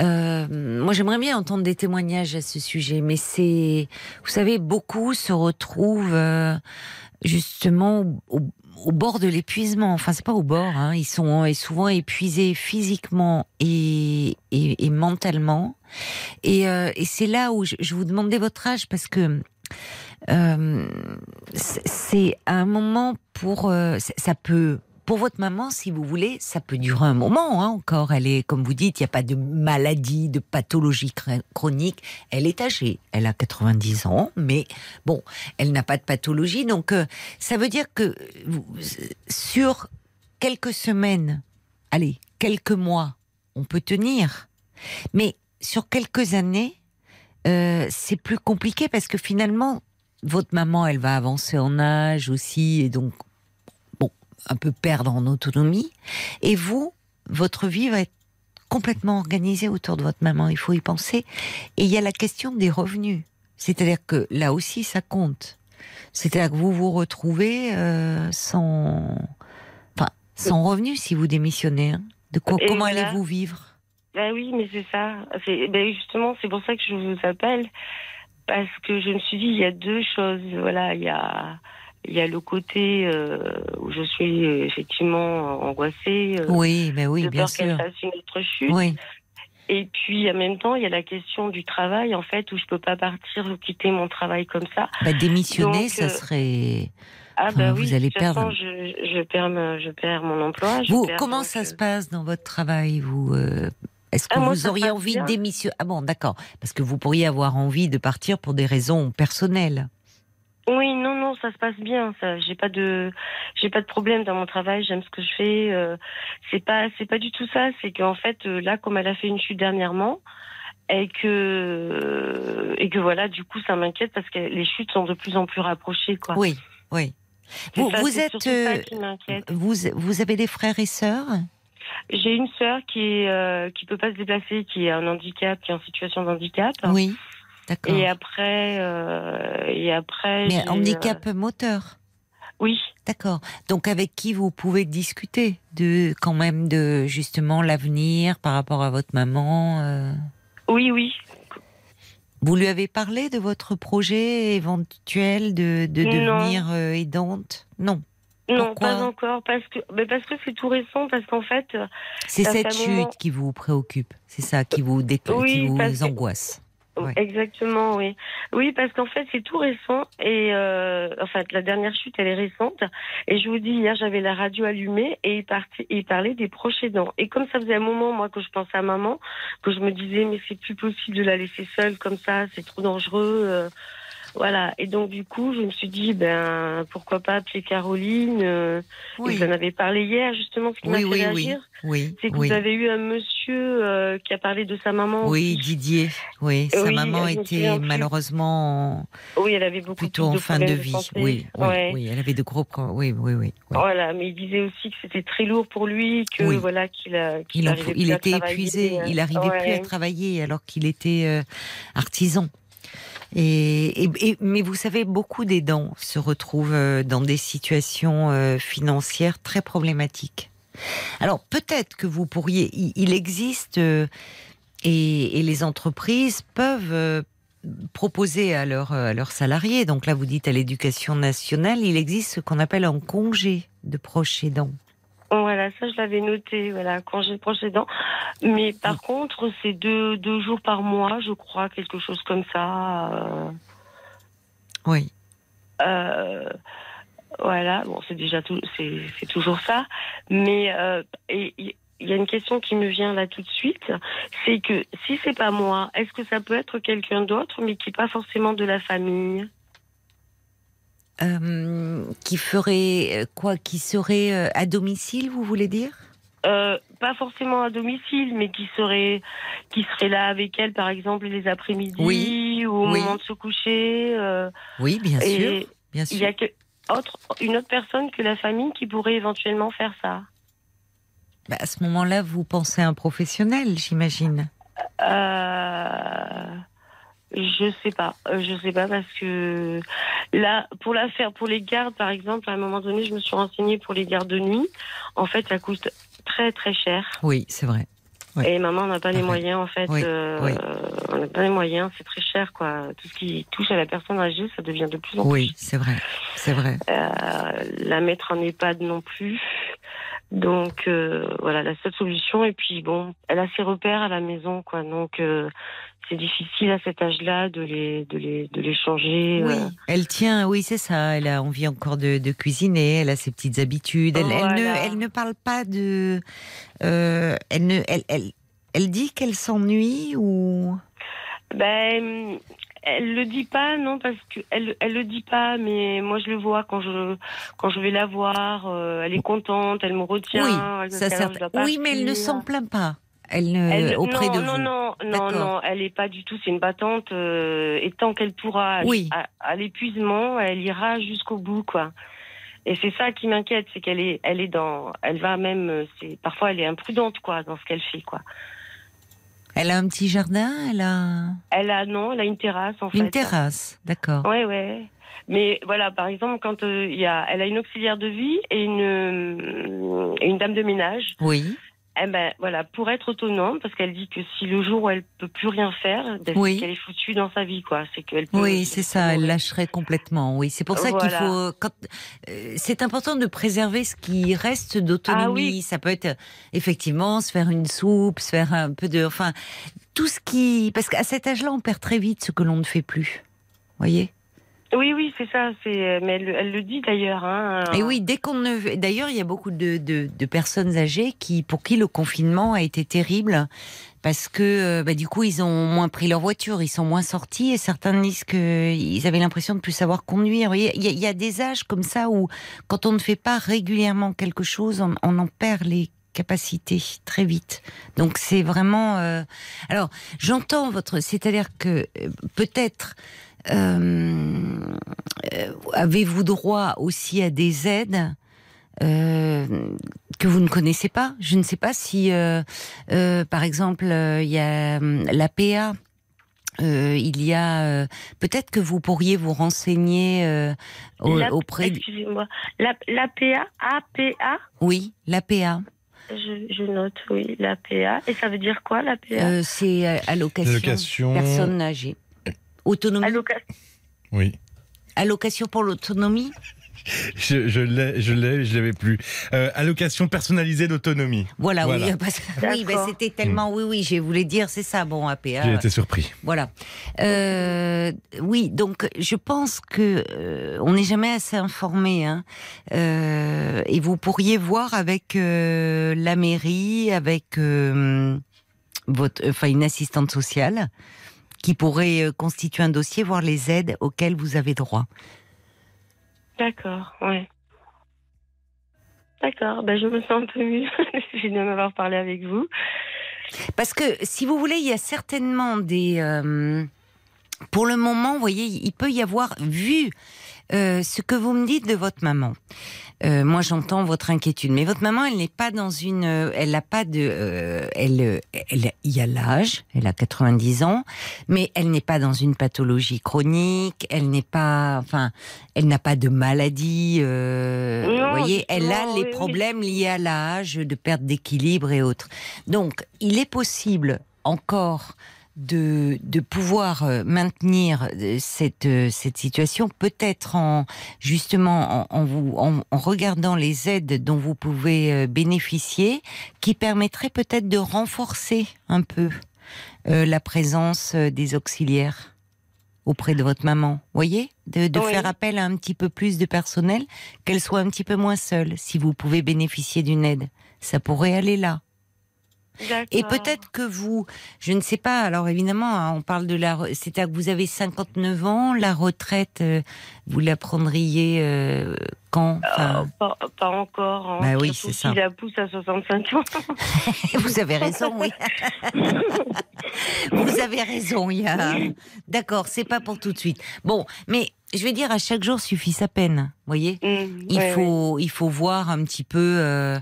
euh, moi j'aimerais bien entendre des témoignages à ce sujet, mais c'est, vous savez, beaucoup se retrouvent euh, justement au, au bord de l'épuisement. Enfin, c'est pas au bord, hein. ils sont euh, souvent épuisés physiquement et, et, et mentalement. Et, euh, et c'est là où je, je vous demandais votre âge parce que euh, c'est- un moment pour. euh, ça peut. Pour votre maman, si vous voulez, ça peut durer un moment hein, encore. Elle est, comme vous dites, il n'y a pas de maladie, de pathologie chr- chronique. Elle est âgée, elle a 90 ans, mais bon, elle n'a pas de pathologie. Donc, euh, ça veut dire que sur quelques semaines, allez, quelques mois, on peut tenir. Mais sur quelques années, euh, c'est plus compliqué parce que finalement, votre maman, elle va avancer en âge aussi et donc, un peu perdre en autonomie. Et vous, votre vie va être complètement organisée autour de votre maman. Il faut y penser. Et il y a la question des revenus. C'est-à-dire que là aussi, ça compte. C'est-à-dire que vous vous retrouvez euh, sans, enfin, sans revenus si vous démissionnez. hein. De quoi, Et comment voilà. allez-vous vivre? Bah oui, mais c'est ça. C'est ben justement, c'est pour ça que je vous appelle parce que je me suis dit il y a deux choses. Voilà, il y a il y a le côté euh, où je suis euh, effectivement angoissée, euh, Oui, mais oui, de bien peur qu'elle fasse une autre chute. Oui, Et puis en même temps, il y a la question du travail en fait où je peux pas partir ou quitter mon travail comme ça. bah, démissionner, Donc, ça serait. Ah Enfin, bah vous oui, de allez façon. Je, je perds me- je perds mon emploi. je Vous, perds comment ça se passe dans votre travail Vous, est-ce que Ah, moi, vous auriez envie de démissionner? Ah bon, d'accord, parce que vous pourriez avoir envie de partir pour des raisons personnelles. Oui, non, non, ça se passe bien. Ça, j'ai pas de, j'ai pas de problème dans mon travail. J'aime ce que je fais. euh, c'est pas, c'est pas du tout ça. C'est qu'en fait, euh, là, comme elle a fait une chute dernièrement, et que, et que voilà, du coup, ça m'inquiète parce que les chutes sont de plus en plus rapprochées, quoi. Oui, oui. Vous, ça, vous êtes, ça euh, vous, vous avez des frères et sœurs? J'ai une sœur qui est, euh, qui peut pas se déplacer, qui a un handicap, qui est en situation de handicap. Oui, d'accord. Et après, euh, et après. Mais handicap moteur. euh, oui. D'accord. Donc avec qui vous pouvez discuter de quand même de justement l'avenir par rapport à votre maman. euh? Oui, oui. Vous lui avez parlé de votre projet éventuel de, de devenir euh, aidante? Non. Non, Pourquoi? pas encore, parce que, mais parce que c'est tout récent, parce qu'en fait, C'est cette chute moment- qui vous préoccupe. C'est ça qui vous, dé- Oui, qui vous angoisse. Exactement, oui, oui, parce qu'en fait, c'est tout récent et, euh, enfin, la dernière chute, elle est récente. Et je vous dis, hier, j'avais la radio allumée et il parlait des proches aidants. Et comme ça faisait un moment, moi, que je pensais à maman, que je me disais, mais c'est plus possible de la laisser seule comme ça, c'est trop dangereux. euh, voilà. Et donc, du coup, je me suis dit, ben, pourquoi pas appeler Caroline. euh, Oui, Vous en avez parlé hier, justement, ce qui m'a fait oui, réagir. Oui, C'est que vous avez eu un monsieur euh, qui a parlé de sa maman. Oui, aussi. Didier. Oui, sa Oui, maman était malheureusement Oui, elle avait beaucoup plutôt en de fin de vie. oui, oui, Ouais. oui, elle avait de gros problèmes. Oui, oui, oui. Voilà, mais il disait aussi que c'était très lourd pour lui, que voilà qu'il a, Il, était épuisé, il n'arrivait plus à travailler alors qu'il était euh, artisan. Et, mais vous savez, beaucoup d'aidants se retrouvent euh, dans des situations euh, financières très problématiques. Alors peut-être que vous pourriez, il, existe euh, et, les entreprises peuvent proposer à leurs à leurs salariés. Donc là, vous dites à l'éducation nationale, il existe ce qu'on appelle un congé de proche aidant. Voilà, ça je l'avais noté, voilà, congé précédent. Mais par contre, c'est deux, deux jours par mois, je crois, quelque chose comme ça. euh, Oui. Euh, voilà, bon, c'est déjà tout, c'est toujours ça. Mais euh, et il y a une question qui me vient là tout de suite, c'est que si c'est pas moi, est-ce que ça peut être quelqu'un d'autre, mais qui n'est pas forcément de la famille? Euh, qui ferait euh, quoi Qui serait euh, à domicile, vous voulez dire? Euh, Pas forcément à domicile, mais qui serait qui serait là avec elle, par exemple, les après-midi Oui, ou au oui. moment de se coucher. euh, Oui, bien et sûr, bien il y a sûr. que autre, une autre personne que la famille qui pourrait éventuellement faire ça. Bah, à ce moment-là, vous pensez à un professionnel, j'imagine. Euh, je sais pas, Euh, je sais pas parce que là, pour la faire, pour les gardes, par exemple, à un moment donné, je me suis renseignée pour les gardes de nuit. En fait, ça coûte très très cher. Oui, c'est vrai. Oui. Et maman n'a pas les Pareil. moyens, en fait. Oui, euh, oui. On n'a pas les moyens, c'est très cher, quoi. Tout ce qui touche à la personne âgée, ça devient de plus en Oui, c'est vrai, c'est vrai. plus. Euh, la mettre en EHPAD non plus. Donc euh, voilà, la seule solution. Et puis bon, elle a ses repères à la maison, quoi. Donc euh, c'est difficile à cet âge-là de les, de les, de les changer. Oui, euh. elle tient, oui, c'est ça. Elle a envie encore de, de cuisiner. Elle a ses petites habitudes. Elle, elle ne, elle ne parle pas de. elle ne, elle, elle, elle dit qu'elle s'ennuie ou? Ben, elle le dit pas, non, parce que elle, elle le dit pas, mais moi je le vois quand je, quand je vais la voir. euh, elle est contente, elle me retient. oui, elle ça certes. Oui, mais elle ne s'en plaint pas. Elle ne Elle- auprès non, de non, vous. non, non, non, elle est pas du tout. C'est une battante. euh, et tant qu'elle pourra Oui. à, à l'épuisement, elle ira jusqu'au bout, quoi. Et c'est ça qui m'inquiète, c'est qu'elle est, elle est dans, elle va même, euh, c'est parfois elle est imprudente, quoi, dans ce qu'elle fait, quoi. Elle a un petit jardin. Elle a Elle a non, elle a une terrasse en fait. une terrasse. D'accord. Ouais, ouais. Mais voilà, par exemple, quand euh, il y a, elle a une auxiliaire de vie et une, euh, et une dame de ménage. Oui. Eh ben voilà, pour être autonome, parce qu'elle dit que si le jour où elle peut plus rien faire, Oui. qu'elle est foutue dans sa vie, quoi. C'est qu'elle. Oui, c'est ça, elle lâcherait complètement. Oui, c'est pour ça qu'il faut. Quand, euh, c'est important de préserver ce qui reste d'autonomie. Ah oui. Ça peut être effectivement se faire une soupe, se faire un peu de, enfin, tout ce qui, parce qu'à cet âge-là, on perd très vite ce que l'on ne fait plus. Voyez? Oui, oui, c'est ça. C'est, mais elle, elle le dit d'ailleurs. Hein. Et oui, dès qu'on ne. D'ailleurs, il y a beaucoup de, de, de personnes âgées qui, pour qui le confinement a été terrible. Parce que euh, bah, du coup, ils ont moins pris leur voiture, ils sont moins sortis, et certains disent qu'ils avaient l'impression de plus savoir conduire. Il y, a, il y a des âges comme ça où, quand on ne fait pas régulièrement quelque chose, on, on en perd les capacités très vite. Donc c'est vraiment. euh, Alors, j'entends votre. C'est-à-dire que euh, peut-être. Euh, euh, Avez-vous droit aussi à des aides euh, que vous ne connaissez pas? Je ne sais pas si, euh, euh, par exemple, euh, il y a hum, la PA. euh, il y a euh, peut-être que vous pourriez vous renseigner euh, au- La- auprès. de- Excusez-moi. La, l'APA, APA, Oui, la PA. je, je note, oui, l'APA. Et ça veut dire quoi, l'APA Euh, c'est allocation, Allocation. personne âgée. Autonomie. Allocation. Oui. Allocation pour l'autonomie. Je, je l'ai, je l'ai, je l'avais plus. Euh, allocation personnalisée d'autonomie. Voilà, Voilà. oui, parce oui, ben, c'était tellement, oui, oui, je voulais dire, c'est ça, bon, APA. J'ai été surpris. Voilà. Euh, oui, donc je pense que euh, on n'est jamais assez informé, hein. Euh, et vous pourriez voir avec euh, la mairie, avec euh, votre, enfin une assistante sociale, qui pourrait euh, constituer un dossier, voir les aides auxquelles vous avez droit. D'accord, ouais. D'accord, ben je me sens un peu mieux. De m'avoir parlé avec vous. Parce que si vous voulez, il y a certainement des. euh, pour le moment, vous voyez, il peut y avoir vu euh, ce que vous me dites de votre maman. Euh, moi, j'entends votre inquiétude, mais votre maman, elle n'est pas dans une, euh, elle n'a pas de, euh, elle, euh, elle, il y a l'âge, elle a 90 ans, mais elle n'est pas dans une pathologie chronique, elle n'est pas, enfin, elle n'a pas de maladie, euh, Non, vous voyez, elle a les oui. problèmes liés à l'âge, de perte d'équilibre et autres. Donc, il est possible encore de, de pouvoir euh, maintenir euh, cette, euh, cette situation, peut-être en justement en, en vous en, en regardant les aides dont vous pouvez bénéficier, qui permettraient peut-être de renforcer un peu euh, la présence des auxiliaires auprès de votre maman. Voyez, de, de Oui. faire appel à un petit peu plus de personnel, qu'elle soit un petit peu moins seule. Si vous pouvez bénéficier d'une aide, ça pourrait aller là. Et peut-être que vous, je ne sais pas, alors évidemment, hein, on parle de la, re- c'est-à-dire que vous avez 59 ans, la retraite, euh, vous la prendriez euh, quand Euh, pas, pas encore. hein. Bah oui, c'est ça. Si la pousse à 65 ans. Vous avez raison, oui. vous avez raison, il y a... D'accord, c'est pas pour tout de suite. Bon, mais je vais dire, à chaque jour suffit sa peine, voyez Mm, il ouais. faut il faut voir un petit peu euh,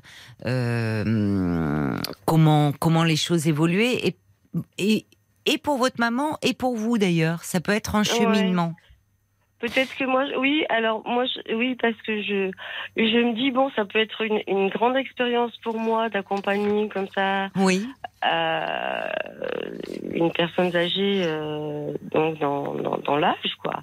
euh, comment comment les choses évoluent et, et et pour votre maman et pour vous d'ailleurs ça peut être un cheminement Peut-être que moi, oui, alors moi, je- oui, parce que je, je me dis, bon, ça peut être une, une grande expérience pour moi d'accompagner comme ça oui euh, une personne âgée euh, donc dans, dans, dans l'âge, quoi.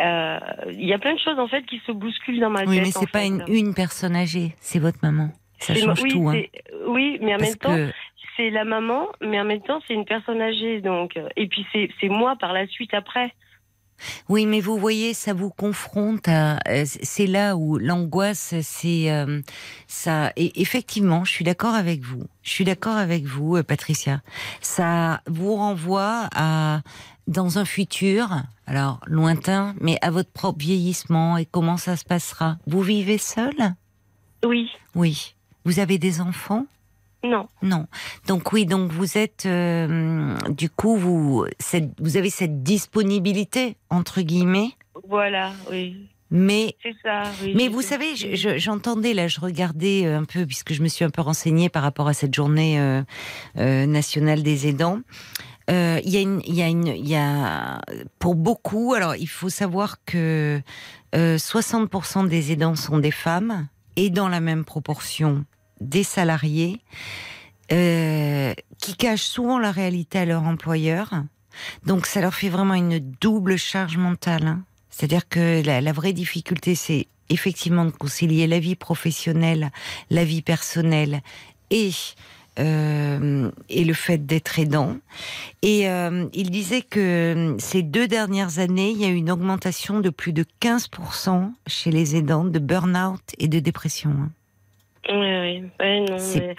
Euh, Il y a plein de choses en fait qui se bousculent dans ma oui tête. mais en c'est pas fait. une, une personne âgée c'est votre maman Ça change oui, tout. Hein. oui, mais en Parce même temps, que c'est la maman, mais en même temps, c'est une personne âgée. Donc, et puis c'est moi par la suite après. Oui, mais vous voyez, ça vous confronte à. euh, C'est là où l'angoisse, c'est euh, ça. Et effectivement, je suis d'accord avec vous. Je suis d'accord avec vous, euh, Patricia. Ça vous renvoie à dans un futur, alors lointain, mais à votre propre vieillissement et comment ça se passera? Vous vivez seul? Oui, Oui. Vous avez des enfants? Non. Non. Donc oui, donc vous êtes euh, du coup vous cette, vous avez cette disponibilité entre guillemets, Voilà, oui. mais C'est ça, oui. mais vous savez, je- je- j'entendais là, je regardais euh, un peu puisque je me suis un peu renseignée par rapport à cette journée euh, euh, nationale des aidants. Euh, Il y a une, il y a une, il y a pour beaucoup. Alors, il faut savoir que euh, 60% des aidants sont des femmes et dans la même proportion des salariés euh, qui cachent souvent la réalité à leur employeur. Donc, ça leur fait vraiment une double charge mentale. hein. C'est-à-dire que la, vraie difficulté, c'est effectivement de concilier la vie professionnelle, la vie personnelle et euh, et le fait d'être aidant. Et euh, il disait que ces deux dernières années, il y a eu une augmentation de plus de 15% chez les aidants de burn-out et de dépression. Oui, oui. Ouais, non, mais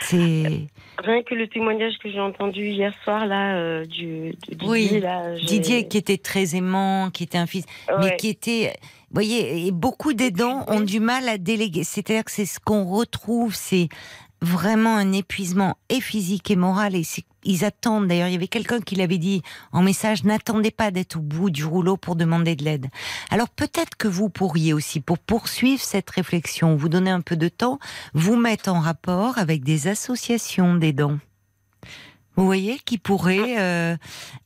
rien que le témoignage que j'ai entendu hier soir là euh, du de Didier Oui, là. Didier qui était très aimant, qui était un fils, mais qui était, vous voyez, et beaucoup d'aidants ont du mal à déléguer. C'est-à-dire que c'est ce qu'on retrouve, c'est vraiment un épuisement et physique et moral. Et c'est- ils attendent. D'ailleurs, il y avait quelqu'un qui l'avait dit en message n'attendez pas d'être au bout du rouleau pour demander de l'aide. Alors peut-être que vous pourriez aussi, pour poursuivre cette réflexion, vous donner un peu de temps, vous mettre en rapport avec des associations d'aidants. Vous voyez, qui pourraient. euh,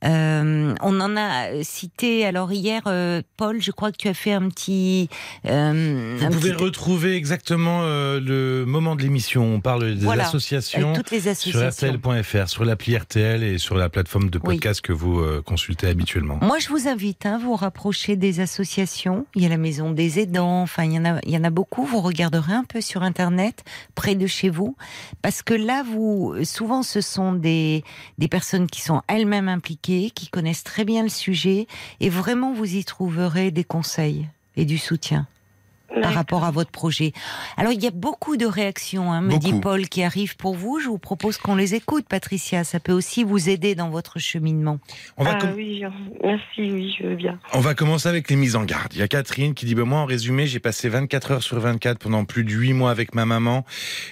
euh, on en a cité. Alors hier, euh, Paul, je crois que tu as fait un petit. Vous un pouvez petit- retrouver exactement le moment de l'émission. On parle des Voilà, associations toutes les sur associations. RTL.fr, sur l'appli RTL et sur la plateforme de Oui. podcast que vous consultez habituellement. Moi, je vous invite hein, à vous rapprocher des associations. Il y a la Maison des aidants, enfin, il y, en a, il y en a beaucoup. Vous regarderez un peu sur Internet, près de chez vous. Parce que là, vous, souvent, ce sont des, des personnes qui sont elles-mêmes impliquées, qui connaissent très bien le sujet. Et vraiment, vous y trouverez des conseils et du soutien par rapport à votre projet. Alors, il y a beaucoup de réactions, hein, me dit. Paul, qui arrivent pour vous. Je vous propose qu'on les écoute, Patricia. Ça peut aussi vous aider dans votre cheminement. On va, Ah com- oui, merci, oui, je veux bien. on va commencer avec les mises en garde. Il y a Catherine qui dit bah, Moi, en résumé, j'ai passé 24 heures sur 24 pendant plus de 8 mois avec ma maman.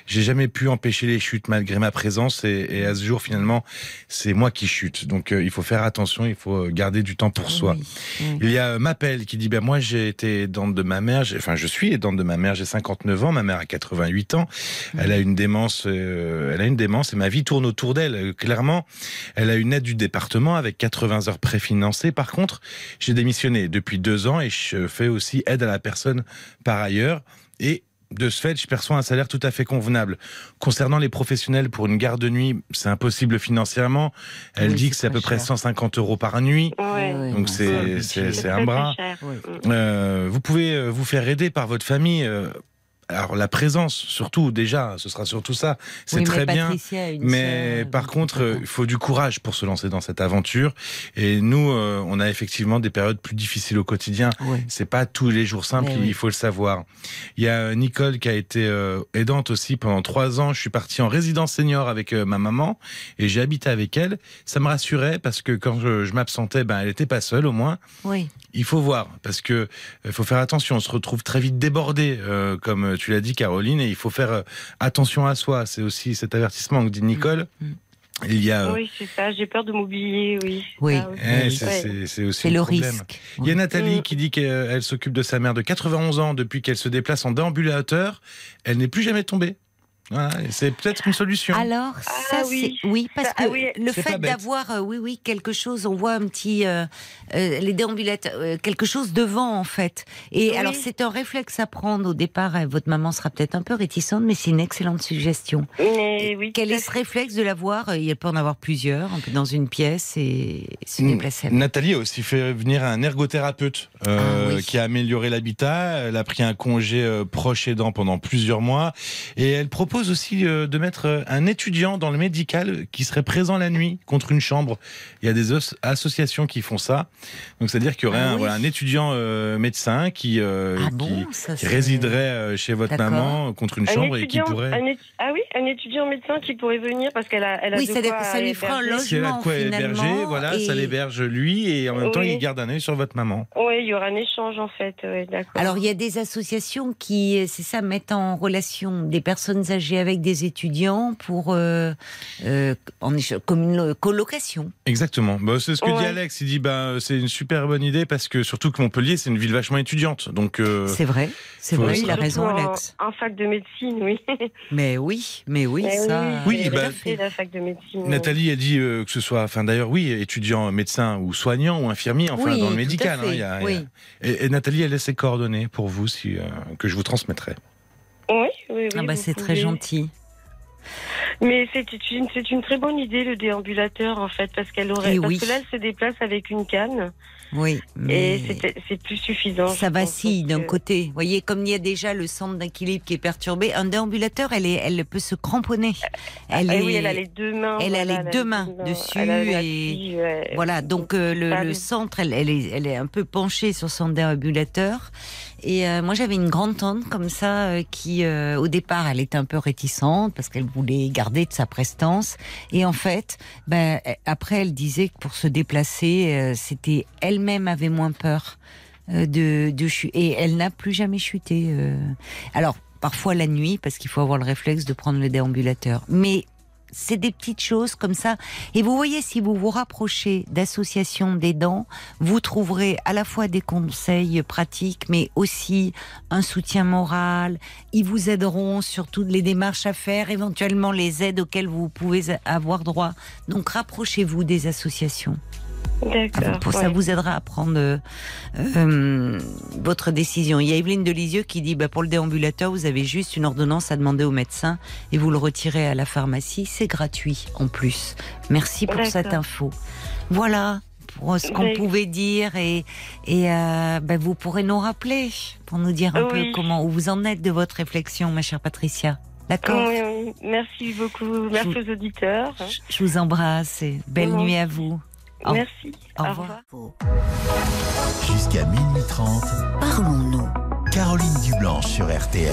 J'ai jamais pu empêcher les chutes malgré ma présence. Et, et à ce jour, finalement, c'est moi qui chute. Donc, euh, il faut faire attention, il faut garder du temps pour soi. Oui, oui. Il y a Mapel qui dit ben moi j'ai été aidante de ma mère, enfin je suis aidante de ma mère, j'ai 59 ans, ma mère a 88 ans, elle a une démence, euh, elle a une démence et ma vie tourne autour d'elle. Euh, Clairement, elle a une aide du département avec 80 heures préfinancées. Par contre, j'ai démissionné depuis deux ans et je fais aussi aide à la personne par ailleurs et de ce fait, je perçois un salaire tout à fait convenable. Concernant les professionnels pour une garde de nuit, c'est impossible financièrement. Elle Oui, dit que c'est à peu près cher. 150 euros par nuit. Ouais. Donc c'est- un bras. Euh, vous pouvez euh, vous faire aider par votre famille. Alors la présence, surtout déjà, ce sera surtout ça. C'est Oui, mais très bien. Mais par contre, il faut du courage pour se lancer dans cette aventure. Et nous, euh, on a effectivement des périodes plus difficiles au quotidien. Ouais. C'est pas tous les jours simples, oui. il faut le savoir. Il y a euh, Nicole qui a été euh, aidante aussi pendant trois ans. Je suis parti en résidence senior avec euh, ma maman et j'ai habité avec elle. Ça me rassurait parce que quand je, je m'absentais, ben elle était pas seule au moins. Il faut voir parce que il faut faire attention. On se retrouve très vite débordé, euh, comme tu l'as dit, Caroline, et il faut faire euh, attention à soi. C'est aussi cet avertissement que dit Nicole. Mm. Il y a, euh, Oui, c'est ça. J'ai peur de m'oublier, oui. c'est Oui. aussi. eh, oui. c'est Ouais. aussi C'est le problème. risque. Il y a Nathalie Mm. qui dit qu'elle s'occupe de sa mère de 91 ans depuis qu'elle se déplace en déambulateur. Elle n'est plus jamais tombée. Voilà, c'est peut-être une solution. Alors, Ah ça, oui. c'est. Oui, parce Ça, que ah oui. le fait d'avoir, euh, oui, oui, quelque chose, on voit un petit. euh, euh, les déambulettes, euh, quelque chose devant, en fait. Et Oui. alors, c'est un réflexe à prendre au départ. euh, Votre maman sera peut-être un peu réticente, mais c'est une excellente suggestion. Mais oui. Quel est ce réflexe de l'avoir Il peut en avoir plusieurs, on peut dans une pièce et se déplacer. Nathalie a aussi fait venir un ergothérapeute euh, Ah oui. qui a amélioré l'habitat. Elle a pris un congé euh, proche aidant pendant plusieurs mois et elle propose propose aussi euh, de mettre euh, un étudiant dans le médical qui serait présent la nuit contre une chambre. Il y a des associations qui font ça. Donc c'est-à-dire qu'il y aurait Ah un, oui. voilà, un étudiant euh, médecin qui, euh, Ah qui, bon, ça qui c'est- résiderait chez votre maman contre une Un chambre et qui pourrait. un étu- ah oui, un étudiant médecin qui pourrait venir parce qu'elle a, elle a Oui, de c'est-à-dire quoi ça lui fera un héberger. Si elle a de logement quoi héberger, voilà, ça et- l'héberge lui et en même temps Oui. il garde un œil sur votre maman. Oui, il y aura un échange en fait. ouais. Alors il y a des associations qui, c'est ça, mettent en relation des personnes âgées avec des étudiants pour euh, euh, en comme une lo- colocation. Exactement. Bah, c'est ce que dit. Alex. Il dit bah c'est une super bonne idée parce que surtout que Montpellier c'est une ville vachement étudiante. Donc euh, C'est vrai, c'est vrai, il a raison, en- Alex. En fac de médecine, oui. Mais oui, mais oui, Mais ça. Oui, j'ai bah- la fac de médecine. oui. Nathalie a dit euh, que ce soit, enfin d'ailleurs oui, étudiant médecin ou soignant ou infirmier, enfin Oui, dans le médical. fait, hein, y a- il y a- oui. Et, et Nathalie elle laisse ses coordonnées pour vous si euh, que je vous transmettrai. Oui, oui, oui. Ah bah c'est très gentil. Mais c'est une, c'est une très bonne idée le déambulateur en fait parce qu'elle aurait Eh parce oui. que là elle se déplace avec une canne Oui, mais et c'est plus suffisant. ça vacille d'un que- côté. Vous voyez, comme il y a déjà le centre d'équilibre qui est perturbé, un déambulateur, elle, est, elle peut se cramponner. Elle Ah est, oui, elle a les deux mains. elle a les deux mains dessus Elle a et- ouais. Voilà, donc euh, le, centre, elle, elle, est, elle est un peu penchée sur son déambulateur. Et euh, moi, j'avais une grande tante comme ça euh, qui, euh, au départ, elle était un peu réticente parce qu'elle voulait garder de sa prestance. Et en fait, ben, euh, après, elle disait que pour se déplacer, euh, c'était elle-même avait moins peur euh, de, de chuter. Et elle n'a plus jamais chuté. Alors, parfois la nuit, parce qu'il faut avoir le réflexe de prendre le déambulateur. Mais c'est des petites choses comme ça. Et vous voyez, si vous vous rapprochez d'associations d'aidants, vous trouverez à la fois des conseils pratiques, mais aussi un soutien moral. Ils vous aideront sur toutes les démarches à faire, éventuellement les aides auxquelles vous pouvez avoir droit. Donc rapprochez-vous des associations. D'accord. Pour ça ouais. vous aidera à prendre euh, euh, votre décision. Il y a Evelyne Delisieux qui dit bah, pour le déambulateur, vous avez juste une ordonnance à demander au médecin et vous le retirez à la pharmacie. C'est gratuit en plus. Merci pour cette info. Voilà pour ce qu'on pouvait dire et, et euh, bah, vous pourrez nous rappeler pour nous dire un Oui. peu comment où vous en êtes de votre réflexion, ma chère Patricia. D'accord Oui, oui. Merci beaucoup. Merci aux auditeurs. je, je vous embrasse et belle nuit à vous. Merci. au Au revoir. revoir. Jusqu'à minuit 30, Parlons-nous. Caroline Dublanche sur RTL.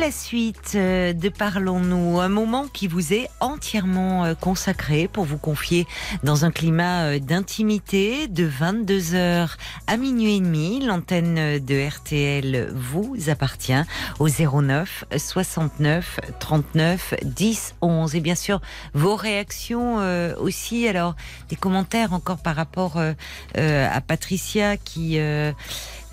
La suite euh, de Parlons-nous, un moment qui vous est entièrement euh, consacré pour vous confier dans un climat euh, d'intimité de 22h à minuit et demi. L'antenne de RTL vous appartient au 09 69 39 10 11. Et bien sûr, vos réactions aussi. Alors, des commentaires encore par rapport à Patricia qui...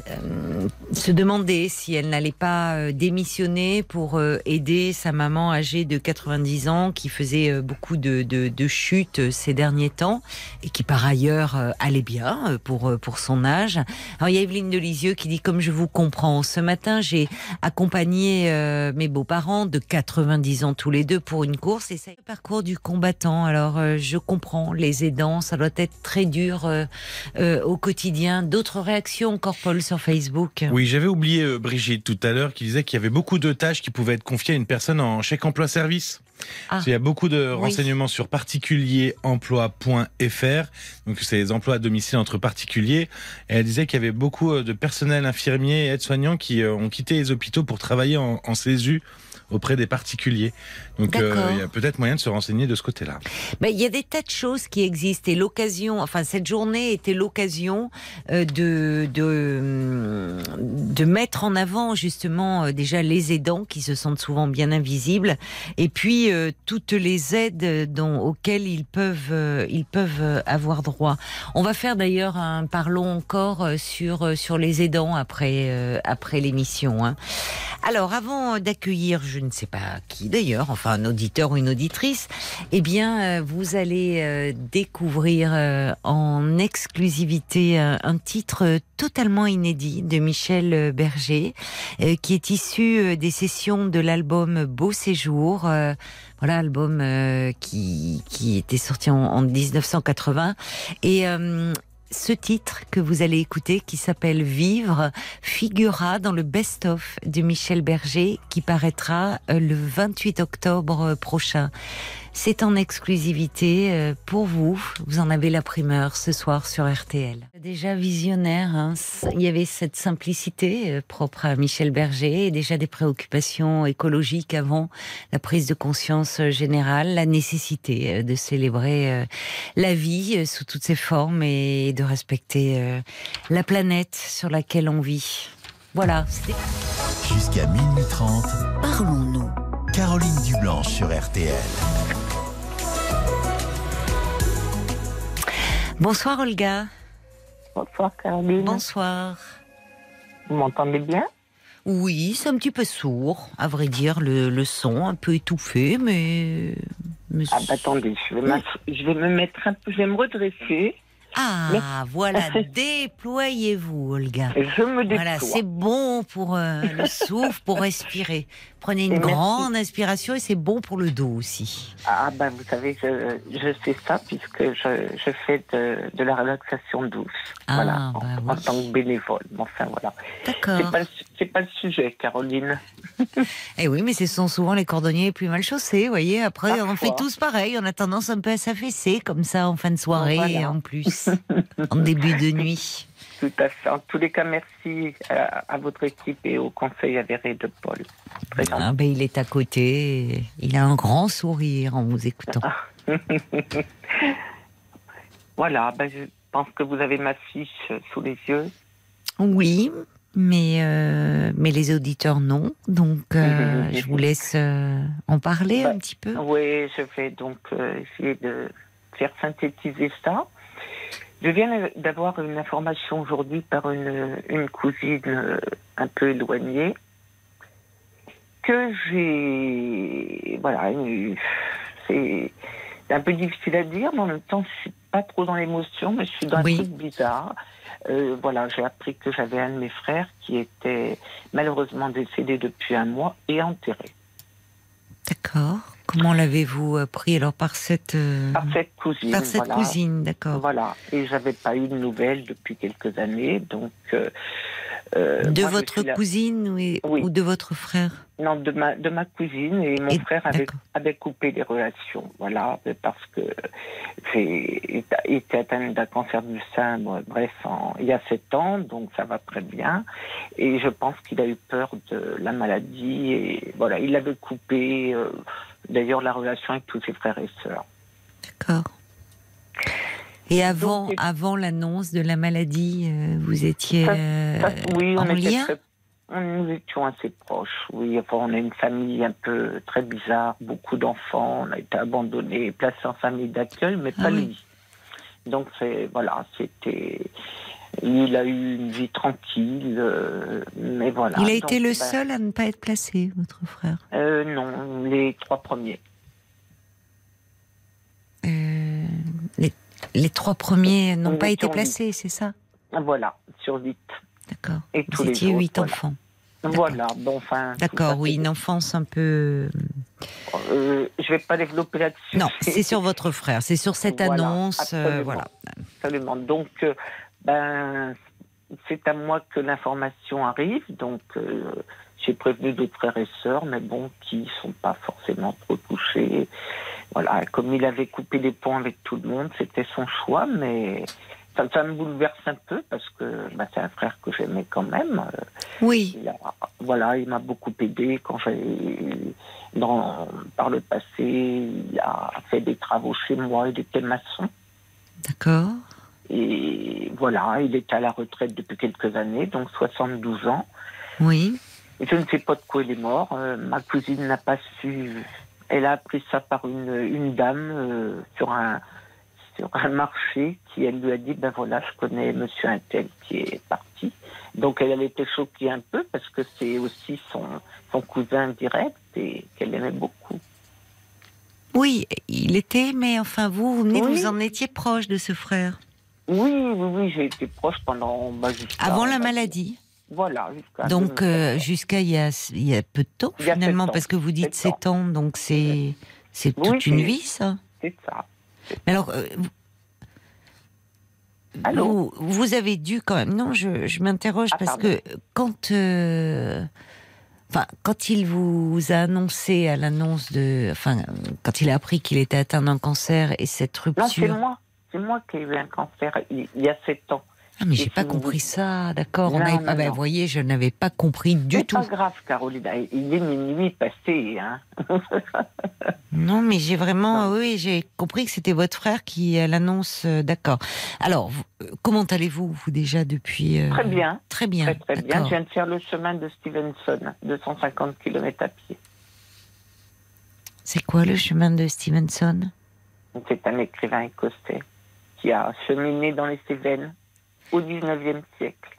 euh, se demandait si elle n'allait pas euh, démissionner pour euh, aider sa maman âgée de 90 ans qui faisait beaucoup de, chutes ces derniers temps et qui par ailleurs allait bien pour, pour son âge. Alors il y a Evelyne Delisieux qui dit comme je vous comprends, ce matin j'ai accompagné mes beaux-parents de 90 ans tous les deux pour une course et c'est le parcours du combattant. Alors je comprends les aidants, ça doit être très dur au quotidien. D'autres réactions encore Paul Facebook Oui, j'avais oublié euh, Brigitte tout à l'heure qui disait qu'il y avait beaucoup de tâches qui pouvaient être confiées à une personne en chèque emploi service. Ah. Il y a beaucoup de Oui. renseignements sur particulieremploi.fr. Donc c'est les emplois à domicile entre particuliers. Et elle disait qu'il y avait beaucoup euh, de personnel infirmier et aides-soignants qui euh, ont quitté les hôpitaux pour travailler en, en CESU auprès des particuliers. Donc euh, il y a peut-être moyen de se renseigner de ce côté-là. Ben, il y a des tas de choses qui existent et l'occasion, enfin cette journée était l'occasion euh, de, de hum, de mettre en avant justement euh, déjà les aidants qui se sentent souvent bien invisibles et puis toutes les aides dont, auxquelles ils peuvent ils peuvent avoir droit. On va faire d'ailleurs un parlons encore sur sur les aidants après après l'émission. Hein. Alors avant d'accueillir, je ne sais pas qui d'ailleurs, enfin un auditeur ou une auditrice, eh bien, euh, vous allez euh, découvrir euh, en exclusivité un titre totalement inédit de Michel Berger, qui est issu des sessions de l'album Beau Séjour. voilà, album qui, qui était sorti en, en 1980. Et ce titre que vous allez écouter, qui s'appelle Vivre, figurera dans le best-of de Michel Berger, qui paraîtra euh, le 28 octobre prochain. C'est en exclusivité euh, pour vous. Vous en avez la primeur ce soir sur RTL. Déjà visionnaire, hein. il y avait cette simplicité euh, propre à Michel Berger et déjà des préoccupations écologiques avant la prise de conscience générale, la nécessité euh, de célébrer la vie sous toutes ses formes et de respecter la planète sur laquelle on vit. Voilà. Jusqu'à minuit 30, Parlons-nous. Caroline Dublanche sur RTL. Bonsoir Olga. Bonsoir Caroline. Bonsoir. Vous m'entendez bien? Oui, c'est un petit peu sourd, à vrai dire, le, le son un peu étouffé, mais... mais Ah bah attendez, je vais, je vais me mettre un peu, je vais me redresser. Ah, voilà, déployez-vous Olga. Je me déploie. Voilà, c'est bon pour euh, le souffle, pour respirer. Prenez une merci. grande inspiration et c'est bon pour le dos aussi. Ah bah vous savez, je, je fais ça puisque je, je fais de, de la relaxation douce. Ah, voilà, en, bah en oui. tant que bénévole. Enfin voilà. C'est D'accord. pas, c'est pas le sujet, Caroline. Eh oui, mais ce sont souvent les cordonniers les plus mal chaussés, vous voyez. Après, on Parfois. fait tous pareil. On a tendance un peu à s'affaisser comme ça en fin de soirée Voilà. en plus, en début de nuit. Tout à fait. En tous les cas, merci à, à votre équipe et au conseil avéré de Paul. Ah, ben, il est à côté. Il a un grand sourire en vous écoutant. Voilà, ben, je pense que vous avez ma fiche euh, sous les yeux. Oui, mais, euh, mais les auditeurs non. Donc, euh, je vous laisse euh, en parler Bah, un petit peu. Oui, je vais donc euh, essayer de faire synthétiser ça. Je viens d'avoir une information aujourd'hui par une, une cousine euh, un peu éloignée que j'ai. Voilà, c'est un peu difficile à dire, mais en même temps, je suis pas trop dans l'émotion, mais je suis dans Oui. un truc bizarre. Euh, voilà, j'ai appris que j'avais un de mes frères qui était malheureusement décédé depuis un mois et enterré. D'accord. Comment l'avez-vous appris alors par cette, euh, Par cette cousine. par cette voilà. cousine D'accord. Voilà, et j'avais pas eu de nouvelles depuis quelques années, donc. euh, euh, De moi, je votre cousine ou, Oui. ou de votre frère Non, de ma, de ma cousine, et mon Et- frère avait, coupé les relations, voilà, parce que était atteint d'un cancer du sein, bref, en- il y a sept ans, donc ça va très bien, et je pense qu'il a eu peur de la maladie, et voilà, il avait coupé, euh, d'ailleurs, la relation avec tous ses frères et sœurs. D'accord. Et avant, Donc, avant l'annonce de la maladie, euh, vous étiez Ça- euh, Ça, oui, on en était lien très- nous étions assez proches. Oui, enfin, on a une famille un peu très bizarre, beaucoup d'enfants. On a été abandonnés, placés en famille d'accueil, mais Ah pas oui. lui. Donc voilà, c'était. Il a eu une vie tranquille, euh, mais voilà. Il a Donc, été le ben, seul à ne pas être placé, votre frère? euh, Non, les trois premiers. Euh, les, les trois premiers n'ont pas été placés, c'est ça Voilà, sur huit. D'accord. Et tous Vous étiez huit voilà. enfants. Voilà, bon, enfin. D'accord, oui, une enfance un peu. Euh, je vais pas développer là-dessus. Non, c'est sur votre frère, c'est sur cette Voilà, annonce. euh, absolument. voilà. Absolument. Donc, euh, ben, c'est à moi que l'information arrive. Donc, euh, j'ai prévenu d'autres frères et sœurs, mais bon, qui sont pas forcément trop touchés. Voilà, comme il avait coupé les ponts avec tout le monde, c'était son choix, mais ça, ça me bouleverse un peu parce que ben, c'est un frère que j'aimais quand même. Oui, il a- voilà, il m'a beaucoup aidé quand j'ai, dans, par le passé, il a fait des travaux chez moi, il était maçon. d'accord. Et voilà, il est à la retraite depuis quelques années, donc 72 ans. Oui, je ne sais pas de quoi il est mort. Euh, ma cousine n'a pas su. Elle a appris ça par une, une dame euh, sur un sur un marché qui elle lui a dit ben voilà je connais Monsieur Intel qui est parti. Donc elle, elle était choquée un peu parce que c'est aussi son son cousin direct et qu'elle aimait beaucoup. oui, il était, mais enfin, vous, vous venez, Oui. vous en étiez proche de ce frère. Oui oui oui j'ai été proche pendant bah, Avant la maladie. Voilà jusqu'à Donc, euh, 2014. jusqu'à il y a, il y a peu de temps, finalement, parce que vous dites Sept 7 ans, donc c'est c'est Oui, toute une vie, ça. c'est ça. Mais alors, euh, vous- vous, vous avez dû quand même. Non, je, je m'interroge Ah, parce pardon. que quand. euh, Enfin, quand il vous a annoncé à l'annonce de, enfin, quand il a appris qu'il était atteint d'un cancer et cette Non, c'est rupture. moi. C'est moi qui ai eu un cancer il, il y a sept ans. Ah, mais j'ai pas si compris ça, d'accord. on ah ben, voyez, je n'avais pas compris du C'est tout. pas grave, Caroline. Il est minuit passé. Hein. Non, mais j'ai vraiment, Non. oui, j'ai compris que c'était votre frère qui à l'annonce, euh, d'accord. Alors, euh, comment allez-vous, vous déjà depuis euh, Très bien. Très bien. Très, très bien. Je viens de faire le chemin de Stevenson, 250 km à pied. C'est quoi le chemin de Stevenson? C'est un écrivain écossais qui a cheminé dans les Cévennes au 19e siècle.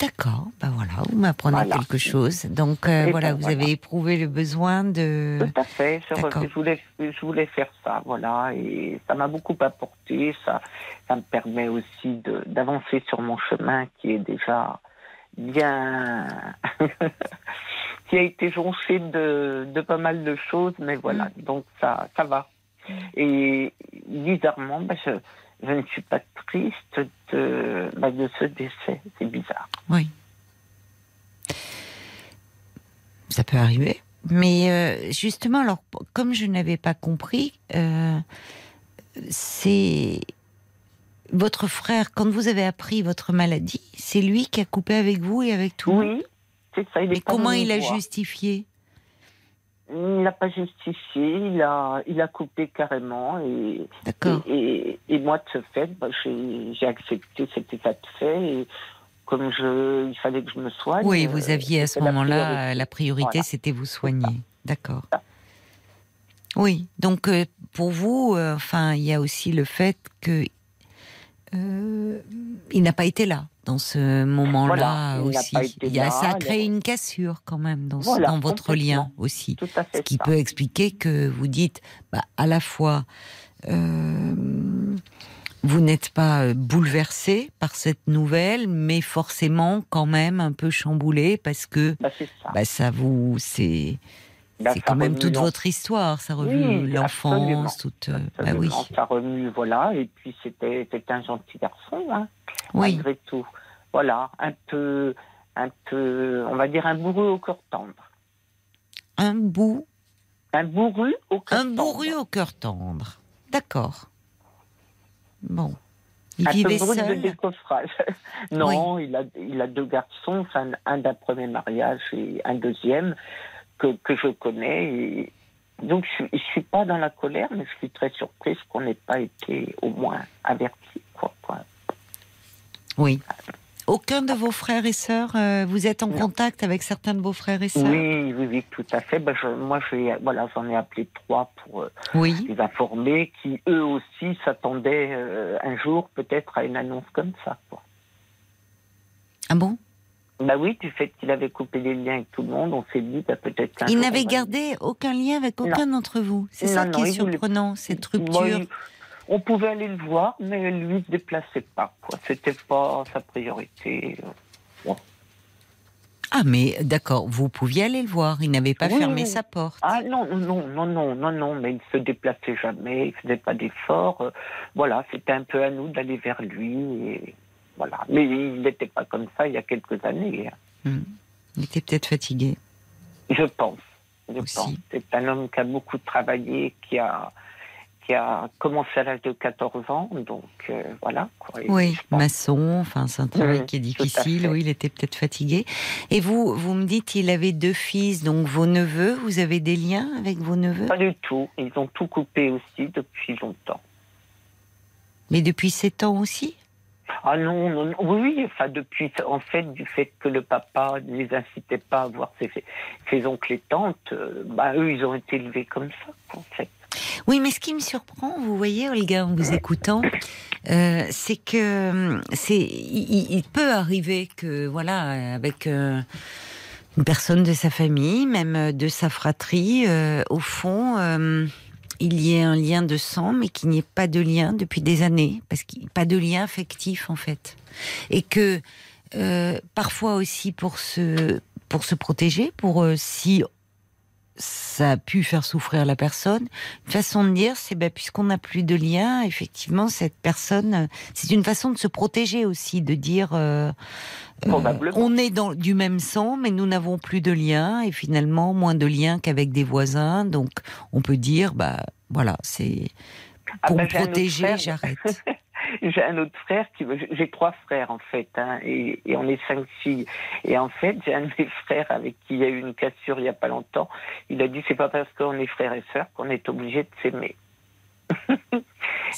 D'accord, ben voilà, vous m'apprenez Voilà. quelque chose. Donc euh, voilà, ben vous voilà. avez éprouvé le besoin de. Tout à fait. Je, voulais, je voulais faire ça, voilà, et ça m'a beaucoup apporté. Ça, ça me permet aussi d'avancer sur mon chemin qui est déjà bien, qui a été jonché de, de pas mal de choses, mais voilà. Mm. Donc ça, ça va. Et bizarrement, bah, je, je ne suis pas triste de, bah, de ce décès. C'est bizarre. Oui. Ça peut arriver. Mais euh, justement, alors, comme je n'avais pas compris, euh, c'est votre frère, quand vous avez appris votre maladie, c'est lui qui a coupé avec vous et avec tout. Oui, c'est ça. Il est Mais comment il a voir. justifié? Il n'a pas justifié, il a, il a coupé carrément et, et, et, et moi de ce fait, bah, j'ai j'ai accepté cet état de fait et comme je, il fallait que je me soigne. Oui, euh, vous aviez à ce c'était la moment-là, la priorité, Voilà. c'était vous soigner. D'accord. Oui, donc euh, pour vous, euh, enfin, il y a aussi le fait que euh, il n'a pas été là dans ce moment-là Voilà, aussi. il y a, là, ça a il créé a- une cassure quand même dans, ce- Voilà, dans votre lien aussi. Tout à fait. Ce qui ça. peut expliquer que vous dites, bah, à la fois, euh, vous n'êtes pas euh, bouleversé par cette nouvelle, mais forcément quand même un peu chamboulé parce que Bah, ça. bah, ça vous, c'est, c'est ça quand même remue toute votre histoire, ça revue Oui, l'enfance, toute. euh, bah oui, Ça remue, voilà. Et puis c'était un gentil garçon, hein, oui, malgré tout. Voilà, un peu, un peu, on va dire un bourru au cœur tendre. un bout, Un bourru au cœur un tendre. bourru au cœur tendre. D'accord. Bon, il un peu de décoffrage. non, il, a, il a deux garçons, enfin, un d'un premier mariage et un deuxième que, que je connais. Et donc, je ne suis pas dans la colère, mais je suis très surprise qu'on n'ait pas été au moins averti. Quoi, quoi. Oui. Aucun de vos frères et sœurs, euh, vous êtes en Non. contact avec certains de vos frères et sœurs Oui, oui, oui, tout à fait. Ben, je- moi, j'ai- voilà, j'en ai appelé trois pour euh, Oui. les informer, qui eux aussi s'attendaient euh, un jour peut-être à une annonce comme ça. Quoi. Ah bon? Bah oui, du fait qu'il avait coupé les liens avec tout le monde, on s'est dit bah, peut-être Il n'avait gardé aucun lien avec aucun d'entre vous. C'est ça non, qui est voulait- surprenant, cette Moi, rupture. il- on pouvait aller le voir, mais lui ne se déplaçait pas. C'était pas sa priorité. Ah, mais d'accord, vous pouviez aller le voir. Il n'avait pas Oui, fermé oui. sa porte. Ah non, non, non, non, non, non, mais il se déplaçait jamais, il faisait pas d'efforts. euh, voilà, c'était un peu à nous d'aller vers lui. Et voilà. Mais il n'était pas comme ça il y a quelques années, hein, Hmm. Il était peut-être fatigué. je pense. Je Aussi. pense. C'est un homme qui a beaucoup travaillé, qui a, qui a commencé à l'âge de 14 ans, donc euh, voilà. Quoi. Oui, maçon, enfin, c'est un travail Oui, qui est difficile. Oui, il était peut-être fatigué. Et vous, vous me dites, il avait deux fils, donc vos neveux. Vous avez des liens avec vos neveux? Pas du tout. Ils ont tout coupé aussi depuis longtemps. Mais depuis sept ans aussi? Ah non, non, non. oui, enfin depuis, en fait, du fait que le papa ne les incitait pas à voir ses, oncles et tantes, euh, bah eux, ils ont été élevés comme ça, en fait. Oui, mais ce qui me surprend, vous voyez, Olga, en vous écoutant, euh, c'est que hum, c'est, il, peut arriver que, voilà, avec euh, une personne de sa famille, même de sa fratrie, au fond, euh, il y ait un lien de sang, mais qu'il n'y ait pas de lien depuis des années, parce qu'il n'y a pas de lien affectif en fait, et que euh, parfois aussi pour se pour se protéger, pour euh, si ça a pu faire souffrir la personne. Une façon de dire, c'est ben, puisqu'on n'a plus de lien, effectivement, cette personne, c'est une façon de se protéger aussi, de dire euh, euh, on est dans du même sang, mais nous n'avons plus de lien et finalement moins de lien qu'avec des voisins. Donc on peut dire, bah voilà, c'est Ah pour ben, me autre protéger, j'arrête. J'ai un autre frère qui j'ai trois frères en fait hein, et, et on est cinq filles. Et en fait j'ai un de mes frères avec qui il y a eu une cassure il y a pas longtemps. Il a dit c'est pas parce qu'on est frères et sœurs qu'on est obligé de s'aimer.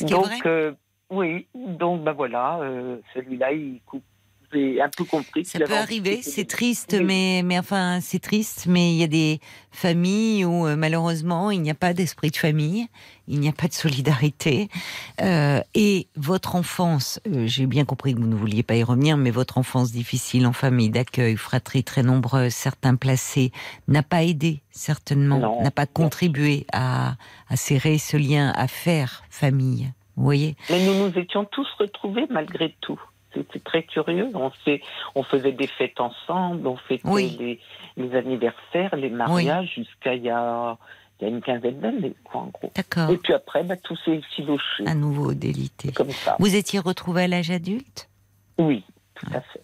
Donc euh, oui. Donc bah voilà euh, celui-là il coupe j'ai un peu compris Ça peut arriver, c'est triste, mais, mais enfin, c'est triste, mais il y a des familles où euh, malheureusement il n'y a pas d'esprit de famille, il n'y a pas de solidarité. Euh, et votre enfance, euh, j'ai bien compris que vous ne vouliez pas y revenir, mais votre enfance difficile en famille d'accueil, fratrie très nombreuse, certains placés, n'a pas aidé, certainement, n'a pas contribué à, à serrer ce lien, à faire famille. Vous voyez? Mais nous nous étions tous retrouvés malgré tout. C'était très curieux. On, fait, on faisait des fêtes ensemble, on fêtait Oui. les, les anniversaires, les mariages jusqu'à il y a, il y a une quinzaine d'années, en gros. D'accord. Et puis après, bah, tout s'est filoché, À nouveau délité. comme ça. Vous étiez retrouvé à l'âge adulte? Oui, tout à fait.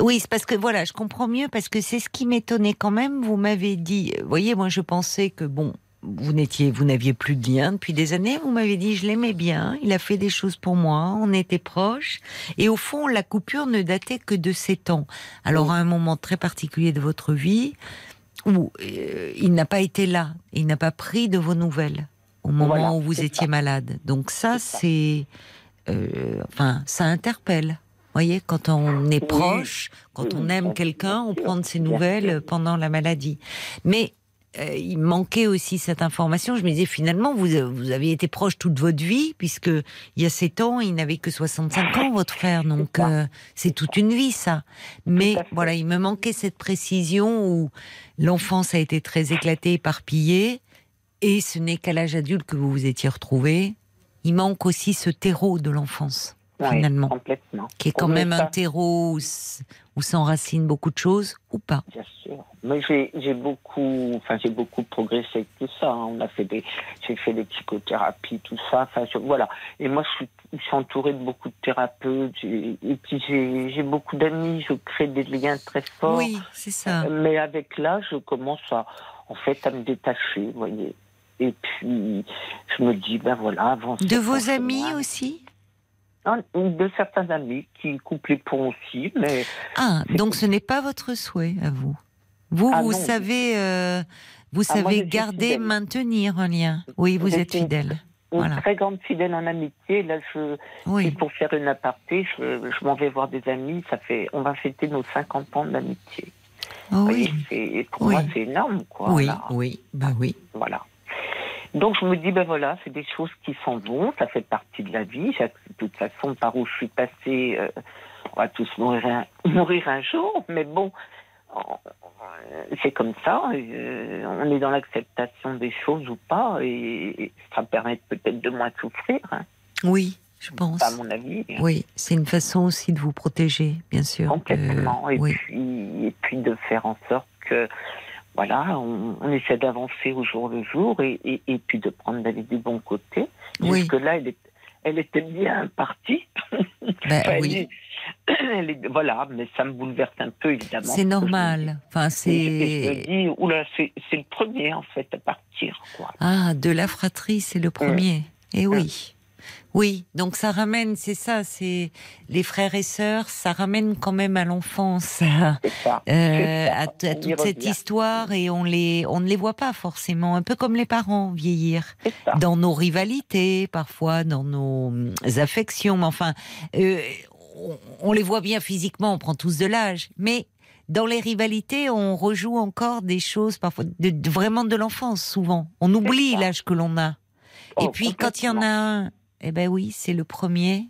Oui, c'est parce que voilà, je comprends mieux parce que c'est ce qui m'étonnait quand même. Vous m'avez dit, vous voyez, moi je pensais que bon, vous n'étiez, vous n'aviez plus de lien depuis des années. Vous m'avez dit, je l'aimais bien, il a fait des choses pour moi, on était proches. Et au fond, la coupure ne datait que de sept ans. Alors à un moment très particulier de votre vie où euh, il n'a pas été là, il n'a pas pris de vos nouvelles au moment Voilà, où vous étiez ça. malade. Donc ça, C'est euh, enfin, ça interpelle. Vous voyez, quand on est proche, quand on aime quelqu'un, on prend de ses nouvelles pendant la maladie. Mais euh, il manquait aussi cette information. Je me disais finalement, vous, vous avez été proche toute votre vie, puisque il y a sept ans, il n'avait que 65 ans, votre frère. Donc euh, c'est toute une vie, ça. Mais voilà, il me manquait cette précision où l'enfance a été très éclatée, éparpillée, et ce n'est qu'à l'âge adulte que vous vous étiez retrouvés. Il manque aussi ce terreau de l'enfance, Ouais, finalement, complètement. qui est quand même un terreau où, s'enracinent beaucoup de choses, ou pas. Bien sûr. Mais j'ai beaucoup, enfin j'ai beaucoup progressé avec tout ça. hein. On a fait des, j'ai fait des psychothérapies, tout ça. Enfin je- voilà. Et moi je suis, je suis entourée de beaucoup de thérapeutes. Et puis j'ai beaucoup d'amis. Je crée des liens très forts. Oui, c'est ça. Mais avec l'âge, je commence à, en fait, à me détacher, vous voyez. Et puis je me dis ben voilà, avant. De vos amis aussi? De certains amis qui ponts aussi, mais Ah, donc ce n'est pas votre souhait à vous. Vous, Ah vous non. savez, euh, vous Ah, savez garder, maintenir un lien. Oui, vous Je êtes fidèle. une Voilà. très grande fidèle en amitié. Là, je, Oui. Pour faire une aparté, je, je m'en vais voir des amis. Ça fait, on va fêter nos 50 ans d'amitié. Oh, Vous oui. et pour Oui. moi, c'est énorme, quoi. Oui, là. oui, bah oui. Voilà. Donc je me dis, ben voilà, c'est des choses qui s'en vont, ça fait partie de la vie. De toute façon, par où je suis passée, euh, on va tous mourir un, mourir un jour, mais bon, on- c'est comme ça. euh, on est dans l'acceptation des choses ou pas, et ça me permet peut-être de moins souffrir, hein, Oui, je pense. à mon avis. Oui, c'est une façon aussi de vous protéger, bien sûr. Complètement. Euh, et, oui. puis, et puis de faire en sorte que, voilà, on, on essaie d'avancer au jour le jour et, et, et puis de prendre la vie du bon côté. Oui. Jusque-là, elle, est- elle était bien partie. Elle oui. est- elle est- voilà, mais ça me bouleverse un peu, évidemment. C'est normal. Enfin, Et, et je me c'est. dis, oula, c'est c'est le premier, en fait, à partir. Quoi. Ah, de la fratrie, c'est le premier. Eh oui. Oui, donc ça ramène, c'est ça, c'est les frères et sœurs, ça ramène quand même à l'enfance, à, euh, à, toute cette histoire, et on les, on ne les voit pas forcément, un peu comme les parents vieillir, dans nos rivalités, parfois dans nos hum, affections, mais enfin, euh, on, on les voit bien physiquement, on prend tous de l'âge, mais dans les rivalités, on rejoue encore des choses parfois de, de- vraiment de l'enfance, souvent. On oublie l'âge que l'on a. Et Oh, puis quand il y en a un, eh ben oui, c'est le premier.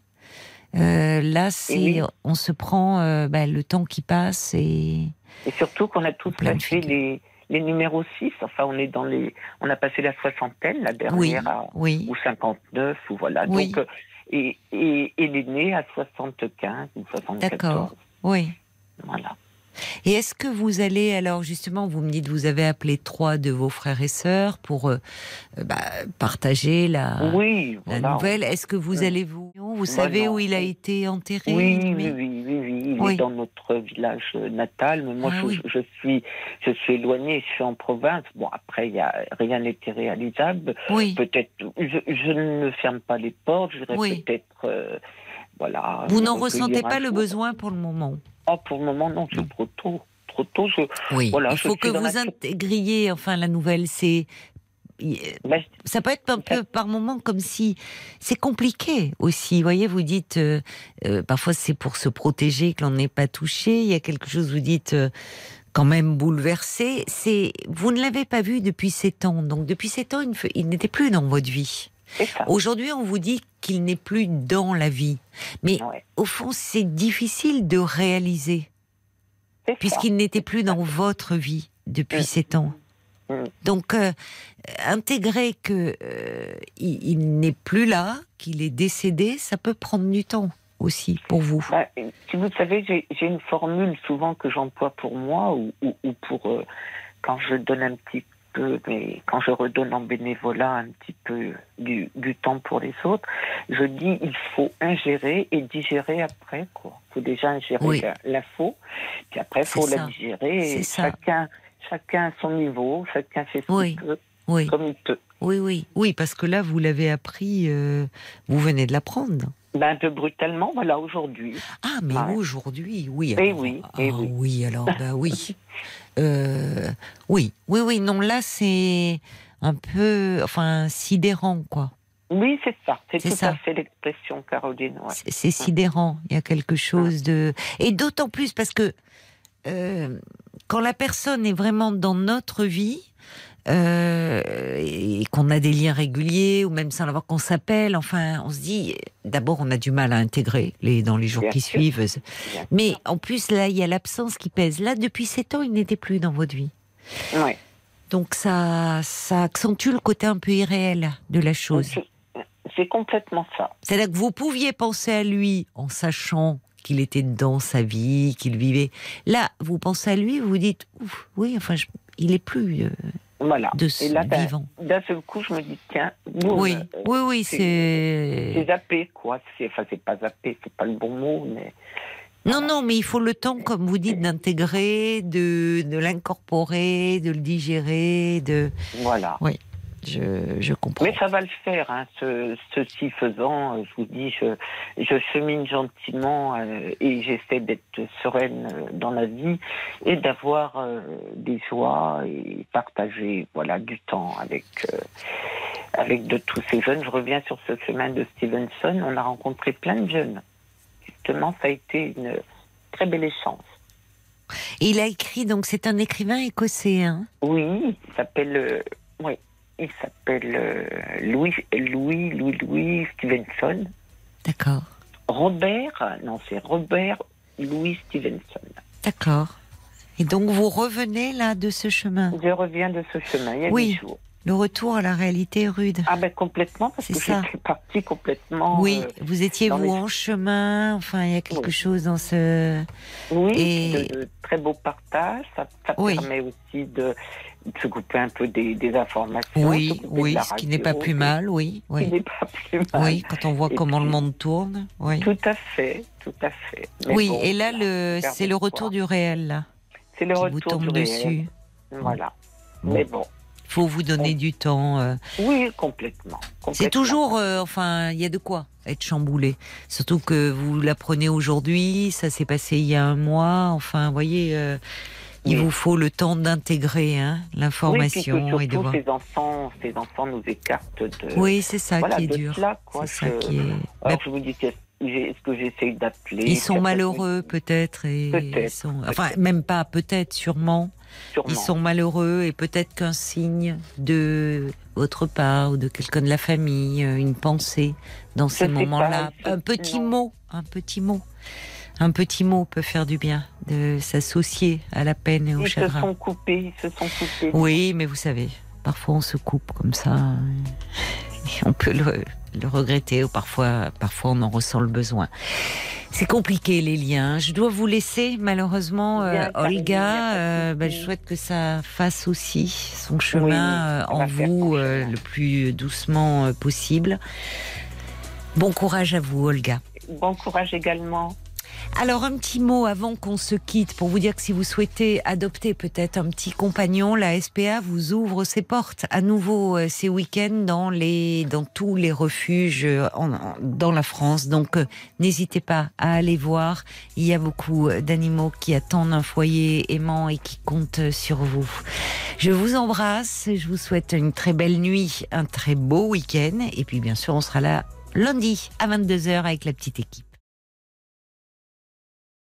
Euh, là, c'est, oui. on se prend euh, ben, le temps qui passe et Et surtout qu'on a tous figures. les, les numéros 6. Enfin, on est dans les, on a passé la soixantaine, la oui, dernière à, oui, ou 59, ou voilà. Oui. Donc, euh, et, et, et l'aîné à 75 ou 74. D'accord. oui. Voilà. Et est-ce que vous allez, alors justement, vous me dites, vous avez appelé trois de vos frères et sœurs pour euh, euh, bah, partager la, Oui, la voilà. nouvelle. Est-ce que vous Ouais. allez vous, vous savez où il a été enterré Oui, oui, oui, oui, oui. Il Oui. est dans notre village euh, natal, mais moi Ah je, oui. je suis, je suis éloignée, je suis en province. Bon, après, il y a rien n'était réalisable. Oui. Peut-être, je, je ne ferme pas les portes. Je dirais Oui. peut-être, euh, voilà. Vous n'en ressentez pas le jour. besoin pour le moment. Ah, pour le moment, non, c'est trop tôt. Trop tôt. Je, Oui. Voilà, il faut que vous intégriez, enfin, la nouvelle. C'est ben, ça peut être un peu par moment comme si c'est compliqué aussi. Vous voyez, vous dites euh, euh, parfois c'est pour se protéger que l'on n'est pas touché. Il y a quelque chose vous dites euh, quand même bouleversé. C'est vous ne l'avez pas vu depuis sept ans. Donc depuis sept ans, il n'était plus dans votre vie. Aujourd'hui, on vous dit qu'il n'est plus dans la vie. Mais Ouais, au fond, c'est difficile de réaliser puisqu'il n'était plus dans votre vie depuis Mm. sept ans. Mm. Donc, euh, intégrer que euh, il, il n'est plus là, qu'il est décédé, ça peut prendre du temps aussi pour vous. Ben, si vous savez, j'ai j'ai une formule souvent que j'emploie pour moi ou, ou, ou pour euh, quand je donne un petit peu, mais quand je redonne en bénévolat un petit peu du, du temps pour les autres, je dis il faut ingérer et digérer après. Il faut déjà ingérer Oui. la- l'info, puis après il faut la digérer. C'est Et ça. chacun, chacun à son niveau, chacun fait ce Oui. qu'il peut, Oui, comme il peut. oui, oui, oui, parce que là, vous l'avez appris, euh, vous venez de l'apprendre. Ben, un peu brutalement, voilà, aujourd'hui. Ah, mais Ouais. aujourd'hui, oui. Eh alors- oui, ah, eh oui. oui, alors, bah oui. Euh, oui, oui, oui, non, là, c'est un peu, enfin, sidérant, quoi. Oui, c'est ça. C'est tout ça. à fait l'expression, Caroline. ouais. C'est- C'est sidérant. Il y a quelque chose de. Et d'autant plus parce que euh, quand la personne est vraiment dans notre vie euh, et qu'on a des liens réguliers ou même sans l'avoir qu'on s'appelle, enfin, on se dit d'abord on a du mal à intégrer les dans les jours Bien qui sûr. suivent. Bien Mais en plus là, il y a l'absence qui pèse. Là, depuis sept ans, il n'était plus dans votre vie. Ouais. Donc ça, ça accentue le côté un peu irréel de la chose. C'est- complètement ça. C'est-à-dire que vous pouviez penser à lui en sachant qu'il était dans sa vie, qu'il vivait. Là, vous pensez à lui, vous vous dites, Ouf, oui, enfin, je- il est plus euh, Voilà. de ce Et là, vivant. d'un seul coup, je me dis, tiens, boum, Oui, euh, oui, oui, c'est- c'est. zappé, quoi. Enfin, c'est pas zappé, c'est pas le bon mot, mais Non, non, mais il faut le temps, comme vous dites, d'intégrer, de, de l'incorporer, de le digérer, de. voilà. Je, je comprends. Mais ça va le faire, hein. Ce, ceci faisant, euh, je vous dis, je, je chemine gentiment euh, et j'essaie d'être sereine euh, dans la vie et d'avoir euh, des joies et partager, voilà, du temps avec euh, avec de tous ces jeunes. Je reviens sur ce chemin de Stevenson. On a rencontré plein de jeunes. Justement, ça a été une très belle échange. Et il a écrit, donc c'est un écrivain écossais, hein? Oui, il s'appelle, oui, il s'appelle euh, Louis, Louis, Louis, Louis Stevenson. D'accord, Robert, non, c'est Robert Louis Stevenson. d'accord. Et donc vous revenez là de ce chemin, Je reviens de ce chemin, il y a Oui. huit jours. Le retour à la réalité rude. Ah ben complètement, parce C'est que ça. j'étais partie complètement... Oui, euh, vous étiez vous les- en chemin, enfin il y a quelque Oui. chose dans ce... oui, Et- de, de très beaux partages. Ça, ça Oui. permet aussi de, de se couper un peu des, des informations. Oui, oui, ce qui n'est pas plus mal, oui, Ce qui oui. n'est pas plus mal. Oui, quand on voit Et comment le monde tourne, oui. Tout à fait, tout à fait. Mais Oui, bon, et là, le, c'est le retour du réel, là, C'est le retour du réel. dessus. Voilà. Bon. Mais bon, faut vous donner du temps. euh. oui, complètement. C'est toujours, euh, enfin, il y a de quoi être chamboulé. Surtout que vous l'apprenez aujourd'hui, ça s'est passé il y a un mois. Enfin, vous voyez, euh, il Oui. vous faut le temps d'intégrer hein, Oui, l'information et de voir. ces enfants, ces enfants nous écartent de, Oui, c'est ça voilà, qui est dur. cela, quoi. C'est ça qui est. Alors, Bah, je vous dis, est-ce que j'essaye d'appeler ils sont malheureux peut-être et ils sont, enfin même pas peut-être sûrement sûrement. ils sont malheureux et peut-être qu'un signe de votre part ou de quelqu'un de la famille euh, une pensée dans ces moments-là. Un petit mot un petit mot. Un petit mot peut faire du bien de s'associer à la peine et au Ils se chagrin. sont coupés, ils se sont coupés. oui mais vous savez parfois on se coupe comme ça on peut le, le regretter ou parfois, parfois on en ressent le besoin. C'est compliqué les liens. Je dois vous laisser malheureusement, euh, Olga. Euh, bah, je souhaite que ça fasse aussi son chemin euh, en vous euh, le plus doucement possible. Bon courage à vous, Olga. Bon courage également. Alors un petit mot avant qu'on se quitte pour vous dire que si vous souhaitez adopter peut-être un petit compagnon, la SPA vous ouvre ses portes à nouveau euh, ces week-ends dans dans tous les refuges euh, en- dans la France. Donc euh, n'hésitez pas à aller voir. Il y a beaucoup d'animaux qui attendent un foyer aimant et qui comptent sur vous. Je vous embrasse. Je vous souhaite une très belle nuit, un très beau week-end et puis bien sûr on sera là lundi à 22h avec la petite équipe.